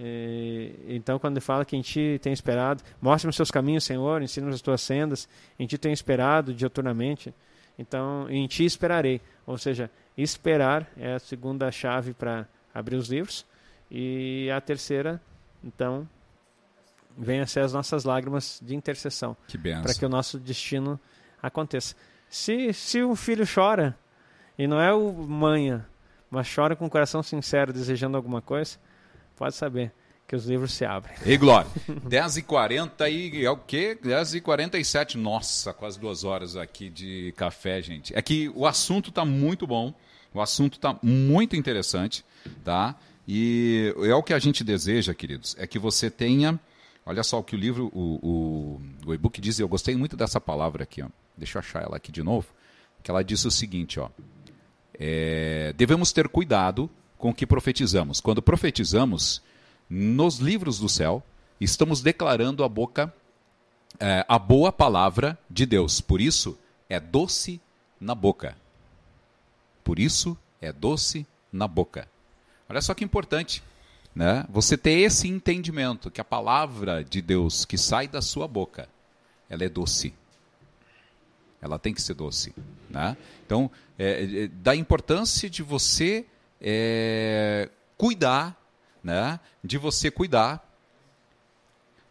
É, então, quando ele fala que em ti tem esperado, mostra-me os seus caminhos, Senhor, ensina-nos as tuas sendas, em ti tem esperado dioturnamente, então em ti esperarei. Ou seja, esperar é a segunda chave para abrir os livros, e a terceira, então, vem a ser as nossas lágrimas de intercessão, para que o nosso destino aconteça. Se, se o filho chora, e não é o manha, mas chora com o coração sincero, desejando alguma coisa, pode saber que os livros se abrem. Ei, Glória, 10h40 e é o quê? 10h47, nossa, quase duas horas aqui de café, gente. É que o assunto está muito bom, o assunto está muito interessante, tá? E é o que a gente deseja, queridos, é que você tenha, olha só o que o livro, o, o, o e-book diz, eu gostei muito dessa palavra aqui, ó. deixa eu achar ela aqui de novo, que ela diz o seguinte, ó, é, devemos ter cuidado com o que profetizamos. Quando profetizamos, nos livros do céu, estamos declarando a boca, é, a boa palavra de Deus. Por isso, é doce na boca. Por isso, é doce na boca. Olha só que importante, né? Você ter esse entendimento que a palavra de Deus que sai da sua boca, ela é doce. Ela tem que ser doce, né? Então, é, é, da importância de você é, cuidar, né? De você cuidar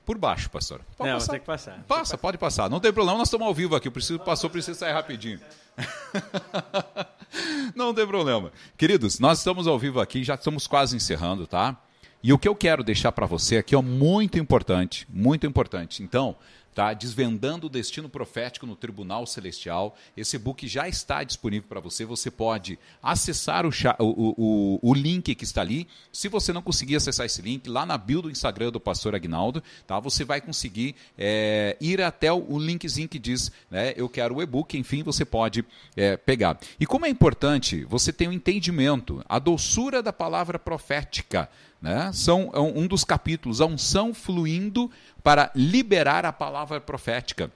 por baixo, pastor. Pode Não, passar. tem que passar. Passa, pode passar. Não tem problema, nós estamos ao vivo aqui. Preciso, passou, precisa sair rapidinho. Não tem problema. Queridos, nós estamos ao vivo aqui, já estamos quase encerrando, tá? E o que eu quero deixar para você aqui é muito importante, muito importante. Então, tá? Desvendando o destino profético no Tribunal Celestial. Esse book já está disponível para você. Você pode acessar o, o, o, o, link que está ali. Se você não conseguir acessar esse link, lá na bio do Instagram do Pastor Agnaldo, tá? Você vai conseguir é, ir até o, linkzinho que diz, né? Eu quero o e-book. Enfim, você pode é, pegar. E como é importante você ter um entendimento, a doçura da palavra profética. Né? São é um dos capítulos, a unção fluindo para liberar a palavra profética.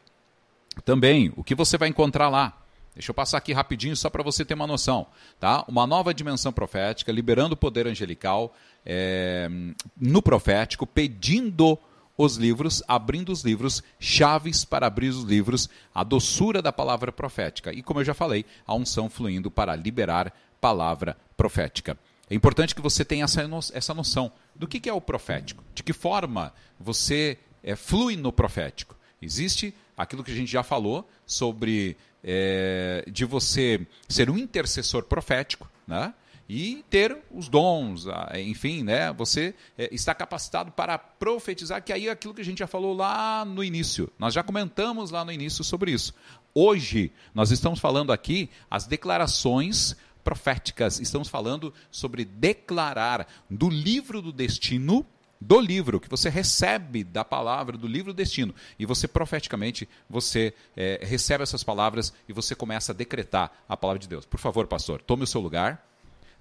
Também, o que você vai encontrar lá? Deixa eu passar aqui rapidinho só para você ter uma noção. Tá? Uma nova dimensão profética, liberando o poder angelical é, no profético, pedindo os livros, abrindo os livros, chaves para abrir os livros, a doçura da palavra profética. E como eu já falei, a unção fluindo para liberar palavra profética. É importante que você tenha essa, essa noção do que, que é o profético, de que forma você é, flui no profético. Existe aquilo que a gente já falou sobre é, de você ser um intercessor profético, né? e ter os dons, enfim, né? Você é, está capacitado para profetizar, que aí é aquilo que a gente já falou lá no início. Nós já comentamos lá no início sobre isso. Hoje nós estamos falando aqui as declarações proféticas. Estamos falando sobre declarar do livro do destino, do livro que você recebe da palavra do livro do destino e você profeticamente você é, recebe essas palavras e você começa a decretar a palavra de Deus. Por favor, pastor, tome o seu lugar,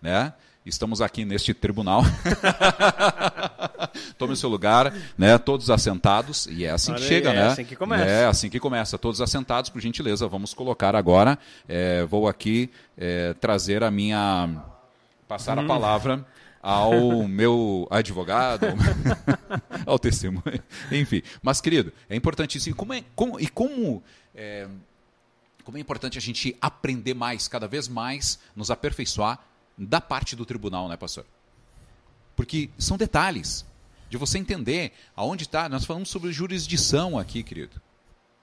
né? Estamos aqui neste tribunal. Tome o seu lugar, né? Todos assentados. E é assim Olha que chega, é né? É assim que começa. É assim que começa. Todos assentados, por gentileza. Vamos colocar agora. É, vou aqui é, trazer a minha. Passar hum. a palavra ao meu advogado, ao testemunho, enfim. Mas, querido, é importantíssimo. Como é, como, e como, é, como é importante a gente aprender mais, cada vez mais, nos aperfeiçoar da parte do tribunal, né, pastor? Porque são detalhes de você entender aonde está. Nós falamos sobre jurisdição aqui, querido.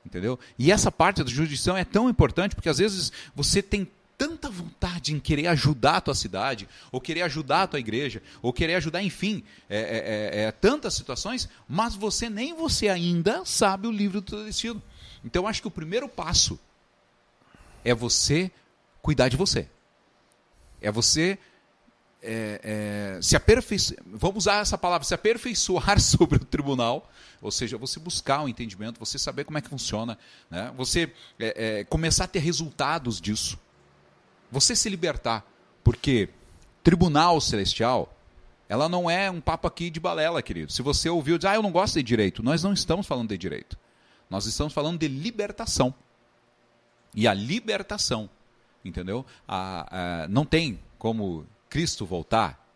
Entendeu? E essa parte da jurisdição é tão importante porque às vezes você tem tanta vontade em querer ajudar a tua cidade, ou querer ajudar a tua igreja, ou querer ajudar, enfim, é, é, é, é tantas situações, mas você nem você ainda sabe o livro do teu destino. Então eu acho que o primeiro passo é você cuidar de você. É você é, é, se aperfeiçoar, vamos usar essa palavra, se aperfeiçoar sobre o tribunal, ou seja, você buscar o um entendimento, você saber como é que funciona, né? você é, é, começar a ter resultados disso, você se libertar, porque tribunal celestial, ela não é um papo aqui de balela, querido. Se você ouviu dizer, ah, eu não gosto de direito, nós não estamos falando de direito, nós estamos falando de libertação. E a libertação, entendeu? A, a, não tem como Cristo voltar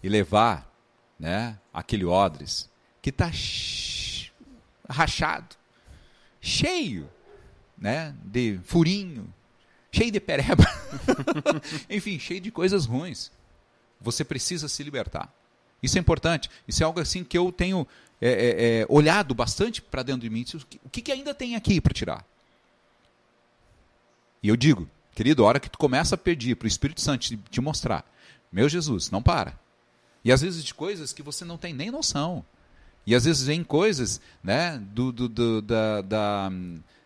e levar né, aquele odres que está rachado, cheio né, de furinho, cheio de pereba, enfim, cheio de coisas ruins. Você precisa se libertar. Isso é importante. Isso é algo assim que eu tenho é, é, é, olhado bastante para dentro de mim. O que, que ainda tem aqui para tirar? E eu digo, querido, a hora que tu começa a pedir para o Espírito Santo te, te mostrar meu Jesus, não para. E às vezes de coisas que você não tem nem noção. E às vezes vem coisas né, do, do, do da, da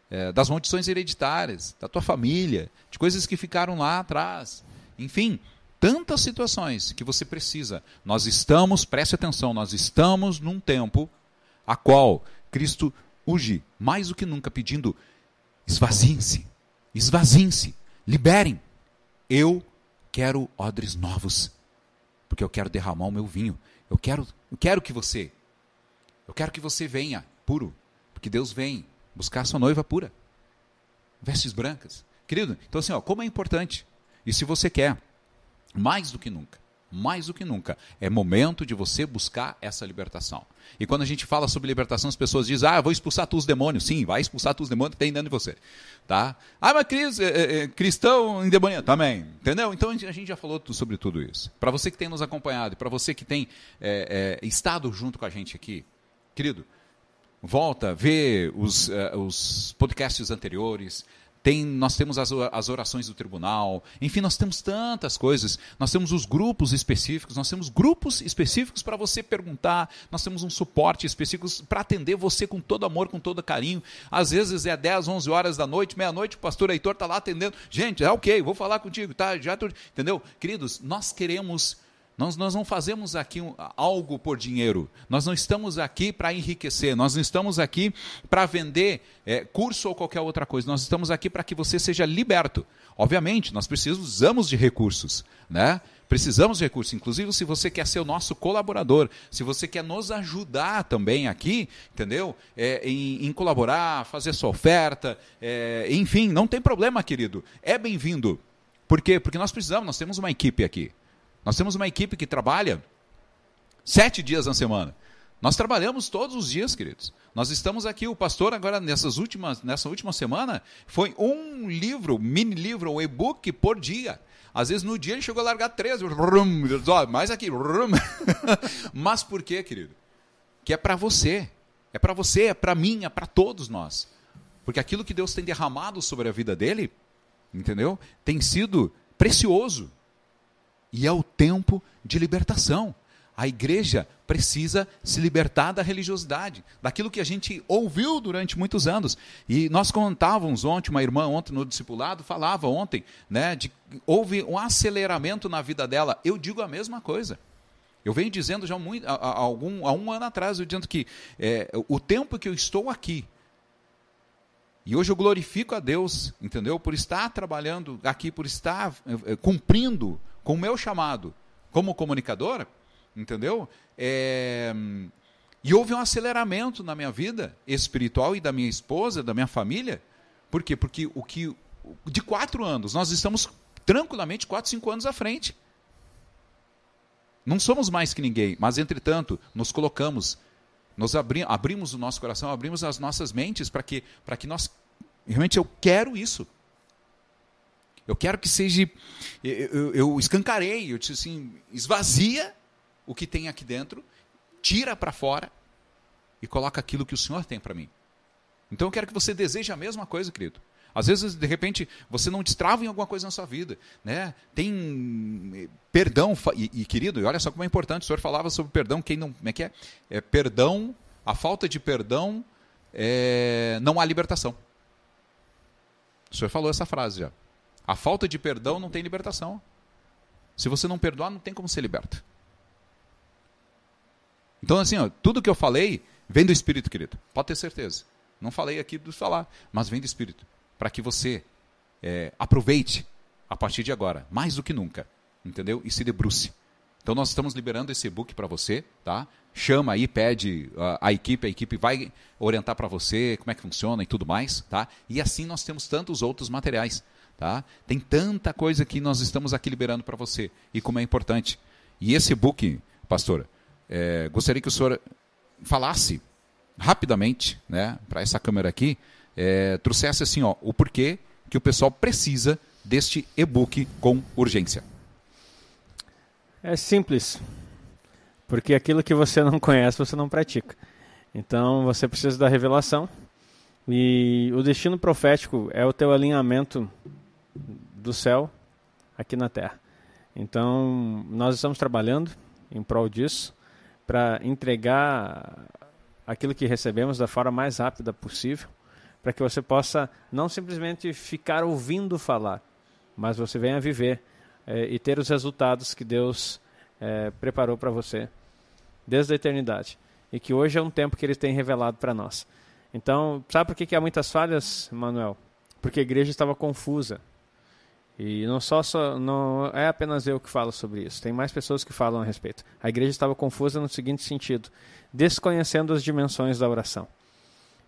é, das maldições hereditárias, da tua família, de coisas que ficaram lá atrás. Enfim, tantas situações que você precisa. Nós estamos, preste atenção, nós estamos num tempo a qual Cristo urge mais do que nunca pedindo: esvaziem-se, esvaziem-se, liberem. Eu quero odres novos, porque eu quero derramar o meu vinho. Eu quero, eu quero que você, eu quero que você venha puro, porque Deus vem buscar sua noiva pura, vestes brancas, querido. Então assim, ó, como é importante. E se você quer, mais do que nunca, mais do que nunca, é momento de você buscar essa libertação. E quando a gente fala sobre libertação, as pessoas dizem: Ah, vou expulsar tu os demônios. Sim, vai expulsar tu os demônios que tem dentro de você. Tá? Ah, mas Cris, é, é, cristão endemoniado. Também. Entendeu? Então a gente já falou sobre tudo isso. Para você que tem nos acompanhado e para você que tem é, estado junto com a gente aqui, querido, volta, vê os, uh, os podcasts anteriores, tem, nós temos as, as orações do tribunal, enfim, nós temos tantas coisas. Nós temos os grupos específicos, nós temos grupos específicos para você perguntar, nós temos um suporte específico para atender você com todo amor, com todo carinho. Às vezes é 10, 11 horas da noite, meia-noite, o pastor Heitor está lá atendendo. Gente, é ok, vou falar contigo, tá? Já tô... Entendeu? Queridos, nós queremos nós, nós não fazemos aqui algo por dinheiro. Nós não estamos aqui para enriquecer. Nós não estamos aqui para vender é, curso ou qualquer outra coisa. Nós estamos aqui para que você seja liberto. Obviamente, nós precisamos de recursos, né? Precisamos de recursos. Inclusive, se você quer ser o nosso colaborador, se você quer nos ajudar também aqui, entendeu? É, em, em, colaborar, fazer sua oferta, é, enfim, não tem problema, querido. É bem-vindo. Por quê? Porque nós precisamos, nós temos uma equipe aqui. Nós temos uma equipe que trabalha sete dias na semana. Nós trabalhamos todos os dias, queridos. Nós estamos aqui, o pastor agora nessas últimas, nessa última semana, foi um livro, mini livro, um e-book por dia. Às vezes no dia ele chegou a largar três, mais aqui. Mas por quê, querido? Que é para você. É para você, é para mim, é para todos nós. Porque aquilo que Deus tem derramado sobre a vida dele, entendeu? Tem sido precioso. E é o tempo de libertação. A igreja precisa se libertar da religiosidade, daquilo que a gente ouviu durante muitos anos. E nós contávamos ontem, uma irmã ontem no discipulado falava ontem, né, de houve um aceleramento na vida dela. Eu digo a mesma coisa. Eu venho dizendo já muito, há, há algum, há um ano atrás, eu dizendo que é, o tempo que eu estou aqui, e hoje eu glorifico a Deus, entendeu? Por estar trabalhando aqui, por estar é, cumprindo com o meu chamado como comunicador, entendeu? É... E houve um aceleramento na minha vida espiritual e da minha esposa, da minha família. Por quê? Porque o que de quatro anos nós estamos tranquilamente quatro, cinco anos à frente. Não somos mais que ninguém, mas entretanto nos colocamos, nos abri abrimos o nosso coração, abrimos as nossas mentes para que para que nós realmente eu quero isso. Eu quero que seja. Eu, eu, eu escancarei, eu disse assim: esvazia o que tem aqui dentro, tira para fora e coloca aquilo que o Senhor tem para mim. Então eu quero que você deseje a mesma coisa, querido. Às vezes, de repente, você não destrava em alguma coisa na sua vida. Né? Tem eh, perdão, e, e querido, e olha só como é importante, o senhor falava sobre perdão, quem não. Como é que é? é perdão, a falta de perdão, é, não há libertação. O senhor falou essa frase já. A falta de perdão não tem libertação. Se você não perdoar, não tem como ser liberto. Então, assim, ó, tudo que eu falei vem do Espírito, querido. Pode ter certeza. Não falei aqui do falar, mas vem do Espírito. Para que você é, aproveite a partir de agora, mais do que nunca. Entendeu? E se debruce. Então nós estamos liberando esse e-book para você, tá? Chama aí, pede a, a equipe, a equipe vai orientar para você como é que funciona e tudo mais, tá? E assim nós temos tantos outros materiais, tá? Tem tanta coisa que nós estamos aqui liberando para você e como é importante. E esse e-book, pastora, é, gostaria que o senhor falasse rapidamente, né, para essa câmera aqui, é, trouxesse assim, ó, o porquê que o pessoal precisa deste e-book com urgência. É simples. Porque aquilo que você não conhece, você não pratica. Então você precisa da revelação. E o destino profético é o teu alinhamento do céu aqui na terra. Então nós estamos trabalhando em prol disso para entregar aquilo que recebemos da forma mais rápida possível, para que você possa não simplesmente ficar ouvindo falar, mas você venha viver é, e ter os resultados que Deus é, preparou para você desde a eternidade. E que hoje é um tempo que Ele tem revelado para nós. Então, sabe por que, que há muitas falhas, Manuel? Porque a igreja estava confusa. E não só, só não é apenas eu que falo sobre isso, tem mais pessoas que falam a respeito. A igreja estava confusa no seguinte sentido: desconhecendo as dimensões da oração.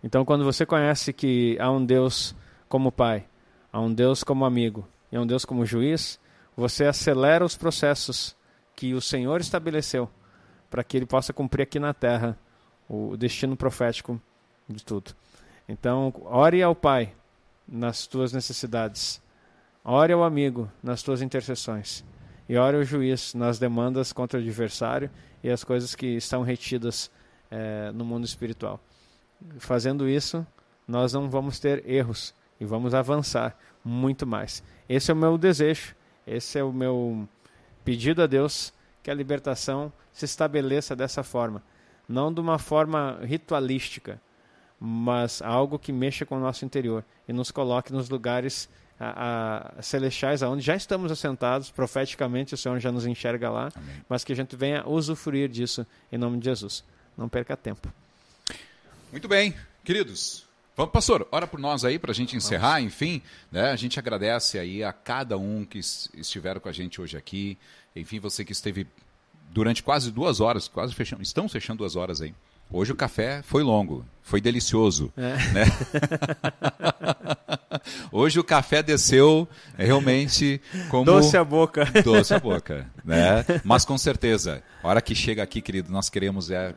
Então, quando você conhece que há um Deus como Pai, há um Deus como amigo e há um Deus como juiz, você acelera os processos que o Senhor estabeleceu para que ele possa cumprir aqui na terra o destino profético de tudo. Então, ore ao Pai nas tuas necessidades, ore ao amigo nas tuas intercessões, e ore ao juiz nas demandas contra o adversário e as coisas que estão retidas é, no mundo espiritual. Fazendo isso, nós não vamos ter erros e vamos avançar muito mais. Esse é o meu desejo esse é o meu pedido a Deus, que a libertação se estabeleça dessa forma. Não de uma forma ritualística, mas algo que mexa com o nosso interior e nos coloque nos lugares a, a, celestiais, aonde já estamos assentados, profeticamente o Senhor já nos enxerga lá, Amém. mas que a gente venha usufruir disso em nome de Jesus. Não perca tempo. Muito bem, queridos. Vamos, pastor, ora por nós aí para a gente encerrar, Vamos. enfim, né? A gente agradece aí a cada um que estiveram com a gente hoje aqui, enfim, você que esteve durante quase duas horas, quase fechando, estão fechando duas horas aí. Hoje o café foi longo, foi delicioso. É. Né? Hoje o café desceu realmente como. Doce a boca. Doce a boca. Né? Mas com certeza, a hora que chega aqui, querido, nós queremos é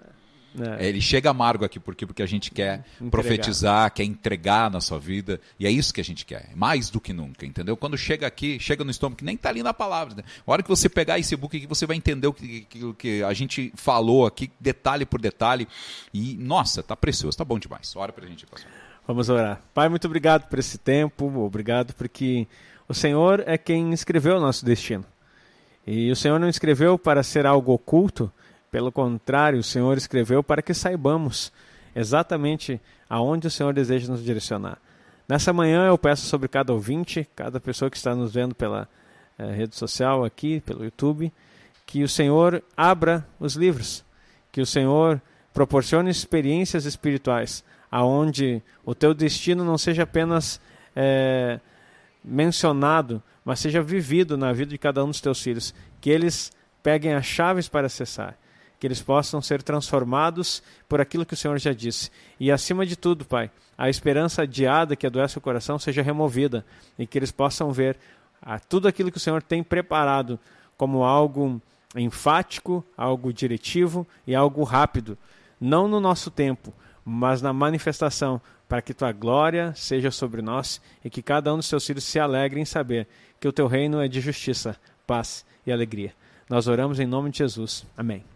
é. Ele chega amargo aqui porque, porque a gente quer Entregar. profetizar, quer entregar na sua vida. E é isso que a gente quer, mais do que nunca, entendeu? Quando chega aqui, chega no estômago, que nem está ali na palavra. Né? A hora que você pegar esse book aqui, você vai entender o que, que, que a gente falou aqui, detalhe por detalhe. E, nossa, tá precioso, tá bom demais. Ora pra gente, pastor. Vamos orar. Pai, muito obrigado por esse tempo, obrigado porque o Senhor é quem escreveu o nosso destino. E o Senhor não escreveu para ser algo oculto, pelo contrário, o Senhor escreveu para que saibamos exatamente aonde o Senhor deseja nos direcionar. Nessa manhã eu peço sobre cada ouvinte, cada pessoa que está nos vendo pela eh, rede social aqui, pelo YouTube, que o Senhor abra os livros, que o Senhor proporcione experiências espirituais, aonde o teu destino não seja apenas eh, mencionado, mas seja vivido na vida de cada um dos teus filhos, que eles peguem as chaves para acessar que eles possam ser transformados por aquilo que o Senhor já disse. E acima de tudo, Pai, a esperança adiada que adoece o coração seja removida e que eles possam ver tudo aquilo que o Senhor tem preparado como algo enfático, algo diretivo e algo rápido, não no nosso tempo, mas na manifestação, para que tua glória seja sobre nós e que cada um dos seus filhos se alegre em saber que o teu reino é de justiça, paz e alegria. Nós oramos em nome de Jesus. Amém.